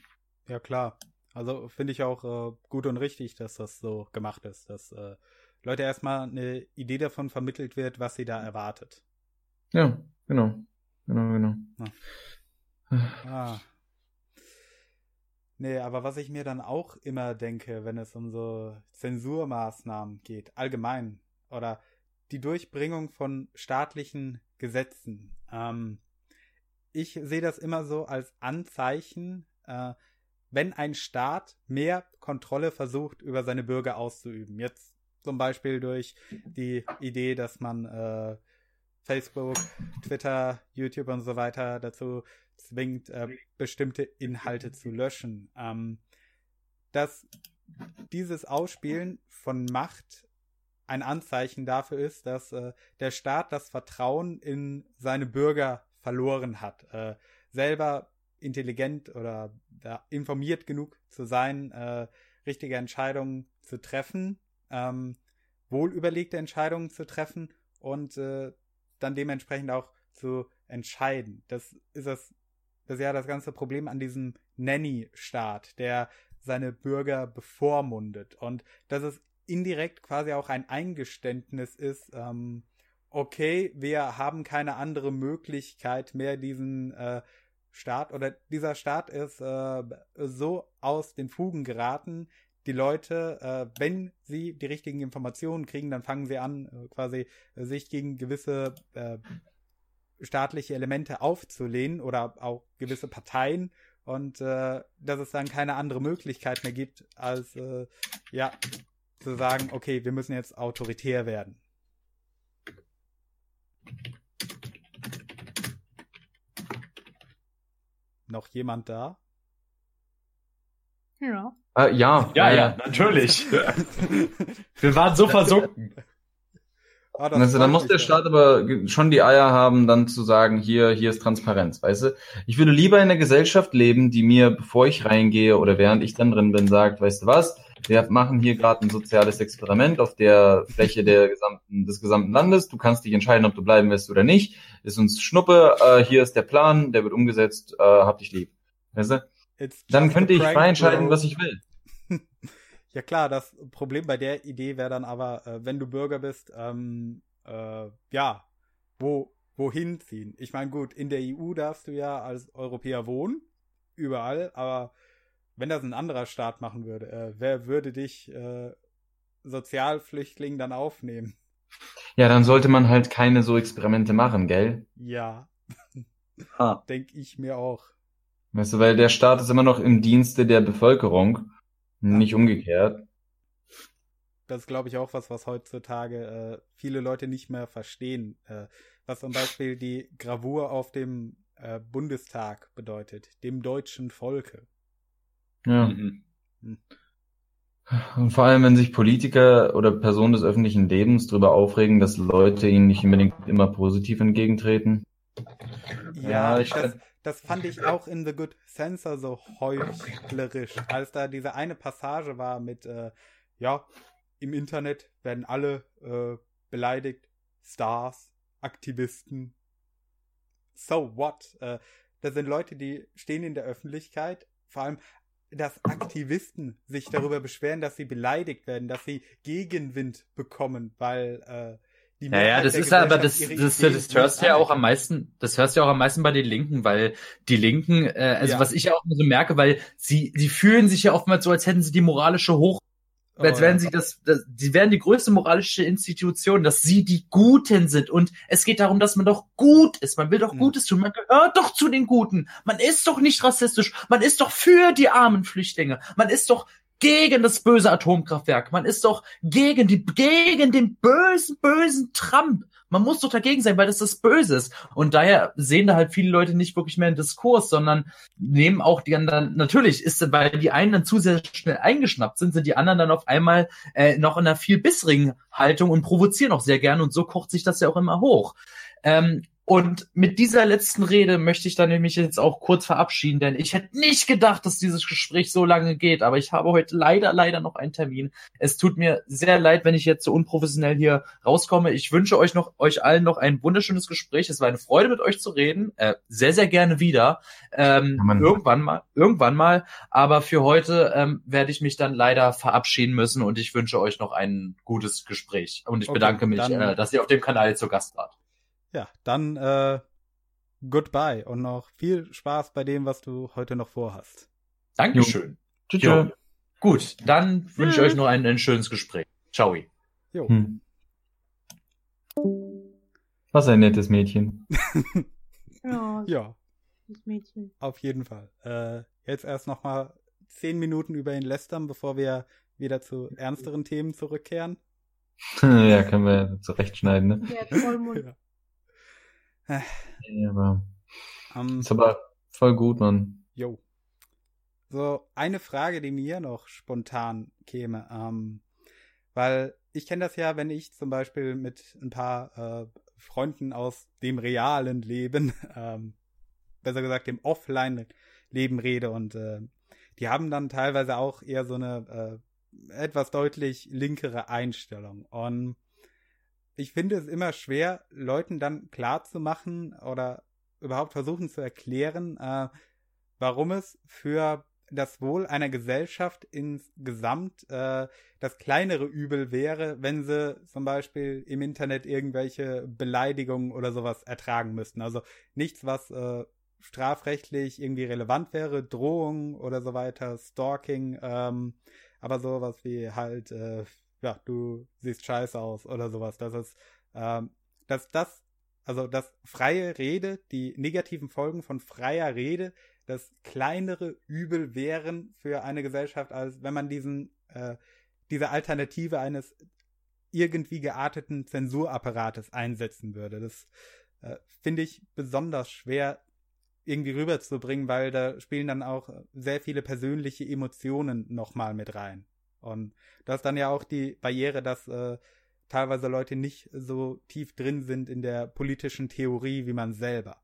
Ja, klar. Also finde ich auch äh, gut und richtig, dass das so gemacht ist, dass äh, Leute erstmal eine Idee davon vermittelt wird, was sie da erwartet. Ja, genau. Genau, genau. Ah. Nee, aber was ich mir dann auch immer denke, wenn es um so Zensurmaßnahmen geht, allgemein, oder die Durchbringung von staatlichen Gesetzen. Ähm, ich sehe das immer so als Anzeichen, äh, wenn ein Staat mehr Kontrolle versucht, über seine Bürger auszuüben. Jetzt zum Beispiel durch die Idee, dass man äh, Facebook, Twitter, YouTube und so weiter dazu zwingt, äh, bestimmte Inhalte zu löschen. Ähm, dass dieses Ausspielen von Macht ein Anzeichen dafür ist, dass äh, der Staat das Vertrauen in seine Bürger verloren hat. Äh, selber intelligent oder informiert genug zu sein, äh, richtige Entscheidungen zu treffen, ähm, wohlüberlegte Entscheidungen zu treffen und äh, dann dementsprechend auch zu entscheiden. Das ist das, das ist ja das ganze Problem an diesem Nanny-Staat, der seine Bürger bevormundet. Und dass es indirekt quasi auch ein Eingeständnis ist, ähm, okay, wir haben keine andere Möglichkeit mehr, diesen äh, Staat oder dieser Staat ist äh, so aus den Fugen geraten, die Leute, äh, wenn sie die richtigen Informationen kriegen, dann fangen sie an, äh, quasi sich gegen gewisse äh, staatliche Elemente aufzulehnen oder auch gewisse Parteien und äh, dass es dann keine andere Möglichkeit mehr gibt, als äh, ja zu sagen, okay, wir müssen jetzt autoritär werden. Noch jemand da? Ja. Äh, ja, Ja, äh, ja, natürlich. Wir waren so versunken. Ah, Also, dann muss der. Staat aber schon die Eier haben, dann zu sagen, hier, hier ist Transparenz, weißt du? Ich würde lieber in einer Gesellschaft leben, die mir, bevor ich reingehe oder während ich dann drin bin, sagt, weißt du was? wir machen hier gerade ein soziales Experiment auf der Fläche der gesamten, des gesamten Landes. Du kannst dich entscheiden, ob du bleiben willst oder nicht. Ist uns Schnuppe, äh, hier ist der Plan, der wird umgesetzt, äh, hab dich lieb. Weißt du? Dann könnte ich frei entscheiden, was ich will. Ja klar, das Problem bei der Idee wäre dann aber, äh, wenn du Bürger bist, ähm, äh, ja, wo, wohin ziehen? Ich meine, gut, in der EU darfst du ja als Europäer wohnen, überall, aber wenn das ein anderer Staat machen würde, äh, wer würde dich äh, Sozialflüchtling dann aufnehmen? Ja, dann sollte man halt keine so Experimente machen, gell? Ja. Ha. Denk ich mir auch. Weißt du, weil der Staat ist immer noch im Dienste der Bevölkerung, nicht ja. umgekehrt. Das ist, glaube ich, auch was, was heutzutage äh, viele Leute nicht mehr verstehen. Äh, was zum Beispiel die Gravur auf dem äh, Bundestag bedeutet, dem deutschen Volke. Ja. Mhm. Hm. Und vor allem, wenn sich Politiker oder Personen des öffentlichen Lebens darüber aufregen, dass Leute ihnen nicht unbedingt immer positiv entgegentreten. Ja, ja ich das, das fand ich auch in The Good Sensor so heuchlerisch, als da diese eine Passage war mit, äh, ja, im Internet werden alle äh, beleidigt, Stars, Aktivisten. So what? Äh, das sind Leute, die stehen in der Öffentlichkeit, vor allem dass Aktivisten sich darüber beschweren, dass sie beleidigt werden, dass sie Gegenwind bekommen, weil äh, die Mehrheit Ja, ja, das ist aber das, das, das, hörst du ja auch am meisten, das hörst du ja auch am meisten bei den Linken, weil die Linken, äh, also ja. was ich ja auch so merke, weil sie, sie fühlen sich ja oftmals so, als hätten sie die moralische Hoch als oh, wären sie das, das, sie wären die größte moralische Institution, dass sie die Guten sind. Und es geht darum, dass man doch gut ist. Man will doch mhm. Gutes tun. Man gehört doch zu den Guten. Man ist doch nicht rassistisch. Man ist doch für die armen Flüchtlinge. Man ist doch gegen das böse Atomkraftwerk. Man ist doch gegen die, gegen den bösen, bösen Trump. Man muss doch dagegen sein, weil das das Böse ist. Und daher sehen da halt viele Leute nicht wirklich mehr einen Diskurs, sondern nehmen auch die anderen, natürlich ist, weil die einen dann zu sehr schnell eingeschnappt sind, sind die anderen dann auf einmal äh, noch in einer viel besseren Haltung und provozieren auch sehr gerne und so kocht sich das ja auch immer hoch. Ähm, und mit dieser letzten Rede möchte ich dann nämlich jetzt auch kurz verabschieden, denn ich hätte nicht gedacht, dass dieses Gespräch so lange geht, aber ich habe heute leider, leider noch einen Termin. Es tut mir sehr leid, wenn ich jetzt so unprofessionell hier rauskomme. Ich wünsche euch noch, euch allen noch ein wunderschönes Gespräch. Es war eine Freude, mit euch zu reden. Äh, sehr, sehr gerne wieder. Ähm, ja, irgendwann mal, irgendwann mal. Aber für heute ähm, werde ich mich dann leider verabschieden müssen und ich wünsche euch noch ein gutes Gespräch. Und ich okay, bedanke mich, äh, dass ihr auf dem Kanal zu Gast wart. Ja, dann äh, goodbye und noch viel Spaß bei dem, was du heute noch vorhast. Dankeschön. Tschüss. Jo. Gut, dann wünsche ich euch noch ein, ein schönes Gespräch. Ciao. Jo. Hm. Was ein nettes Mädchen. ja. ja. Das Mädchen. Auf jeden Fall. Äh, jetzt erst noch mal zehn Minuten über ihn lästern, bevor wir wieder zu ernsteren Themen zurückkehren. ja, können wir zurechtschneiden, ne? Der Vollmond. ja. Ja, aber um, ähm, ist aber voll gut, Mann. Jo. So, eine Frage, die mir noch spontan käme, ähm, weil ich kenne das ja, wenn ich zum Beispiel mit ein paar äh, Freunden aus dem realen Leben, ähm, besser gesagt dem Offline-Leben rede und äh, die haben dann teilweise auch eher so eine äh, etwas deutlich linkere Einstellung. Und ich finde es immer schwer, Leuten dann klar zu machen oder überhaupt versuchen zu erklären, äh, warum es für das Wohl einer Gesellschaft insgesamt äh, das kleinere Übel wäre, wenn sie zum Beispiel im Internet irgendwelche Beleidigungen oder sowas ertragen müssten. Also nichts, was äh, strafrechtlich irgendwie relevant wäre, Drohungen oder so weiter, Stalking, ähm, aber sowas wie halt äh, ja, du siehst scheiße aus oder sowas. Das ist, ähm, dass das, also dass freie Rede, die negativen Folgen von freier Rede, das kleinere Übel wären für eine Gesellschaft, als wenn man diesen, äh, diese Alternative eines irgendwie gearteten Zensurapparates einsetzen würde. Das äh, finde ich besonders schwer irgendwie rüberzubringen, weil da spielen dann auch sehr viele persönliche Emotionen nochmal mit rein. Und das ist dann ja auch die Barriere, dass äh, teilweise Leute nicht so tief drin sind in der politischen Theorie wie man selber,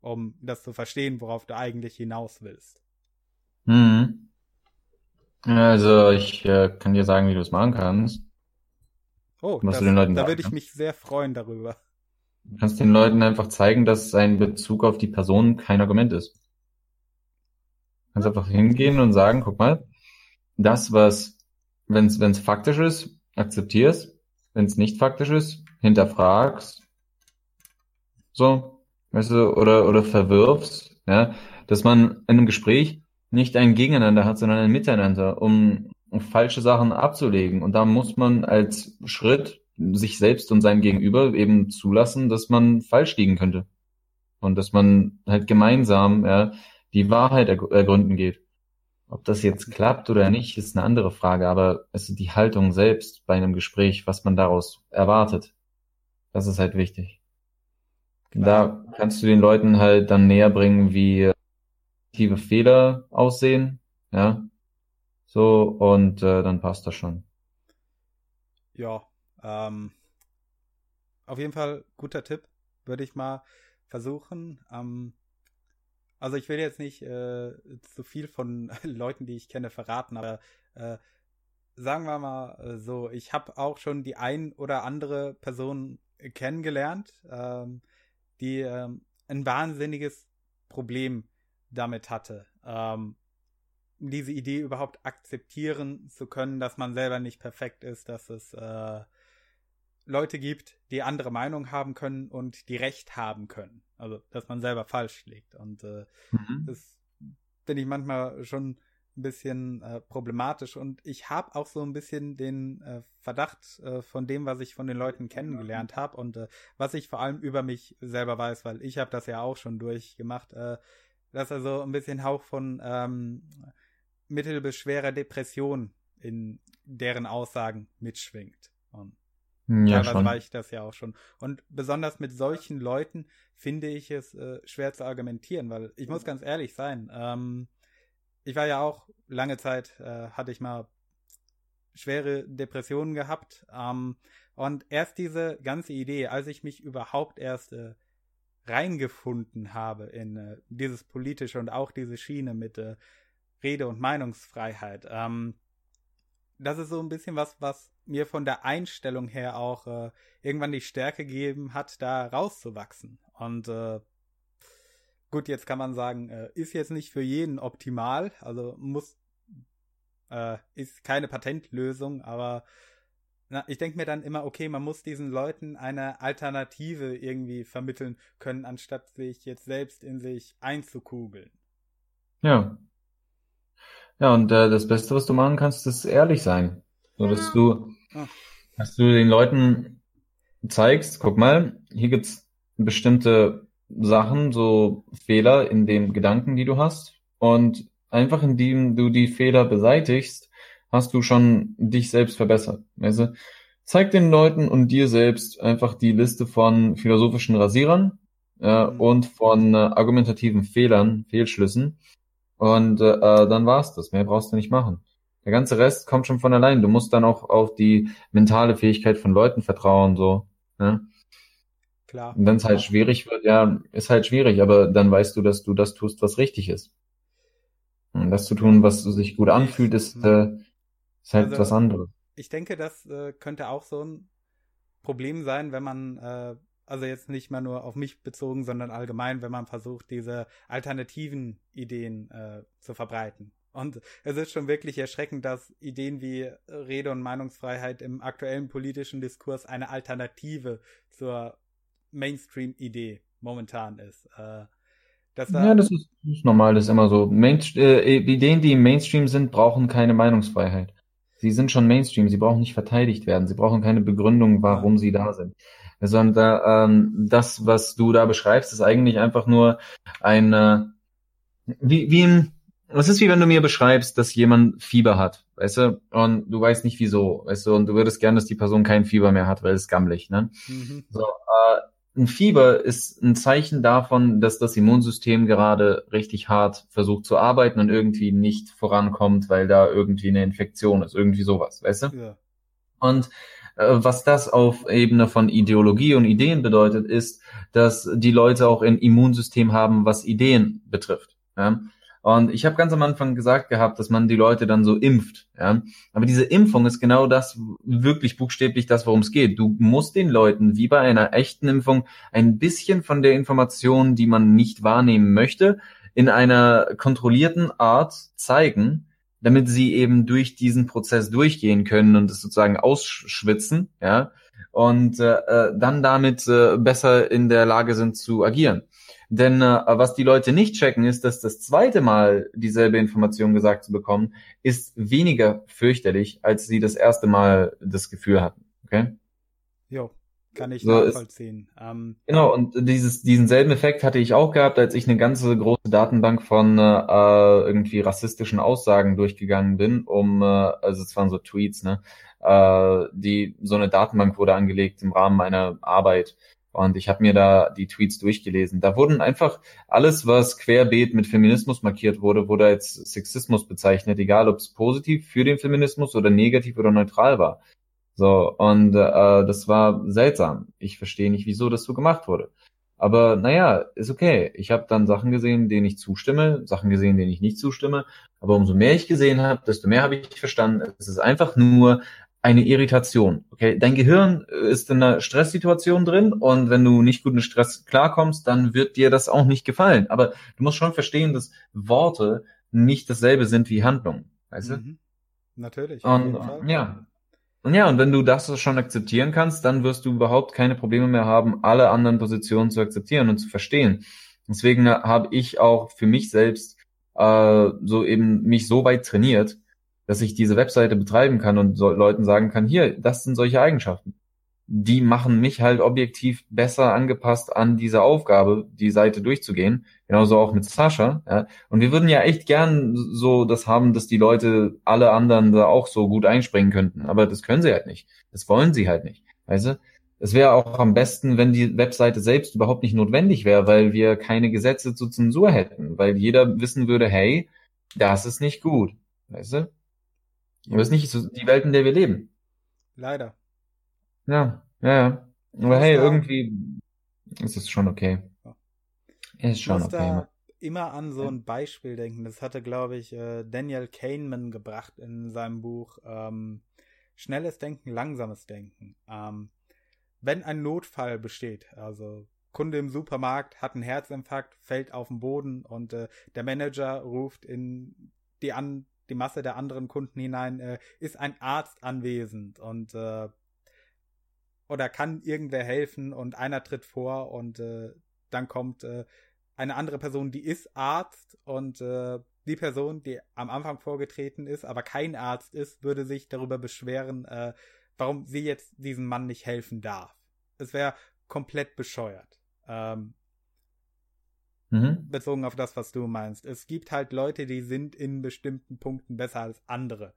um das zu verstehen, worauf du eigentlich hinaus willst. Mhm. Also ich äh, kann dir sagen, wie du es machen kannst. Oh, das, du da würde ich mich sehr freuen darüber. Du kannst den Leuten einfach zeigen, dass sein Bezug auf die Person kein Argument ist. Du kannst einfach hingehen und sagen, guck mal, das, was, wenn es faktisch ist, akzeptierst, wenn es nicht faktisch ist, hinterfragst, so, weißt du, oder, oder verwirfst, ja, dass man in einem Gespräch nicht ein Gegeneinander hat, sondern ein Miteinander, um, um falsche Sachen abzulegen. Und da muss man als Schritt sich selbst und sein Gegenüber eben zulassen, dass man falsch liegen könnte. Und dass man halt gemeinsam ja, die Wahrheit ergründen geht. Ob das jetzt klappt oder nicht, ist eine andere Frage, aber es ist die Haltung selbst bei einem Gespräch, was man daraus erwartet. Das ist halt wichtig. Da kannst du den Leuten halt dann näher bringen, wie tiefe Fehler aussehen, ja. So, und äh, dann passt das schon. Ja, ähm, auf jeden Fall guter Tipp, würde ich mal versuchen. Ähm, also ich will jetzt nicht äh, zu viel von Leuten, die ich kenne, verraten, aber äh, sagen wir mal äh, so, ich habe auch schon die ein oder andere Person kennengelernt, ähm, die ähm, ein wahnsinniges Problem damit hatte, ähm, diese Idee überhaupt akzeptieren zu können, dass man selber nicht perfekt ist, dass es äh, Leute gibt, die andere Meinung haben können und die Recht haben können. Also, dass man selber falsch liegt. Und äh, mhm. das finde ich manchmal schon ein bisschen äh, problematisch. Und ich habe auch so ein bisschen den äh, Verdacht äh, von dem, was ich von den Leuten kennengelernt habe und äh, was ich vor allem über mich selber weiß, weil ich habe das ja auch schon durchgemacht, äh, dass also ein bisschen Hauch von ähm, mittel bis schwerer Depression in deren Aussagen mitschwingt. Und ja, teilweise war ich das ja auch schon. Und besonders mit solchen Leuten finde ich es äh, schwer zu argumentieren, weil ich muss ganz ehrlich sein, ähm, ich war ja auch lange Zeit, äh, hatte ich mal schwere Depressionen gehabt. Ähm, und erst diese ganze Idee, als ich mich überhaupt erst äh, reingefunden habe in äh, dieses politische und auch diese Schiene mit äh, Rede- und Meinungsfreiheit, ähm, das ist so ein bisschen was, was mir von der Einstellung her auch äh, irgendwann die Stärke gegeben hat, da rauszuwachsen. Und äh, gut, jetzt kann man sagen, äh, ist jetzt nicht für jeden optimal, also muss äh, ist keine Patentlösung, aber na, ich denke mir dann immer, okay, man muss diesen Leuten eine Alternative irgendwie vermitteln können, anstatt sich jetzt selbst in sich einzukugeln. Ja, ja, und äh, das Beste, was du machen kannst, ist ehrlich sein. So dass du, dass du den Leuten zeigst, guck mal, hier gibt's bestimmte Sachen, so Fehler in den Gedanken, die du hast. Und einfach indem du die Fehler beseitigst, hast du schon dich selbst verbessert. Also, zeig den Leuten und dir selbst einfach die Liste von philosophischen Rasierern äh, mhm. und von äh, argumentativen Fehlern, Fehlschlüssen und äh, dann war's das. Mehr brauchst du nicht machen. Der ganze Rest kommt schon von allein. Du musst dann auch auf die mentale Fähigkeit von Leuten vertrauen, so. Ne? Klar. Und wenn es halt schwierig wird, ja, ist halt schwierig, aber dann weißt du, dass du das tust, was richtig ist. Und das zu tun, was sich gut anfühlt, ist, äh, ist halt also, was anderes. Ich denke, das äh, könnte auch so ein Problem sein, wenn man äh, also jetzt nicht mal nur auf mich bezogen, sondern allgemein, wenn man versucht, diese alternativen Ideen äh, zu verbreiten. Und es ist schon wirklich erschreckend, dass Ideen wie Rede- und Meinungsfreiheit im aktuellen politischen Diskurs eine Alternative zur Mainstream-Idee momentan ist. Äh, da ja, das ist, das ist, normal, das ist immer so. Main, äh, Ideen, die im Mainstream sind, brauchen keine Meinungsfreiheit. Sie sind schon Mainstream, sie brauchen nicht verteidigt werden, sie brauchen keine Begründung, warum sie da sind sondern ähm, das, was du da beschreibst, ist eigentlich einfach nur ein, äh, wie, wie ein, es ist wie wenn du mir beschreibst, dass jemand Fieber hat, weißt du, und du weißt nicht wieso, weißt du, und du würdest gern, dass die Person kein Fieber mehr hat, weil es gammelig, ne? Mhm. So, äh, ein Fieber ist ein Zeichen davon, dass das Immunsystem gerade richtig hart versucht zu arbeiten und irgendwie nicht vorankommt, weil da irgendwie eine Infektion ist, irgendwie sowas, weißt du? Ja. Und äh, was das auf Ebene von Ideologie und Ideen bedeutet, ist, dass die Leute auch ein Immunsystem haben, was Ideen betrifft. Ja? Und ich habe ganz am Anfang gesagt gehabt, dass man die Leute dann so impft. Ja? Aber diese Impfung ist genau das, wirklich buchstäblich das, worum es geht. Du musst den Leuten, wie bei einer echten Impfung, ein bisschen von der Information, die man nicht wahrnehmen möchte, in einer kontrollierten Art zeigen, damit sie eben durch diesen Prozess durchgehen können und es sozusagen ausschwitzen, ja, und äh, äh dann damit äh, besser in der Lage sind zu agieren. Denn äh, was die Leute nicht checken, ist, dass das zweite Mal dieselbe Information gesagt zu bekommen, ist weniger fürchterlich, als sie das erste Mal das Gefühl hatten. Okay? Jo, kann ich so nachvollziehen. Ähm, genau, und dieses, diesen selben Effekt hatte ich auch gehabt, als ich eine ganze große Datenbank von äh, irgendwie rassistischen Aussagen durchgegangen bin, um, äh, also es waren so Tweets, ne? Äh, die so eine Datenbank wurde angelegt im Rahmen meiner Arbeit und ich habe mir da die Tweets durchgelesen. Da wurden einfach alles, was querbeet mit Feminismus markiert wurde, wurde als Sexismus bezeichnet, egal ob es positiv für den Feminismus oder negativ oder neutral war. So, und äh, das war seltsam. Ich verstehe nicht, wieso das so gemacht wurde. Aber naja, ist okay. Ich habe dann Sachen gesehen, denen ich zustimme, Sachen gesehen, denen ich nicht zustimme. Aber umso mehr ich gesehen habe, desto mehr habe ich verstanden, es ist einfach nur eine Irritation. Okay, dein Gehirn ist in einer Stresssituation drin und wenn du nicht gut mit Stress klarkommst, dann wird dir das auch nicht gefallen. Aber du musst schon verstehen, dass Worte nicht dasselbe sind wie Handlungen. Weißt mhm. du? Natürlich. Und ja. Und ja, und wenn du das schon akzeptieren kannst, dann wirst du überhaupt keine Probleme mehr haben, alle anderen Positionen zu akzeptieren und zu verstehen. Deswegen habe ich auch für mich selbst äh, so eben mich so weit trainiert, dass ich diese Webseite betreiben kann und so Leuten sagen kann, hier, das sind solche Eigenschaften. Die machen mich halt objektiv besser angepasst an diese Aufgabe, die Seite durchzugehen. Genauso auch mit Sascha. Ja. Und wir würden ja echt gern so das haben, dass die Leute alle anderen da auch so gut einspringen könnten. Aber das können sie halt nicht. Das wollen sie halt nicht. Weißt du? Es wäre auch am besten, wenn die Webseite selbst überhaupt nicht notwendig wäre, weil wir keine Gesetze zur Zensur hätten, weil jeder wissen würde, hey, das ist nicht gut. Weißt du? Aber es ist nicht so die Welt, in der wir leben. Leider. Ja, ja, ja. Aber hey, irgendwie ist es schon okay. Ist schon okay. Da immer an so ein Beispiel denken. Das hatte, glaube ich, äh, Daniel Kahneman gebracht in seinem Buch ähm, Schnelles Denken, langsames Denken. Ähm, wenn ein Notfall besteht, also Kunde im Supermarkt hat einen Herzinfarkt, fällt auf den Boden und äh, der Manager ruft in die an die Masse der anderen Kunden hinein, äh, ist ein Arzt anwesend und äh, oder kann irgendwer helfen und einer tritt vor und äh, dann kommt äh, eine andere Person, die ist Arzt und äh, die Person, die am Anfang vorgetreten ist, aber kein Arzt ist, würde sich darüber beschweren, äh, warum sie jetzt diesem Mann nicht helfen darf. Es wäre komplett bescheuert. Ähm, Mhm. Bezogen auf das, was du meinst. Es gibt halt Leute, die sind in bestimmten Punkten besser als andere.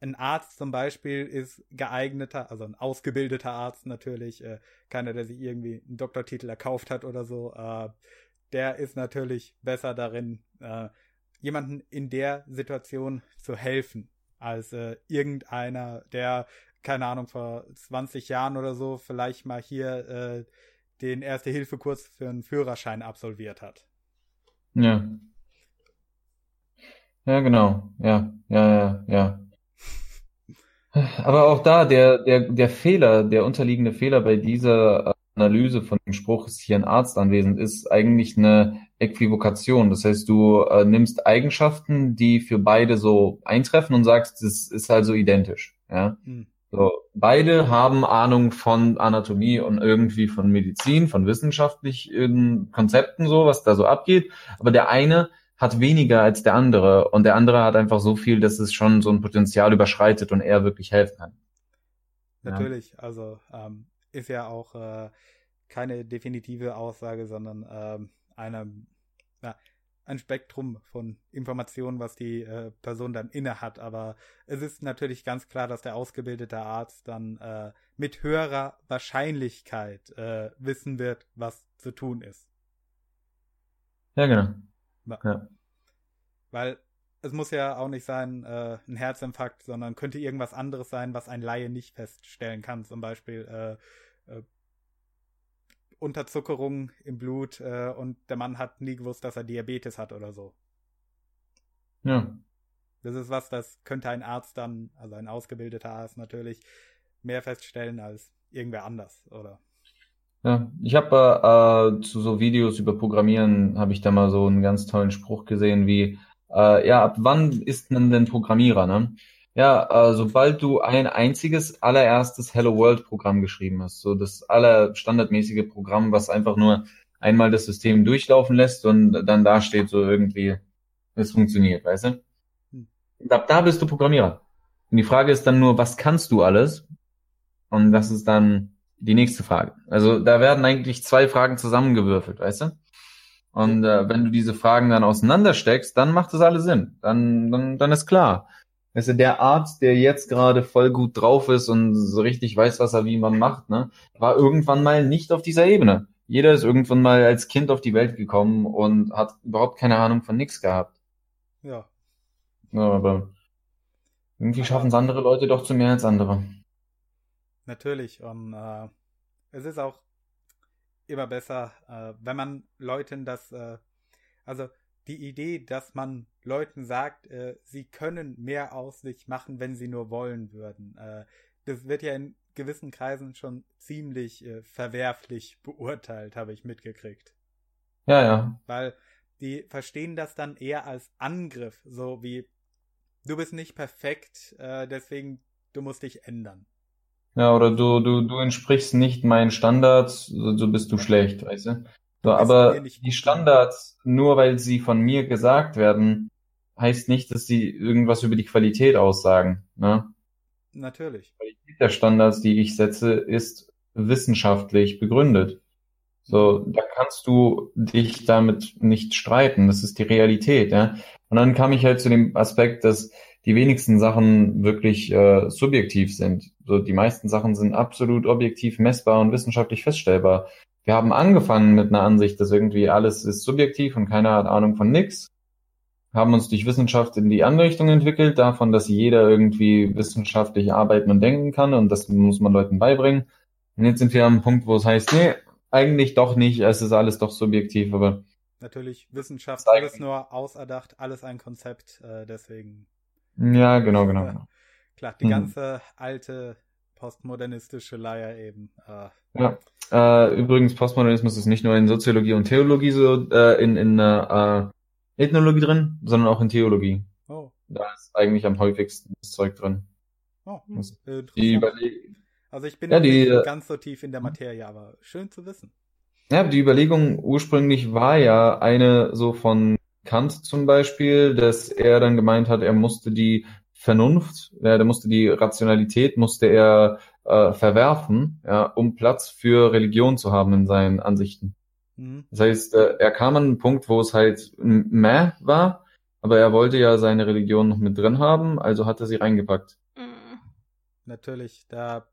Ein Arzt zum Beispiel ist geeigneter, also ein ausgebildeter Arzt natürlich, äh, keiner, der sich irgendwie einen Doktortitel erkauft hat oder so, äh, der ist natürlich besser darin, äh, jemanden in der Situation zu helfen, als äh, irgendeiner, der, keine Ahnung, vor 20 Jahren oder so vielleicht mal hier äh, den Erste-Hilfe-Kurs für einen Führerschein absolviert hat. Ja. Ja, genau. Ja, ja, ja, ja. Aber auch da, der, der, der Fehler, der unterliegende Fehler bei dieser Analyse von dem Spruch, ist hier ein Arzt anwesend, ist eigentlich eine Äquivokation. Das heißt, du äh, nimmst Eigenschaften, die für beide so eintreffen und sagst, das ist also identisch. Ja. Hm. So, beide haben Ahnung von Anatomie und irgendwie von Medizin, von wissenschaftlichen Konzepten, so, was da so abgeht. Aber der eine hat weniger als der andere und der andere hat einfach so viel, dass es schon so ein Potenzial überschreitet und er wirklich helfen kann. Natürlich, ja. also ähm, ist ja auch äh, keine definitive Aussage, sondern ähm, eine, ja, ein Spektrum von Informationen, was die äh, Person dann inne hat. Aber es ist natürlich ganz klar, dass der ausgebildete Arzt dann äh, mit höherer Wahrscheinlichkeit äh, wissen wird, was zu tun ist. Ja, genau. Ja. Weil es muss ja auch nicht sein, äh, ein Herzinfarkt, sondern könnte irgendwas anderes sein, was ein Laie nicht feststellen kann. Zum Beispiel äh, äh, Unterzuckerung im Blut äh, und der Mann hat nie gewusst, dass er Diabetes hat oder so. Ja. Das ist was, das könnte ein Arzt dann, also ein ausgebildeter Arzt natürlich, mehr feststellen als irgendwer anders, oder? Ja, ich habe äh, zu so Videos über Programmieren habe ich da mal so einen ganz tollen Spruch gesehen, wie äh, ja, ab wann ist man denn Programmierer, ne? Ja, äh, sobald du ein einziges allererstes Hello World Programm geschrieben hast, so das aller standardmäßige Programm, was einfach nur einmal das System durchlaufen lässt und dann da steht so irgendwie, es funktioniert, weißt du? Hm. Ab da bist du Programmierer. Und die Frage ist dann nur, was kannst du alles? Und das ist dann die nächste Frage. Also da werden eigentlich zwei Fragen zusammengewürfelt, weißt du? Und äh, wenn du diese Fragen dann auseinandersteckst, dann macht das alles Sinn. Dann, dann, dann ist klar. Weißt du, der Arzt, der jetzt gerade voll gut drauf ist und so richtig weiß, was er wie man macht, ne, war irgendwann mal nicht auf dieser Ebene. Jeder ist irgendwann mal als Kind auf die Welt gekommen und hat überhaupt keine Ahnung von nichts gehabt. Ja. ja aber irgendwie schaffen es andere Leute doch zu mehr als andere. Natürlich. Und äh, es ist auch immer besser, äh, wenn man Leuten das, äh, also die Idee, dass man Leuten sagt, äh, sie können mehr aus sich machen, wenn sie nur wollen würden. Äh, das wird ja in gewissen Kreisen schon ziemlich äh, verwerflich beurteilt, habe ich mitgekriegt. Ja, ja. Weil die verstehen das dann eher als Angriff, so wie du bist nicht perfekt, äh, deswegen du musst dich ändern. Ja, oder du, du, du entsprichst nicht meinen Standards, so bist du schlecht, weißt du? So, aber die Standards, nur weil sie von mir gesagt werden, heißt nicht, dass sie irgendwas über die Qualität aussagen. Ne? Natürlich. Die Qualität der Standards, die ich setze, ist wissenschaftlich begründet. So, da kannst du dich damit nicht streiten. Das ist die Realität, ja. Und dann kam ich halt zu dem Aspekt, dass die wenigsten Sachen wirklich äh, subjektiv sind. So, die meisten Sachen sind absolut objektiv messbar und wissenschaftlich feststellbar. Wir haben angefangen mit einer Ansicht, dass irgendwie alles ist subjektiv und keiner hat Ahnung von nix. Haben uns durch Wissenschaft in die andere Richtung entwickelt, davon, dass jeder irgendwie wissenschaftlich arbeiten und denken kann und das muss man Leuten beibringen. Und jetzt sind wir am Punkt, wo es heißt, nee, eigentlich doch nicht, es ist alles doch subjektiv, aber. Natürlich, Wissenschaft, alles nur auserdacht, alles ein Konzept, äh, deswegen. Ja, genau, genau. genau. Klar, die hm. ganze alte postmodernistische Leier eben. Äh, ja. Äh, übrigens, Postmodernismus ist nicht nur in Soziologie und Theologie so, äh, in, in äh, Ethnologie drin, sondern auch in Theologie. Oh. Da ist eigentlich am häufigsten das Zeug drin. Oh, die also ich bin ja, die, nicht ganz so tief in der Materie, aber schön zu wissen. Ja, die Überlegung ursprünglich war ja eine so von Kant zum Beispiel, dass er dann gemeint hat, er musste die Vernunft, ja, der musste die Rationalität, musste er äh, verwerfen, ja, um Platz für Religion zu haben in seinen Ansichten. Mhm. Das heißt, äh, er kam an einen Punkt, wo es halt meh war, aber er wollte ja seine Religion noch mit drin haben, also hat er sie reingepackt. Mhm. Natürlich, da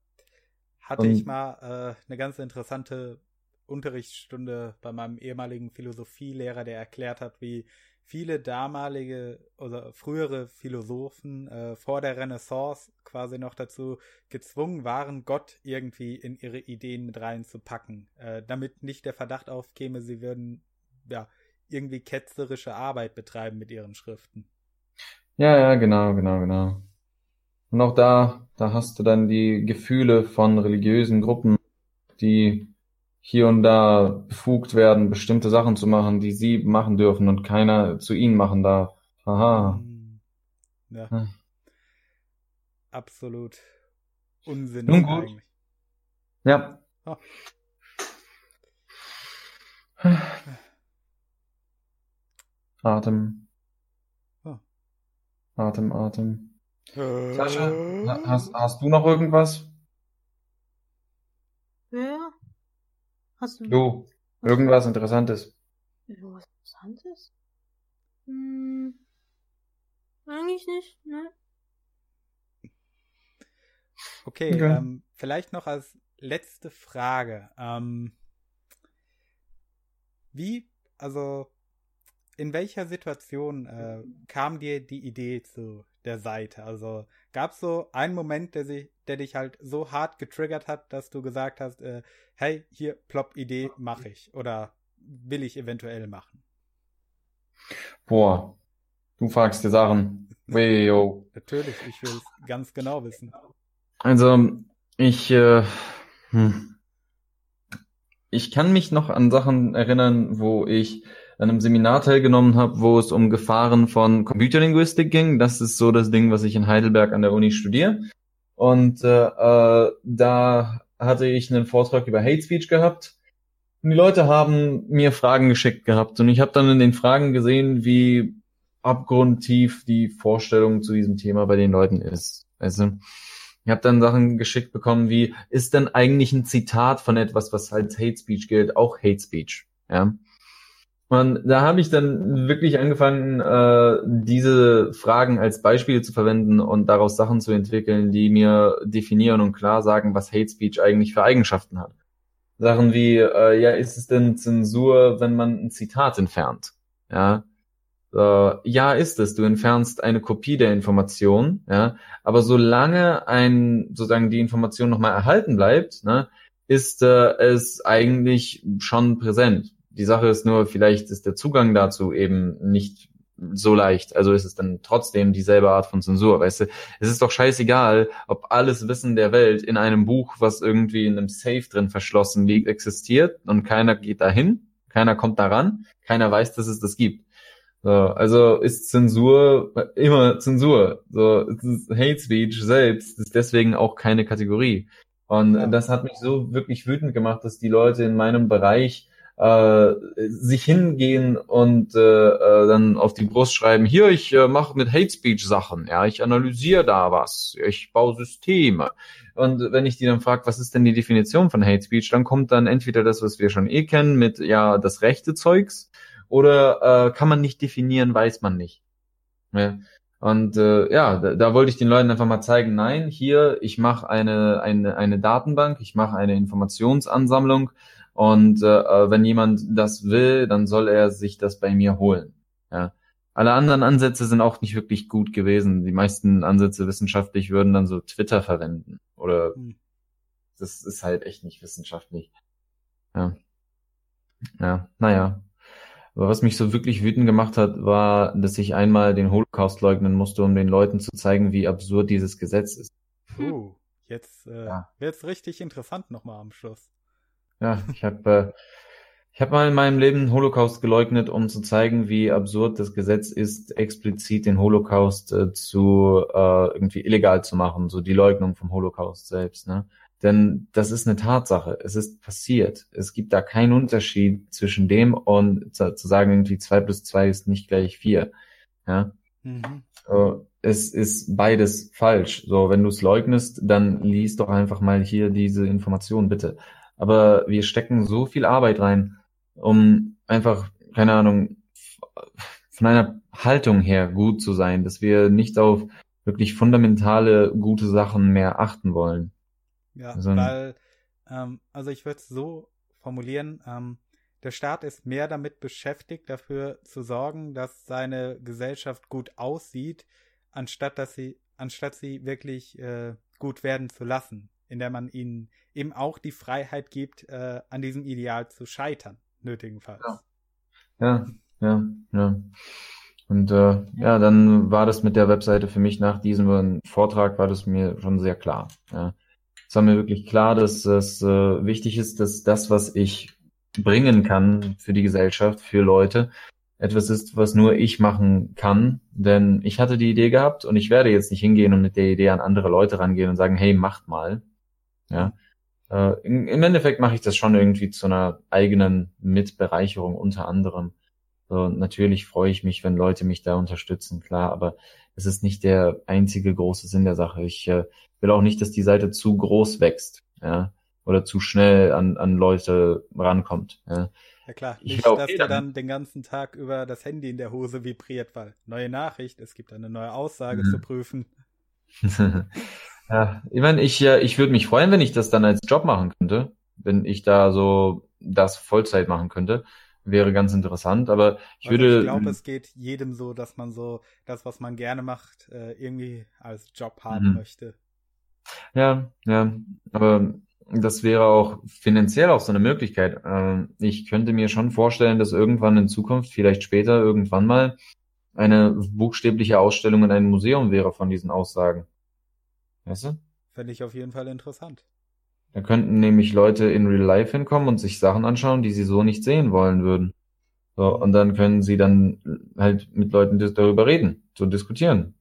hatte Und, ich mal äh, eine ganz interessante Unterrichtsstunde bei meinem ehemaligen Philosophielehrer, der erklärt hat, wie viele damalige oder frühere Philosophen äh, vor der Renaissance quasi noch dazu gezwungen waren, Gott irgendwie in ihre Ideen mit reinzupacken, äh, damit nicht der Verdacht aufkäme, sie würden ja irgendwie ketzerische Arbeit betreiben mit ihren Schriften. Ja, ja, genau, genau, genau. Und auch da, da hast du dann die Gefühle von religiösen Gruppen, die hier und da befugt werden, bestimmte Sachen zu machen, die sie machen dürfen und keiner zu ihnen machen darf. Haha. Hm. Ja. ja. Absolut unsinnig Nun gut. eigentlich. Ja. Oh. Atem. Oh. Atem, Atem. Äh. Sascha, hast, hast du noch irgendwas? Ja. Hast du. Du, irgendwas Interessantes. Irgendwas Interessantes? Hm. Eigentlich nicht, ne? Okay, okay. Ähm, vielleicht noch als letzte Frage. Ähm, wie, also, in welcher Situation äh, kam dir die Idee zu der Seite? Also gab es so einen Moment, der, sich, der dich halt so hart getriggert hat, dass du gesagt hast, äh, hey, hier, Plop-Idee mache ich oder will ich eventuell machen? Boah, Du fragst dir Sachen. Weyo. Natürlich, ich will es ganz genau wissen. Also, ich, äh, hm. ich kann mich noch an Sachen erinnern, wo ich an einem Seminar teilgenommen habe, wo es um Gefahren von Computerlinguistik ging. Das ist so das Ding, was ich in Heidelberg an der Uni studiere. Und äh, äh, da hatte ich einen Vortrag über Hate Speech gehabt. Und die Leute haben mir Fragen geschickt gehabt. Und ich habe dann in den Fragen gesehen, wie abgrundtief die Vorstellung zu diesem Thema bei den Leuten ist. Also, ich habe dann Sachen geschickt bekommen wie, ist denn eigentlich ein Zitat von etwas, was als Hate Speech gilt, auch Hate Speech? Ja. Und da habe ich dann wirklich angefangen, äh, diese Fragen als Beispiele zu verwenden und daraus Sachen zu entwickeln, die mir definieren und klar sagen, was Hate Speech eigentlich für Eigenschaften hat. Sachen wie, äh, ja, ist es denn Zensur, wenn man ein Zitat entfernt? Ja, äh, ja, ist es. Du entfernst eine Kopie der Information, ja, aber solange ein sozusagen die Information nochmal erhalten bleibt, ne, ist äh, es eigentlich schon präsent. Die Sache ist nur, vielleicht ist der Zugang dazu eben nicht so leicht. Also ist es dann trotzdem dieselbe Art von Zensur, weißt du? Es ist doch scheißegal, ob alles Wissen der Welt in einem Buch, was irgendwie in einem Safe drin verschlossen liegt, existiert und keiner geht dahin, keiner kommt daran, keiner weiß, dass es das gibt. So, also ist Zensur immer Zensur. So, Hate Speech selbst ist deswegen auch keine Kategorie. Und ja. das hat mich so wirklich wütend gemacht, dass die Leute in meinem Bereich äh, sich hingehen und äh, äh, dann auf die Brust schreiben, hier, ich äh, mache mit Hate Speech Sachen, ja, ich analysiere da was, ich baue Systeme. Und wenn ich die dann frage, was ist denn die Definition von Hate Speech, dann kommt dann entweder das, was wir schon eh kennen, mit ja, das rechte Zeugs, oder äh, kann man nicht definieren, weiß man nicht. Ja. Und äh, ja, da, da wollte ich den Leuten einfach mal zeigen, nein, hier, ich mache eine, eine, eine Datenbank, ich mache eine Informationsansammlung und äh, wenn jemand das will, dann soll er sich das bei mir holen. Ja. Alle anderen Ansätze sind auch nicht wirklich gut gewesen. Die meisten Ansätze wissenschaftlich würden dann so Twitter verwenden. Oder hm. das ist halt echt nicht wissenschaftlich. Ja. Ja, naja. Aber was mich so wirklich wütend gemacht hat, war, dass ich einmal den Holocaust leugnen musste, um den Leuten zu zeigen, wie absurd dieses Gesetz ist. Uh, jetzt äh, ja. wird's richtig interessant nochmal am Schluss. Ja, ich habe äh, ich habe mal in meinem Leben Holocaust geleugnet, um zu zeigen, wie absurd das Gesetz ist, explizit den Holocaust äh, zu äh, irgendwie illegal zu machen, so die Leugnung vom Holocaust selbst. Ne? Denn das ist eine Tatsache. Es ist passiert. Es gibt da keinen Unterschied zwischen dem und zu, zu sagen, irgendwie zwei plus zwei ist nicht gleich vier. Ja. Mhm. So, es ist beides falsch. So, wenn du es leugnest, dann lies doch einfach mal hier diese Information bitte aber wir stecken so viel Arbeit rein, um einfach, keine Ahnung, von einer Haltung her gut zu sein, dass wir nicht auf wirklich fundamentale gute Sachen mehr achten wollen. Ja, also, weil, ähm, also ich würde es so formulieren, ähm, der Staat ist mehr damit beschäftigt, dafür zu sorgen, dass seine Gesellschaft gut aussieht, anstatt dass sie, anstatt sie wirklich äh, gut werden zu lassen in der man ihnen eben auch die Freiheit gibt, äh, an diesem Ideal zu scheitern, nötigenfalls. Ja, ja, ja. Und äh, ja, dann war das mit der Webseite für mich nach diesem Vortrag war das mir schon sehr klar. Ja. Es war mir wirklich klar, dass es äh, wichtig ist, dass das, was ich bringen kann für die Gesellschaft, für Leute, etwas ist, was nur ich machen kann. Denn ich hatte die Idee gehabt und ich werde jetzt nicht hingehen und mit der Idee an andere Leute rangehen und sagen, hey, macht mal, ja. Äh, Im Endeffekt mache ich das schon irgendwie zu einer eigenen Mitbereicherung unter anderem. So, natürlich freue ich mich, wenn Leute mich da unterstützen, klar, aber es ist nicht der einzige große Sinn der Sache. Ich äh, will auch nicht, dass die Seite zu groß wächst, ja, oder zu schnell an, an Leute rankommt. Ja, ja klar, nicht, glaub, dass der dann den ganzen Tag über das Handy in der Hose vibriert, weil neue Nachricht, es gibt eine neue Aussage mhm. zu prüfen. Ja, ich meine, ich, ich würde mich freuen, wenn ich das dann als Job machen könnte, wenn ich da so das Vollzeit machen könnte. Wäre ganz interessant, aber ich also würde. Ich glaube, es geht jedem so, dass man so das, was man gerne macht, äh, irgendwie als Job haben mhm. möchte. Ja, ja, aber das wäre auch finanziell auch so eine Möglichkeit. Ähm, ich könnte mir schon vorstellen, dass irgendwann in Zukunft, vielleicht später, irgendwann mal, eine buchstäbliche Ausstellung in einem Museum wäre von diesen Aussagen. Weißt du? Fände ich auf jeden Fall interessant. Da könnten nämlich Leute in Real Life hinkommen und sich Sachen anschauen, die sie so nicht sehen wollen würden. So, und dann können sie dann halt mit Leuten darüber reden, zu diskutieren.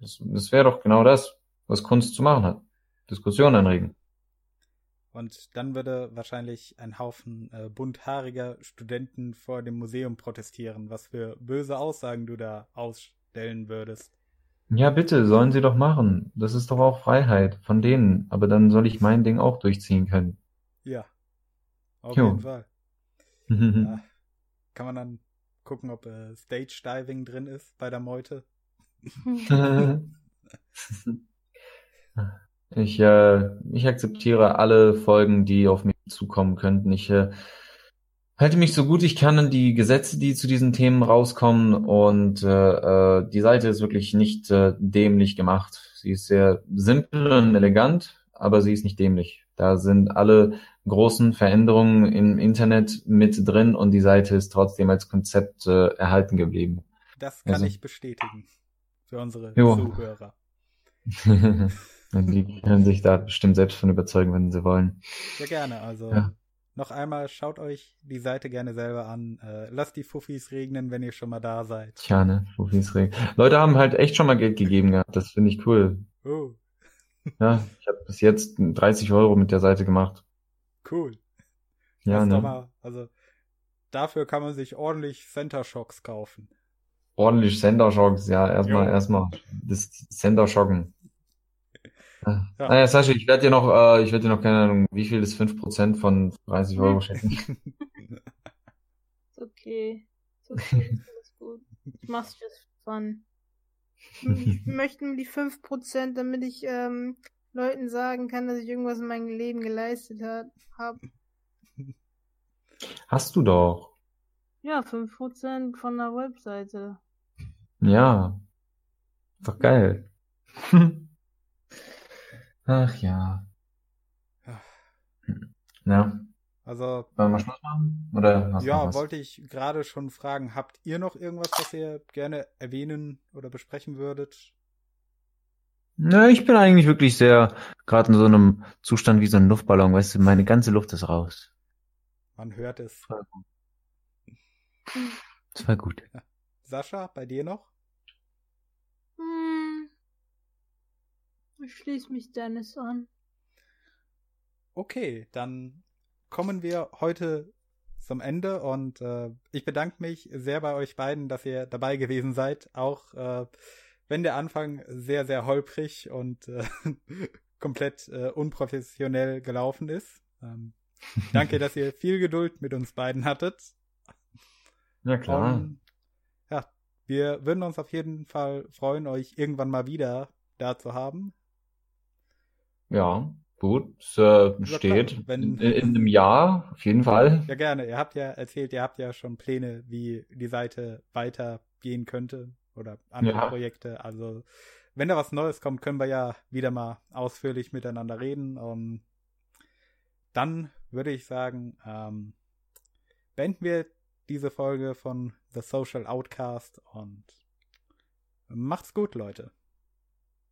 Das, das wäre doch genau das, was Kunst zu machen hat. Diskussion anregen. Und dann würde wahrscheinlich ein Haufen äh, bunthaariger Studenten vor dem Museum protestieren, was für böse Aussagen du da ausstellen würdest. Ja, bitte, sollen sie doch machen. Das ist doch auch Freiheit von denen. Aber dann soll ich mein Ding auch durchziehen können. Ja. Auf jo. jeden Fall. ja. Kann man dann gucken, ob äh, Stage Diving drin ist bei der Meute. ich, äh, ich akzeptiere alle Folgen, die auf mich zukommen könnten. Ich äh, halte mich so gut ich kann an die Gesetze, die zu diesen Themen rauskommen und äh, äh, die Seite ist wirklich nicht äh, dämlich gemacht. Sie ist sehr simpel und elegant, aber sie ist nicht dämlich. Da sind alle großen Veränderungen im Internet mit drin und die Seite ist trotzdem als Konzept äh, erhalten geblieben. Das kann also. ich bestätigen für unsere jo. Zuhörer. die können sich da bestimmt selbst von überzeugen, wenn sie wollen. Sehr gerne. Also ja noch einmal, schaut euch die Seite gerne selber an. Äh, lasst die Fuffis regnen, wenn ihr schon mal da seid. Tja, ne, Fuffis regnen. Leute haben halt echt schon mal Geld gegeben gehabt. Das finde ich cool. Oh. ja, ich habe bis jetzt 30 Euro mit der Seite gemacht. Cool. Ja, ne. Mal, also dafür kann man sich ordentlich Center Shocks kaufen. Ordentlich Center Shocks, ja, erstmal, erstmal das Center Shocken. Ja. Naja, Sascha, ich werde dir noch, äh, ich werde dir noch keine Ahnung, wie viel ist 5% von 30 Euro schenken. ist okay. Ist okay, ist gut. Ich mach's just fun. Ich möchte nur die 5%, damit ich ähm, Leuten sagen kann, dass ich irgendwas in meinem Leben geleistet habe. Hast du doch. Ja, 5% von der Webseite. Ja. Ist doch geil. Ach ja. Ja. ja. Also. Wollen wir Schluss machen? Oder ja, wollte ich gerade schon fragen. Habt ihr noch irgendwas, was ihr gerne erwähnen oder besprechen würdet? Na, ich bin eigentlich wirklich sehr gerade in so einem Zustand wie so ein Luftballon, weißt du, meine ganze Luft ist raus. Man hört es. Das war gut. Sascha, bei dir noch? Ich schließe mich Dennis an. Okay, dann kommen wir heute zum Ende und äh, ich bedanke mich sehr bei euch beiden, dass ihr dabei gewesen seid, auch äh, wenn der Anfang sehr, sehr holprig und äh, komplett äh, unprofessionell gelaufen ist. Ähm, danke, dass ihr viel Geduld mit uns beiden hattet. Ja, klar. Und, ja, wir würden uns auf jeden Fall freuen, euch irgendwann mal wieder da zu haben. Ja, gut, es äh, steht Wenn, in, in einem Jahr auf jeden Fall. Ja, gerne. Ihr habt ja erzählt, ihr habt ja schon Pläne, wie die Seite weitergehen könnte oder andere ja. Projekte. Also, wenn da was Neues kommt, können wir ja wieder mal ausführlich miteinander reden. Und dann würde ich sagen, ähm, beenden wir diese Folge von The Social Outcast und macht's gut, Leute.